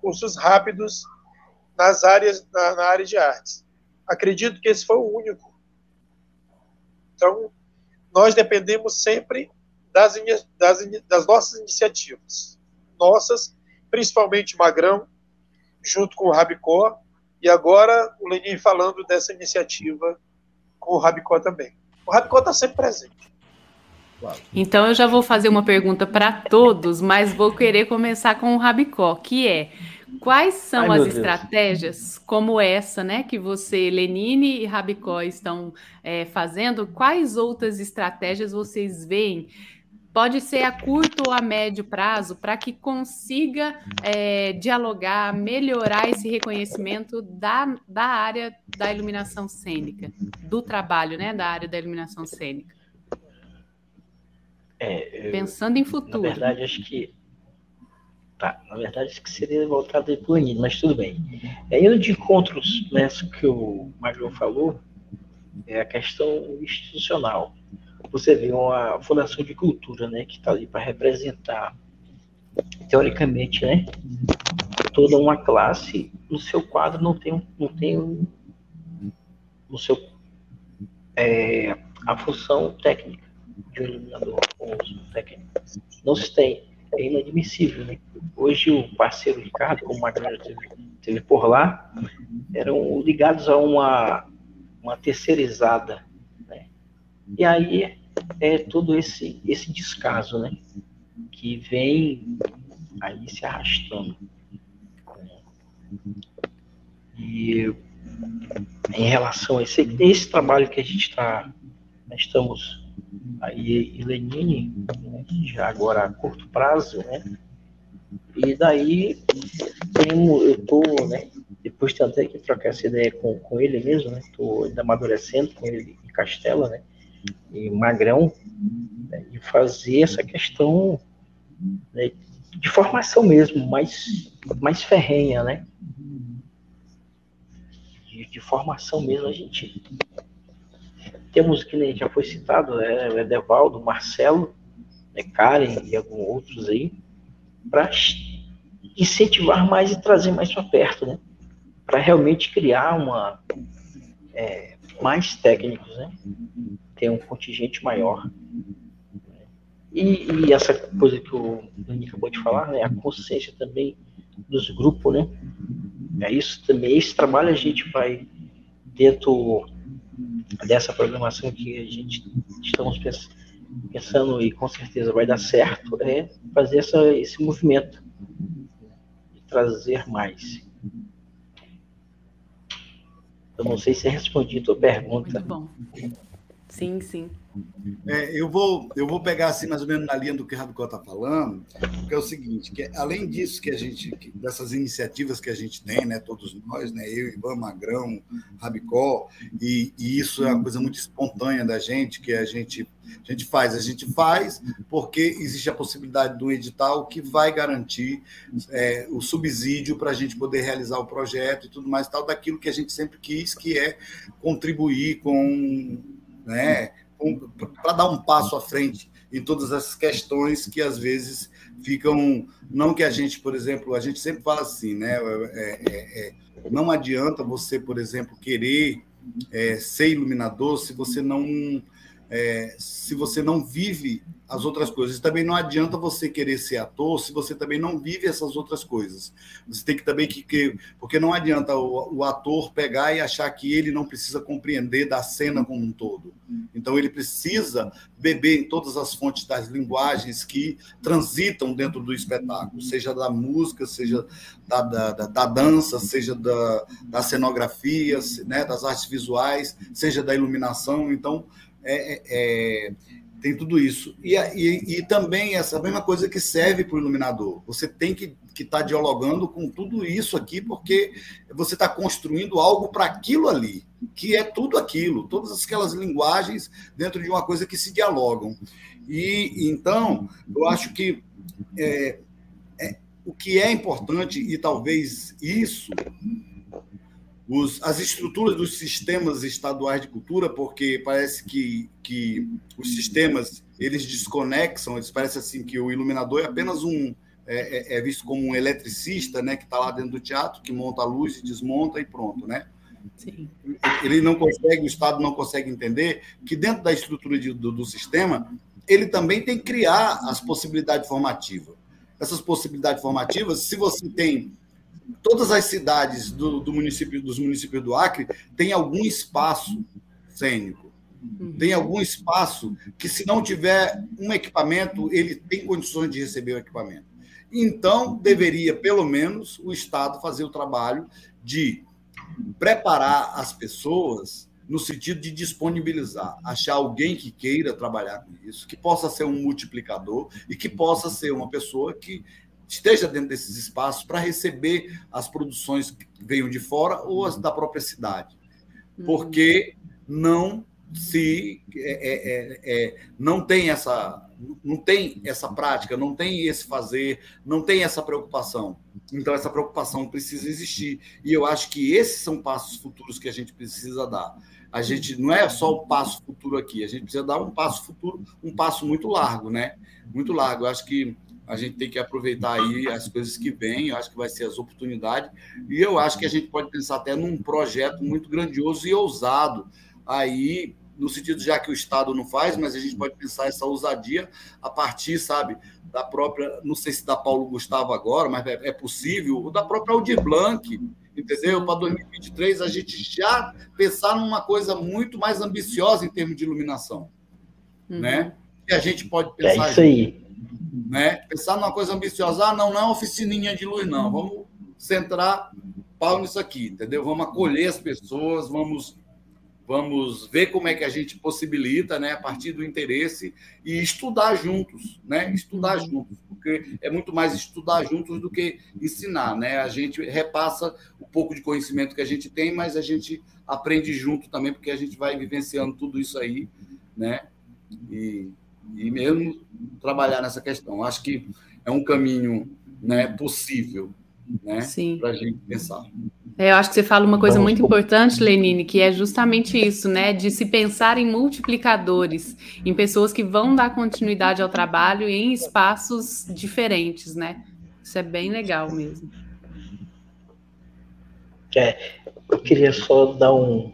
cursos rápidos nas áreas na, na área de artes. Acredito que esse foi o único então, nós dependemos sempre das, das, das nossas iniciativas. Nossas, principalmente Magrão, junto com o Rabicó, e agora o Lenin falando dessa iniciativa com o Rabicó também. O Rabicó está sempre presente. Então eu já vou fazer uma pergunta para todos, mas vou querer começar com o Rabicó, que é Quais são Ai, as estratégias Deus. como essa, né, que você, Lenine e Rabicó estão é, fazendo? Quais outras estratégias vocês veem? Pode ser a curto ou a médio prazo para que consiga é, dialogar, melhorar esse reconhecimento da, da área da iluminação cênica, do trabalho, né, da área da iluminação cênica. É, eu, Pensando em futuro. Na verdade, acho que Na verdade, isso que seria voltado aí para o Anísio, mas tudo bem. É, indo de encontros nessa que o Magno falou, é a questão institucional. você vê uma Fundação de Cultura, né, que está ali para representar, teoricamente, né, toda uma classe, no seu quadro não tem, não tem no seu, é, a função técnica de um iluminador ou técnico. Não se tem. É inadmissível. Né? Hoje o parceiro Ricardo, como o Magrão teve, teve por lá, eram ligados a uma, uma terceirizada. Né? E aí é todo esse, esse descaso né? que vem aí se arrastando. E em relação a esse, esse trabalho que a gente está, estamos aí em Lenine, né, já agora a curto prazo, né? E daí eu tô, né? Depois tentei que trocar essa ideia com, com ele mesmo, né? Estou ainda amadurecendo com ele em Castela, né? E Magrão, né, e fazer essa questão né, de formação mesmo, mais, mais ferrenha, né? De, de formação mesmo, a gente temos, que nem já foi citado, é, o Edevaldo, Marcelo, né, Karen e alguns outros aí, para incentivar mais e trazer mais para perto, né? Para realmente criar uma é, mais técnicos, né? Ter um contingente maior. E, e, essa coisa que o Dani acabou de falar, né? A consciência também dos grupos, né? É isso também. Esse trabalho a gente vai dentro dessa programação que a gente estamos pensando e com certeza vai dar certo é fazer essa, esse movimento de trazer mais. Eu não sei se respondi a tua pergunta. Muito bom. Sim, sim. É, eu, vou, eu vou pegar assim mais ou menos na linha do que o Rabicó está falando, porque é o seguinte, que além disso que a gente, dessas iniciativas que a gente tem, né, todos nós, né, eu, Ivan, Magrão, Rabicó, e, e isso é uma coisa muito espontânea da gente, que a gente, a gente faz, a gente faz porque existe a possibilidade do edital que vai garantir é, o subsídio para a gente poder realizar o projeto e tudo mais, tal, daquilo que a gente sempre quis, que é contribuir com né, para dar um passo à frente em todas essas questões que às vezes ficam. Não que a gente, por exemplo, a gente sempre fala assim, né? É, é, é, não adianta você, por exemplo, querer é, ser iluminador se você não é, se você não vive as outras coisas. Também não adianta você querer ser ator se você também não vive essas outras coisas. Você tem que também que, que porque não adianta o, o, ator pegar e achar que ele não precisa compreender da cena como um todo. Então ele precisa beber em todas as fontes das linguagens que transitam dentro do espetáculo, seja da música, seja da, da, da, da dança, seja da, da cenografia, né, das artes visuais, seja da iluminação. Então é, é, é, tem tudo isso. E, e, e, também essa mesma coisa que serve para o iluminador. Você tem que estar tá dialogando com tudo isso aqui, porque você está construindo algo para aquilo ali, que é tudo aquilo, todas aquelas linguagens dentro de uma coisa que se dialogam. E então, eu acho que é, é, o que é importante, e talvez isso os, as estruturas dos sistemas estaduais de cultura, porque parece que, que os sistemas eles desconexam, eles parece assim que o iluminador é apenas um é, é, é visto como um eletricista, né, que está lá dentro do teatro, que monta a luz e desmonta e pronto, né? Sim. Ele não consegue, o Estado não consegue entender que dentro da estrutura de, do, do sistema ele também tem que criar as possibilidades formativas. Essas possibilidades formativas, se você tem todas as cidades do, do, município, dos municípios do Acre têm algum espaço cênico. Uhum. Tem algum espaço que, se não tiver um equipamento, ele tem condições de receber o equipamento. Então, deveria, pelo menos, o Estado fazer o trabalho de preparar as pessoas no sentido de disponibilizar, achar alguém que queira trabalhar com isso, que possa ser um multiplicador e que possa ser uma pessoa que esteja dentro desses espaços para receber as produções que venham de fora ou as da própria cidade. Uhum. Porque não se é, é, é, não tem essa não tem essa prática, não tem esse fazer, não tem essa preocupação. Então essa preocupação precisa existir e eu acho que esses são passos futuros que a gente precisa dar. A gente não é só o passo futuro aqui, a gente precisa dar um passo futuro, um passo muito largo, né? Muito largo. Eu acho que a gente tem que aproveitar aí as coisas que vêm, eu acho que vai ser as oportunidades, e eu acho que a gente pode pensar até num projeto muito grandioso e ousado aí no sentido já que o Estado não faz, mas a gente pode pensar essa ousadia a partir, sabe, da própria, não sei se da Paulo Gustavo agora, mas é, é possível, ou da própria Aldir Blanc, entendeu? Para 2023 a gente já pensar numa coisa muito mais ambiciosa em termos de iluminação, uhum. né? E a gente pode é pensar é isso aí. Né? Pensar numa coisa ambiciosa, ah, não, não é oficininha de luz não, vamos centrar pau nisso aqui, entendeu? Vamos acolher as pessoas, vamos vamos ver como é que a gente possibilita, né, a partir do interesse e estudar juntos, né, estudar uhum. juntos, porque é muito mais estudar juntos do que ensinar, né, a gente repassa o pouco de conhecimento que a gente tem, mas a gente aprende junto também, porque a gente vai vivenciando tudo isso aí, né, e, e mesmo trabalhar nessa questão. Acho que é um caminho, né, possível, né, para a gente pensar. É, eu acho que você fala uma coisa muito importante, Lenine, que é justamente isso, né? De se pensar em multiplicadores, em pessoas que vão dar continuidade ao trabalho em espaços diferentes, né? Isso é bem legal mesmo. É, eu queria só dar um.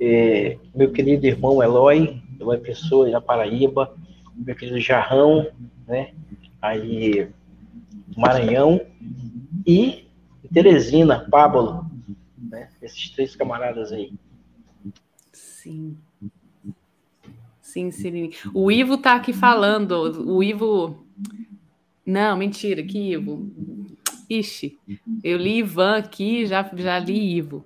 É, meu querido irmão Eloy, Eloy Pessoa, da Paraíba, meu querido Jarrão, né? Aí, Maranhão, e Teresina, Pablo, né? Esses três camaradas aí. Sim. Sim, Sim. O Ivo tá aqui falando. O Ivo. Não, mentira, que Ivo. Ixi, eu li Ivan aqui, já, já li Ivo.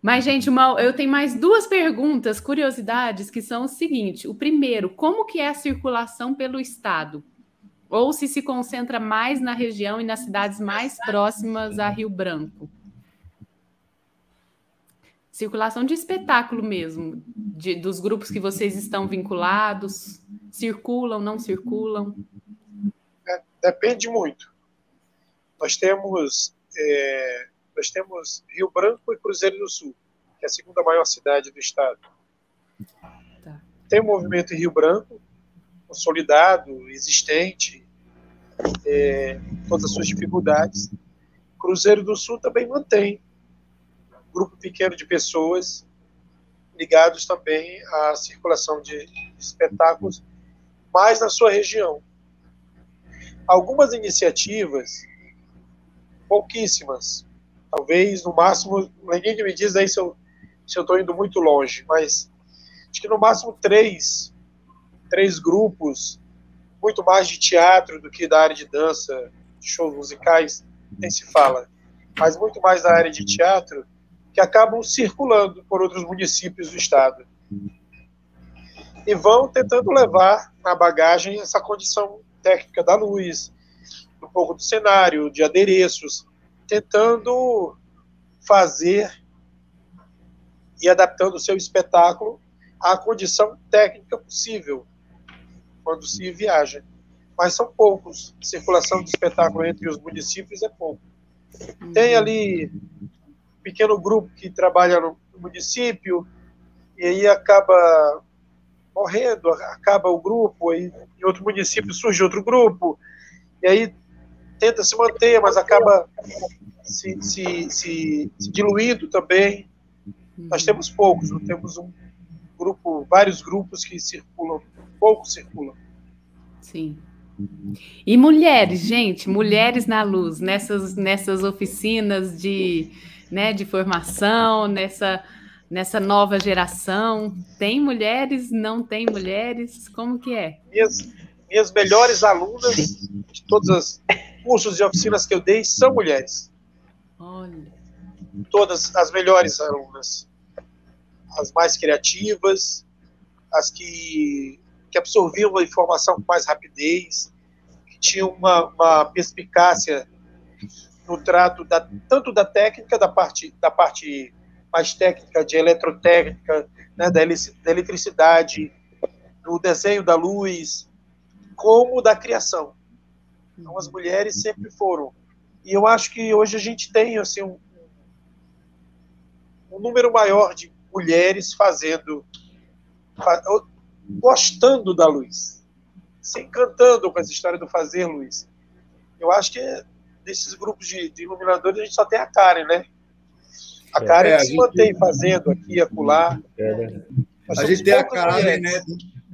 Mas, gente, uma, eu tenho mais duas perguntas, curiosidades, que são o seguinte: o primeiro, como que é a circulação pelo estado? ou se se concentra mais na região e nas cidades mais próximas a Rio Branco. Circulação de espetáculo mesmo, de, dos grupos que vocês estão vinculados, circulam, não circulam? É, depende muito. Nós temos, é, nós temos Rio Branco e Cruzeiro do Sul, que é a segunda maior cidade do estado. Tá. Tem o um movimento em Rio Branco, consolidado, existente, é, todas as suas dificuldades. Cruzeiro do Sul também mantém um grupo pequeno de pessoas ligados também à circulação de espetáculos, mais na sua região. Algumas iniciativas, pouquíssimas, talvez no máximo, ninguém me diz aí se eu estou indo muito longe, mas acho que no máximo três três grupos, muito mais de teatro do que da área de dança, de shows musicais, nem se fala, mas muito mais da área de teatro, que acabam circulando por outros municípios do estado. E vão tentando levar na bagagem essa condição técnica da luz, um pouco do cenário, de adereços, tentando fazer e adaptando o seu espetáculo à condição técnica possível quando se viaja. Mas são poucos. A circulação de espetáculo entre os municípios é pouco. Tem ali um pequeno grupo que trabalha no município e aí acaba morrendo, acaba o grupo, aí em outro município surge outro grupo, e aí tenta se manter, mas acaba se, se, se, se diluindo também. Nós temos poucos, não temos um grupo, vários grupos que circulam pouco circulam. Sim. E mulheres, gente, mulheres na luz, nessas, nessas oficinas de, né, de formação, nessa, nessa nova geração. Tem mulheres, não tem mulheres? Como que é? Minhas, minhas melhores alunas de todos os cursos e oficinas que eu dei são mulheres. Olha. Todas as melhores alunas. As mais criativas, as que que absorviam a informação com mais rapidez, que tinham uma, uma perspicácia no trato da, tanto da técnica, da parte, da parte mais técnica de eletrotécnica, né, da eletricidade, do desenho da luz, como da criação. Então, as mulheres sempre foram. E eu acho que hoje a gente tem assim, um, um número maior de mulheres fazendo, gostando da luz, se encantando com essa história do fazer luz. Eu acho que desses grupos de, de iluminadores a gente só tem a Karen, né? A é, Karen é, se gente... mantém fazendo aqui e acolá. É, né? A gente tem a Karen, né?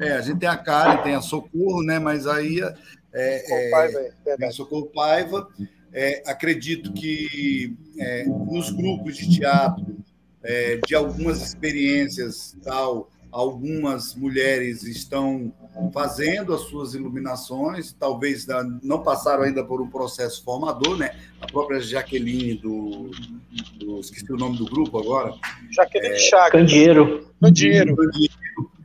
É, a gente tem a Karen, tem a Socorro, né? Mas aí é, Socorro é, Paiva, é Socorro Paiva. É, acredito que é, nos grupos de teatro, é, de algumas experiências, tal, algumas mulheres estão fazendo as suas iluminações, talvez não passaram ainda por um processo formador, né? A própria Jaqueline do, do esqueci o nome do grupo agora. Jaqueline é, Chagas. Candeeiro. Candeeiro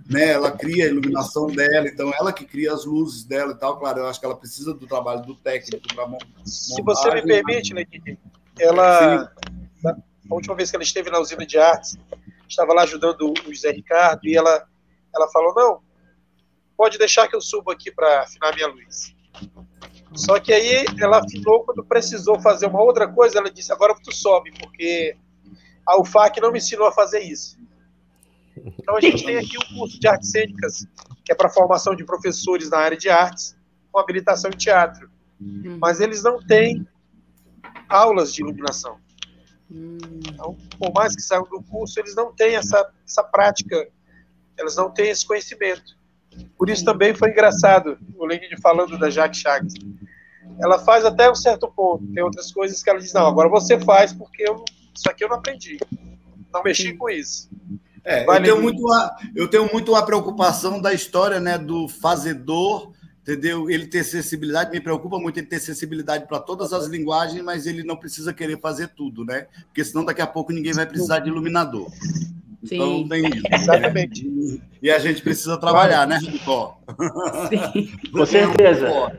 né? Ela cria a iluminação dela, então ela que cria as luzes dela e tal. Claro, eu acho que ela precisa do trabalho do técnico para. Se você me permite, Leguinho, ela a última vez que ela esteve na usina de artes, estava lá ajudando o José Ricardo e ela ela falou não, pode deixar que eu suba aqui para afinar minha luz. Só que aí ela afinou quando precisou fazer uma outra coisa, ela disse agora tu sobe porque a UFAC não me ensinou a fazer isso. Então a gente tem aqui o curso de artes cênicas, que é para formação de professores na área de artes, com habilitação em teatro. Uhum. Mas eles não têm aulas de iluminação. Então, por mais que saiam do curso, eles não têm essa, essa prática, eles não têm esse conhecimento. Por isso também foi engraçado o Lenine falando da Jaque Chagas. Ela faz até um certo ponto. Tem outras coisas que ela diz, não, agora você faz porque eu, isso aqui eu não aprendi. Não mexi com isso. É, eu, tenho muito uma, eu tenho muito uma preocupação da história né, do fazedor, entendeu? Ele ter sensibilidade, me preocupa muito ele ter sensibilidade para todas as linguagens, mas ele não precisa querer fazer tudo, né? Porque senão daqui a pouco ninguém vai precisar de iluminador. Então, Sim. tem isso. Exatamente. E a gente precisa trabalhar, né, Ricó? Sim. Com certeza.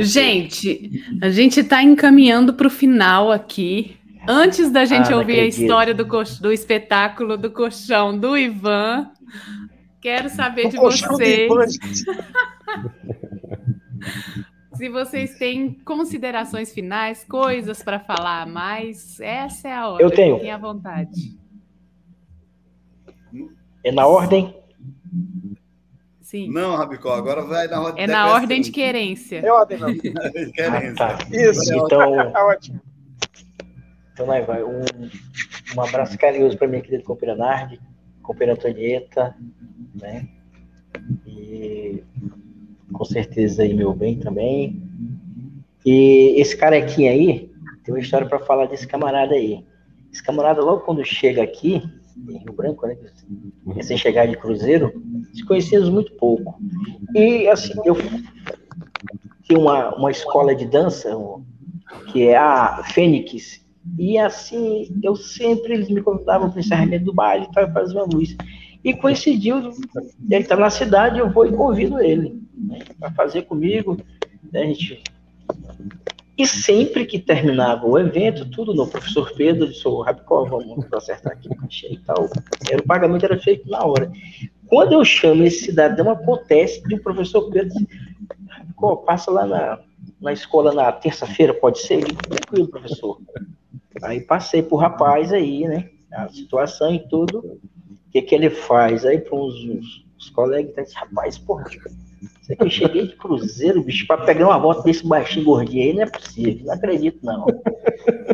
Gente, a gente está encaminhando para o final aqui. Antes da gente ah, ouvir a história do, do espetáculo do colchão do Ivan, quero saber de vocês. Se vocês têm considerações finais, coisas para falar mais, essa é a hora. Eu tenho. Fiquem à vontade. É na ordem? Sim. Não, Rabicó, agora vai na ordem. É na ordem de querência. É ordem, não. querência. Ah, tá. Isso. Então, tá ótimo. Então, vai, vai. Um, um abraço carinhoso para minha querida companheira Nardi, companheira Antonieta, né? E com certeza aí meu bem também. E esse carequinha aí, tem uma história para falar desse camarada aí. Esse camarada, logo quando chega aqui, em Rio Branco, né? Sem chegar de cruzeiro, se conhecemos muito pouco. E assim, eu tinha uma, uma escola de dança, que é a Fênix, e assim, eu sempre, eles me convidavam para o encerramento do baile para fazer uma luz. E coincidiu, ele está na cidade, eu vou e convido ele né, para fazer comigo. A gente... E sempre que terminava o evento, tudo no professor Pedro, sou Rabicó, vamos acertar aqui o cachê e tal. O pagamento era feito na hora. Quando eu chamo esse cidadão, acontece de o professor Pedro Rabicó, passa lá na, na escola na terça-feira, pode ser? Tranquilo, professor. Aí passei pro rapaz aí, né? A situação e tudo. O que, que ele faz? Aí para uns, uns, uns colegas, tá, rapaz, porra, você que eu cheguei de cruzeiro, bicho, para pegar uma volta desse baixinho gordinho aí, não é possível, não acredito, não.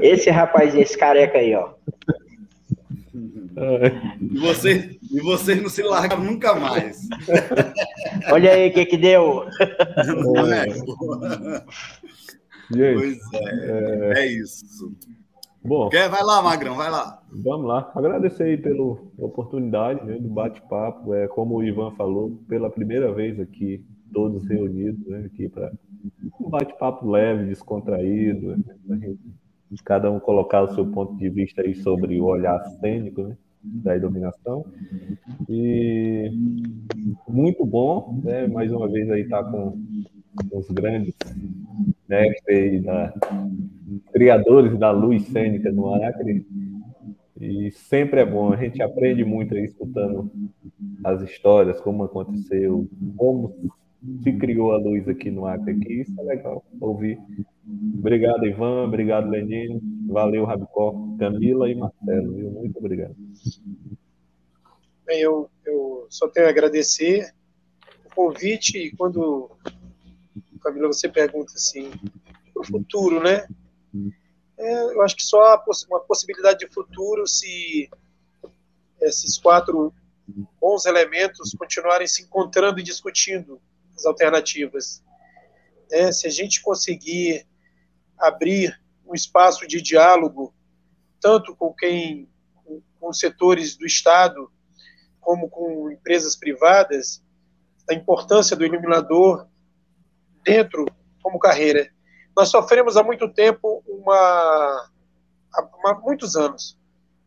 Esse rapaz, esse careca aí, ó. E vocês, e vocês não se largam nunca mais. Olha aí o que que deu. É. Pois é, é, é isso. Bom, Quer? vai lá, Magrão, vai lá. Vamos lá. Agradecer aí pela oportunidade né, do bate-papo. É, como o Ivan falou, pela primeira vez aqui, todos reunidos né, aqui para um bate-papo leve, descontraído, né, cada um colocar o seu ponto de vista aí sobre o olhar cênico né, da iluminação. E muito bom, né, mais uma vez aí estar tá com os grandes mestres da, criadores da luz cênica no Acre. E sempre é bom, a gente aprende muito aí escutando as histórias, como aconteceu, como se criou a luz aqui no Acre. Aqui. Isso é legal ouvir. Obrigado, Ivan. Obrigado, Lenine. Valeu, Rabicó, Camila e Marcelo. Viu? Muito obrigado. Bem, eu, eu só tenho a agradecer o convite e quando, Camila, você pergunta assim, para o futuro, né? É, eu acho que só uma possibilidade de futuro se esses quatro bons elementos continuarem se encontrando e discutindo as alternativas. É, se a gente conseguir abrir um espaço de diálogo, tanto com quem, com, com os setores do Estado, como com empresas privadas, a importância do iluminador dentro como carreira. Nós sofremos há muito tempo uma, há muitos anos,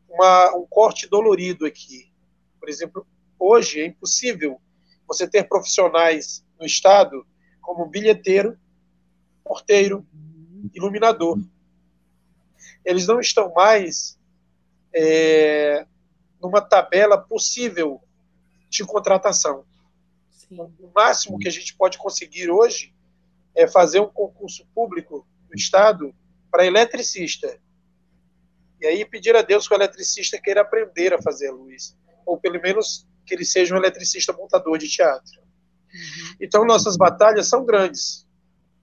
uma, um corte dolorido aqui. Por exemplo, hoje é impossível você ter profissionais no Estado como bilheteiro, porteiro, iluminador. Eles não estão mais é, numa tabela possível de contratação. Sim. O máximo que a gente pode conseguir hoje é fazer um concurso público do Estado para eletricista. E aí pedir a Deus que o eletricista queira aprender a fazer a luz. Ou pelo menos que ele seja um eletricista montador de teatro. Então, nossas batalhas são grandes.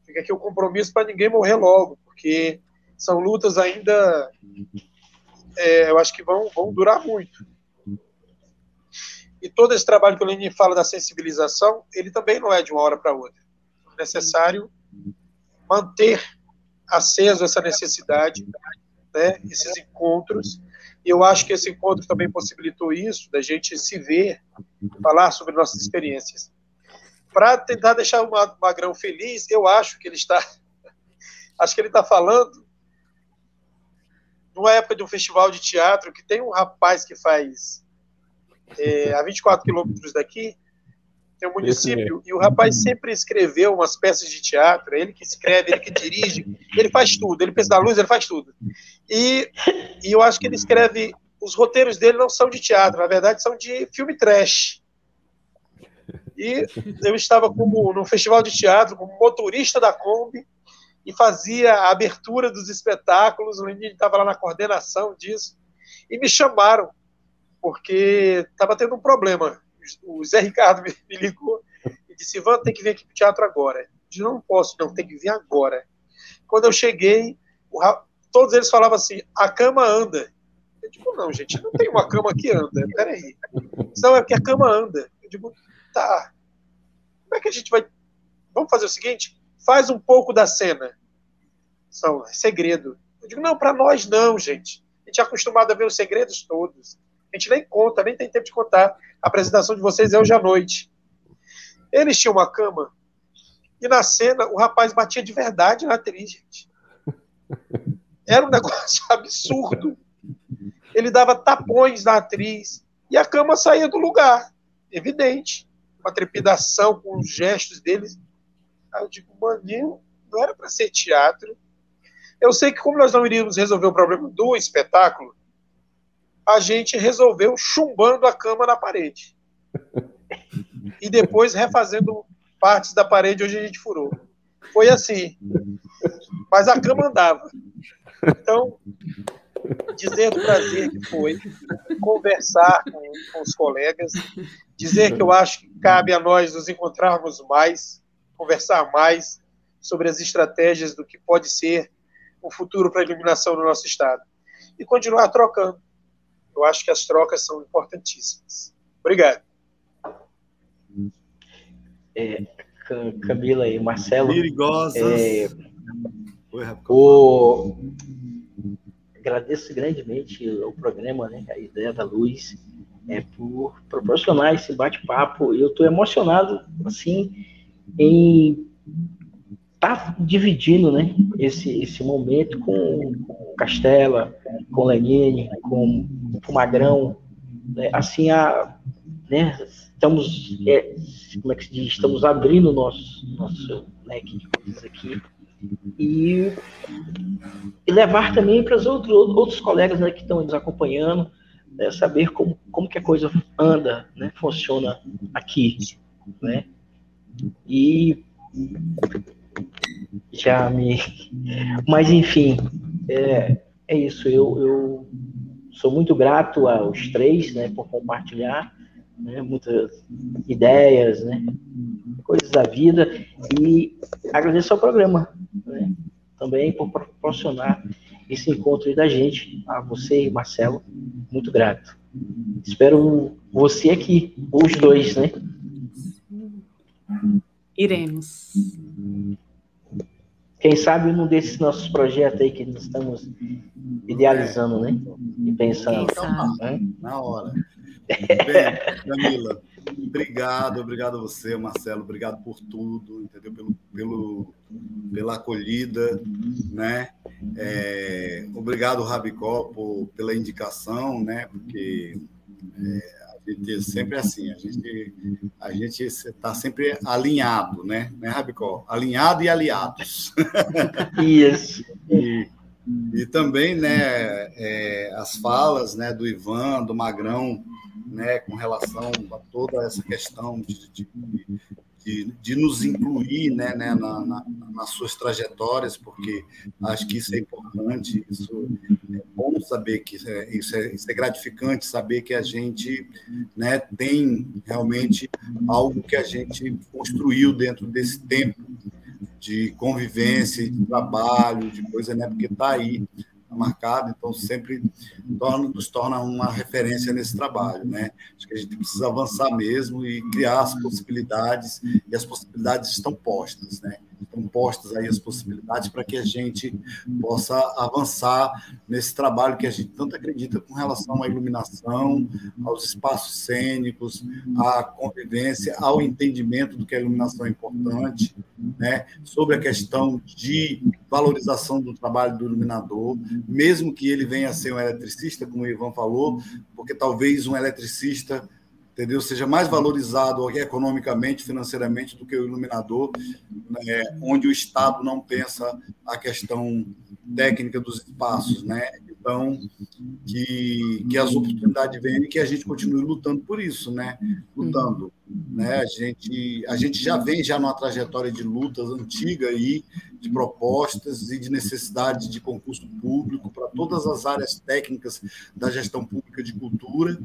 Fica aqui o compromisso para ninguém morrer logo, porque são lutas ainda, é, eu acho que vão, vão durar muito. E todo esse trabalho que o Lenin fala da sensibilização, ele também não é de uma hora para outra. Necessário manter aceso essa necessidade, né, esses encontros. E eu acho que esse encontro também possibilitou isso, da gente se ver, falar sobre nossas experiências para tentar deixar o Magrão feliz, eu acho que ele está. Acho que ele está falando numa época de um festival de teatro que tem um rapaz que faz é, a 24 quilômetros daqui, tem município, e o rapaz sempre escreveu umas peças de teatro, ele que escreve, ele que dirige, ele faz tudo, ele pensa da luz, ele faz tudo. E, e eu acho que ele escreve, os roteiros dele não são de teatro, na verdade são de filme trash. E eu estava como no festival de teatro, como motorista da Kombi, e fazia a abertura dos espetáculos. O Lenin estava lá na coordenação disso. E me chamaram, porque estava tendo um problema. O Zé Ricardo me, me ligou e disse: Ivan, tem que vir aqui para o teatro agora. Eu disse: Não posso, não, tem que vir agora. Quando eu cheguei, o, todos eles falavam assim: a cama anda. Eu digo: Não, gente, não tem uma cama que anda. Peraí. Não, é porque a cama anda. Eu digo: Tá. Como é que a gente vai. Vamos fazer o seguinte: faz um pouco da cena. São é segredo. Eu digo, não, para nós não, gente. A gente é acostumado a ver os segredos todos. A gente nem conta, nem tem tempo de contar. A apresentação de vocês é hoje à noite. Eles tinham uma cama e na cena o rapaz batia de verdade na atriz, gente. Era um negócio absurdo. Ele dava tapões na atriz e a cama saía do lugar, evidente uma trepidação com os gestos deles. Aí eu digo, maninho, não era para ser teatro. Eu sei que, como nós não iríamos resolver o problema do espetáculo, a gente resolveu chumbando a cama na parede. E depois refazendo partes da parede onde a gente furou. Foi assim. Mas a cama andava. Então, dizer do prazer que foi conversar com, com os colegas, dizer que eu acho que cabe a nós nos encontrarmos mais, conversar mais sobre as estratégias do que pode ser o futuro para a iluminação no nosso estado. E continuar trocando. Eu acho que as trocas são importantíssimas. Obrigado. É, Camila e Marcelo. Perigosas. É, Oi, o, agradeço grandemente o programa, né, a ideia da luz, é, por proporcionar esse bate-papo. Eu estou emocionado, assim, em tá dividindo, né, esse, esse momento com, com Castela, com Lenine, com, com Magrão, né, assim, a, né, estamos, é, como é que se diz, estamos abrindo nosso, nosso leque de coisas aqui, e, e levar também para os outros, outros colegas né, que estão nos acompanhando, né, saber como, como que a coisa anda, né, funciona aqui, né? E já me... Mas, enfim, é, é isso. Eu, eu sou muito grato aos três, né, por compartilhar né, muitas ideias, né, coisas da vida, e agradeço ao programa, né, também por proporcionar esse encontro da gente, a você Marcelo, muito grato. Espero você aqui, os dois, né? Iremos. Quem sabe um desses nossos projetos aí que nós estamos idealizando, né? E pensando. Então, né? Na hora. Bem, Camila, obrigado, obrigado a você, Marcelo, obrigado por tudo, entendeu? Pelo, pelo, pela acolhida, né? É, obrigado, Rabicó, por, pela indicação, né? Porque é, gente sempre assim, a gente a gente está sempre alinhado, né? Né, Rabicó? Alinhado e aliados. Isso. e, e também, né, é, as falas, né, do Ivan, do Magrão, né, com relação a toda essa questão de, de, de, de nos incluir né, né, na, na, nas suas trajetórias, porque acho que isso é importante, isso é bom saber que é, isso, é, isso é gratificante, saber que a gente né, tem realmente algo que a gente construiu dentro desse tempo de convivência, de trabalho, de coisa, né, porque está aí marcado, então sempre torna, nos torna uma referência nesse trabalho, né? Acho que a gente precisa avançar mesmo e criar as possibilidades, e as possibilidades estão postas, né? Estão postas aí as possibilidades para que a gente possa avançar nesse trabalho que a gente tanto acredita com relação à iluminação, aos espaços cênicos, à convivência, ao entendimento do que a iluminação é importante, né? sobre a questão de valorização do trabalho do iluminador, mesmo que ele venha a ser um eletricista, como o Ivan falou, porque talvez um eletricista entendeu? Seja mais valorizado economicamente, financeiramente do que o iluminador, né? onde o Estado não pensa a questão técnica dos espaços, né? Então, que, que as oportunidades venham e que a gente continue lutando por isso, né? Lutando, né? A gente, a gente já vem já numa trajetória de lutas antiga aí, de propostas e de necessidade de concurso público para todas as áreas técnicas da gestão pública de cultura.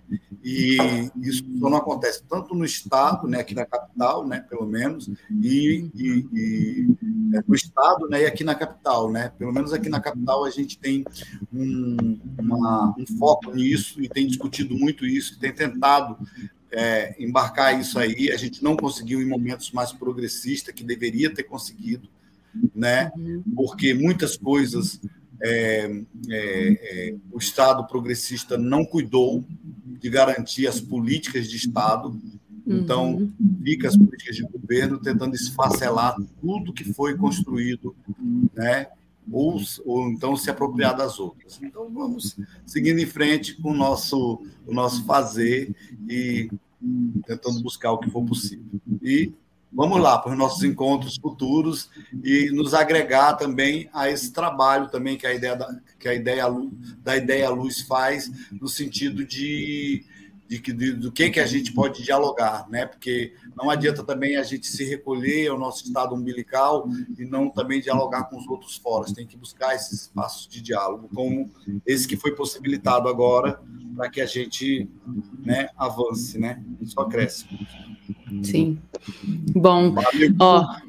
E isso só não acontece tanto no estado, né, aqui na capital, né, pelo menos, e, e, e é, no estado, né, e aqui na capital, né, pelo menos aqui na capital a gente tem um, uma, um foco nisso e tem discutido muito isso, tem tentado é, embarcar isso aí. A gente não conseguiu em momentos mais progressistas que deveria ter conseguido, né? Uhum. Porque muitas coisas é, é, é, o Estado progressista não cuidou de garantir as políticas de Estado. Então, uhum. fica as políticas de governo tentando esfacelar tudo que foi construído, né? Ou, ou então se apropriar das outras. Então, vamos seguindo em frente com o nosso, o nosso fazer e tentando buscar o que for possível. E vamos lá para os nossos encontros futuros e nos agregar também a esse trabalho também que a ideia da, que a ideia da ideia luz faz no sentido de de, de, do que, que a gente pode dialogar, né? Porque não adianta também a gente se recolher ao nosso estado umbilical e não também dialogar com os outros fóruns. Tem que buscar esses espaços de diálogo, como esse que foi possibilitado agora, para que a gente né, avance, né? Só cresce. Sim. Bom, Valeu ó, para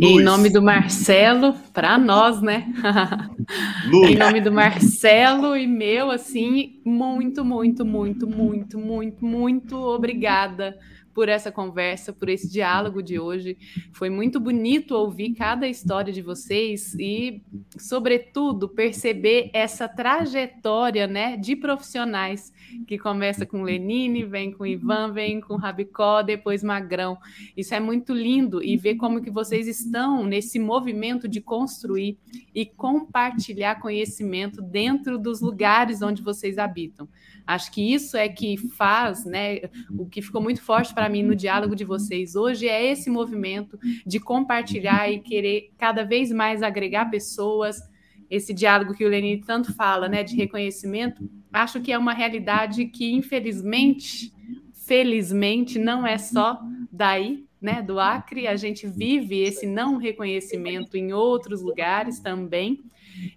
Em nome do Marcelo, para nós, né? em nome do Marcelo e meu, assim, muito, muito, muito, muito, muito, muito obrigada por essa conversa, por esse diálogo de hoje. Foi muito bonito ouvir cada história de vocês e, sobretudo, perceber essa trajetória né, de profissionais que começa com Lenine, vem com Ivan, vem com Rabicó, depois Magrão. Isso é muito lindo e ver como que vocês estão nesse movimento de construir e compartilhar conhecimento dentro dos lugares onde vocês habitam. Acho que isso é que faz, né? O que ficou muito forte para para mim no diálogo de vocês. Hoje é esse movimento de compartilhar e querer cada vez mais agregar pessoas. Esse diálogo que o Lenine tanto fala, né, de reconhecimento, acho que é uma realidade que, infelizmente, felizmente, não é só daí, né, do Acre, a gente vive esse não reconhecimento em outros lugares também,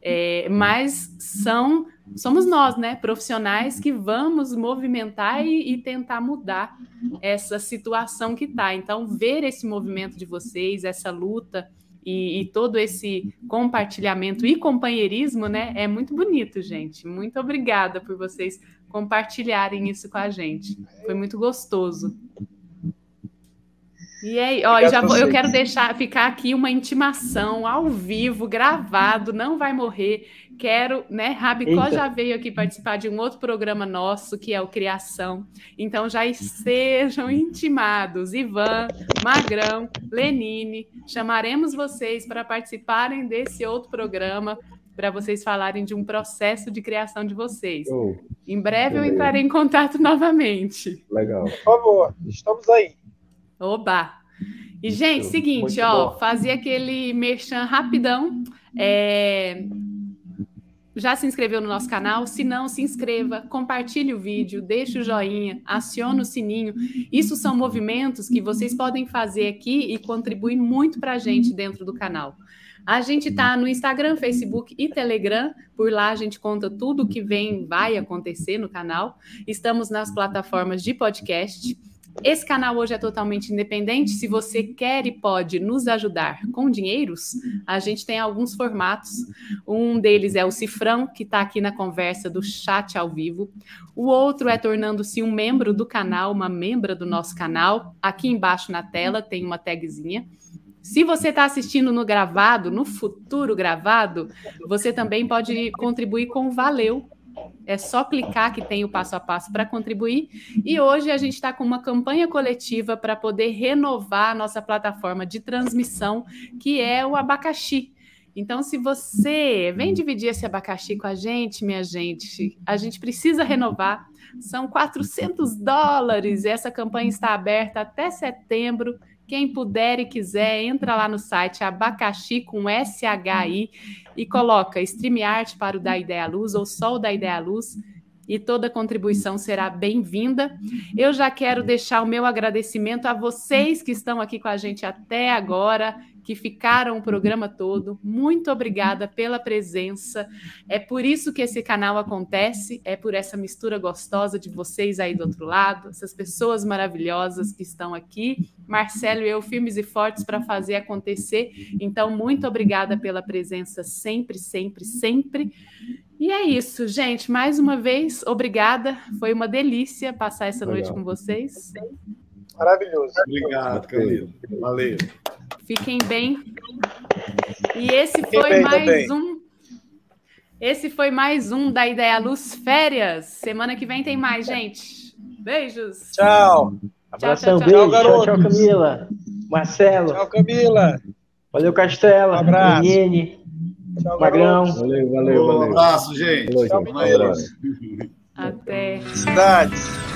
é, mas são somos nós, né, profissionais que vamos movimentar e, e tentar mudar essa situação que está. Então, ver esse movimento de vocês, essa luta e, e, todo esse compartilhamento e companheirismo, né, é muito bonito, gente. Muito obrigada por vocês compartilharem isso com a gente. Foi muito gostoso. E aí, ó, já vou, eu quero deixar ficar aqui uma intimação ao vivo, gravado, não vai morrer. Quero, né? Rabicó Eita. já veio aqui participar de um outro programa nosso, que é o Criação. Então já estejam intimados. Ivan, Magrão, Lenine, chamaremos vocês para participarem desse outro programa, para vocês falarem de um processo de criação de vocês. Oh, em breve beleza. eu entrarei em contato novamente. Legal. Por favor, estamos aí. Oba! E, gente, seguinte, ó, fazer aquele merchan rapidão. É... Já se inscreveu no nosso canal? Se não, se inscreva, compartilhe o vídeo, deixe o joinha, acione o sininho. Isso são movimentos que vocês podem fazer aqui e contribuir muito para a gente dentro do canal. A gente está no Instagram, Facebook e Telegram. Por lá a gente conta tudo o que vem, vai acontecer no canal. Estamos nas plataformas de podcast. Esse canal hoje é totalmente independente. Se você quer e pode nos ajudar com dinheiros, a gente tem alguns formatos. Um deles é o Cifrão, que está aqui na conversa do chat ao vivo. O outro é tornando-se um membro do canal, uma membra do nosso canal. Aqui embaixo na tela tem uma tagzinha. Se você está assistindo no gravado, no futuro gravado, você também pode contribuir com o Valeu, é só clicar que tem o passo a passo para contribuir. E hoje a gente está com uma campanha coletiva para poder renovar a nossa plataforma de transmissão, que é o abacaxi. Então, se você vem dividir esse abacaxi com a gente, minha gente, a gente precisa renovar. São 400 dólares. Essa campanha está aberta até setembro. Quem puder e quiser, entra lá no site abacaxi com SHI e coloca StreamYard para o da Ideia Luz ou só o da Ideia Luz e toda contribuição será bem-vinda. Eu já quero deixar o meu agradecimento a vocês que estão aqui com a gente até agora que ficaram o programa todo. Muito obrigada pela presença. É por isso que esse canal acontece, é por essa mistura gostosa de vocês aí do outro lado, essas pessoas maravilhosas que estão aqui. Marcelo e eu, firmes e fortes para fazer acontecer. Então, muito obrigada pela presença sempre, sempre, sempre. E é isso, gente. Mais uma vez, obrigada. Foi uma delícia passar essa Legal. noite com vocês. Maravilhoso. Obrigado, Camilo. Valeu. Fiquem bem. E esse Fiquem foi mais também. um. Esse foi mais um da Ideia Luz Férias. Semana que vem tem mais, gente. Beijos. Tchau. Abração, tchau, tchau, beijo. Tchau, tchau, Camila. Marcelo. Tchau, Camila. Valeu, Castela. Um abraço. Menine. Tchau, Magrão. Valeu, valeu, valeu. Um abraço, gente. Tchau, Até. Cidades.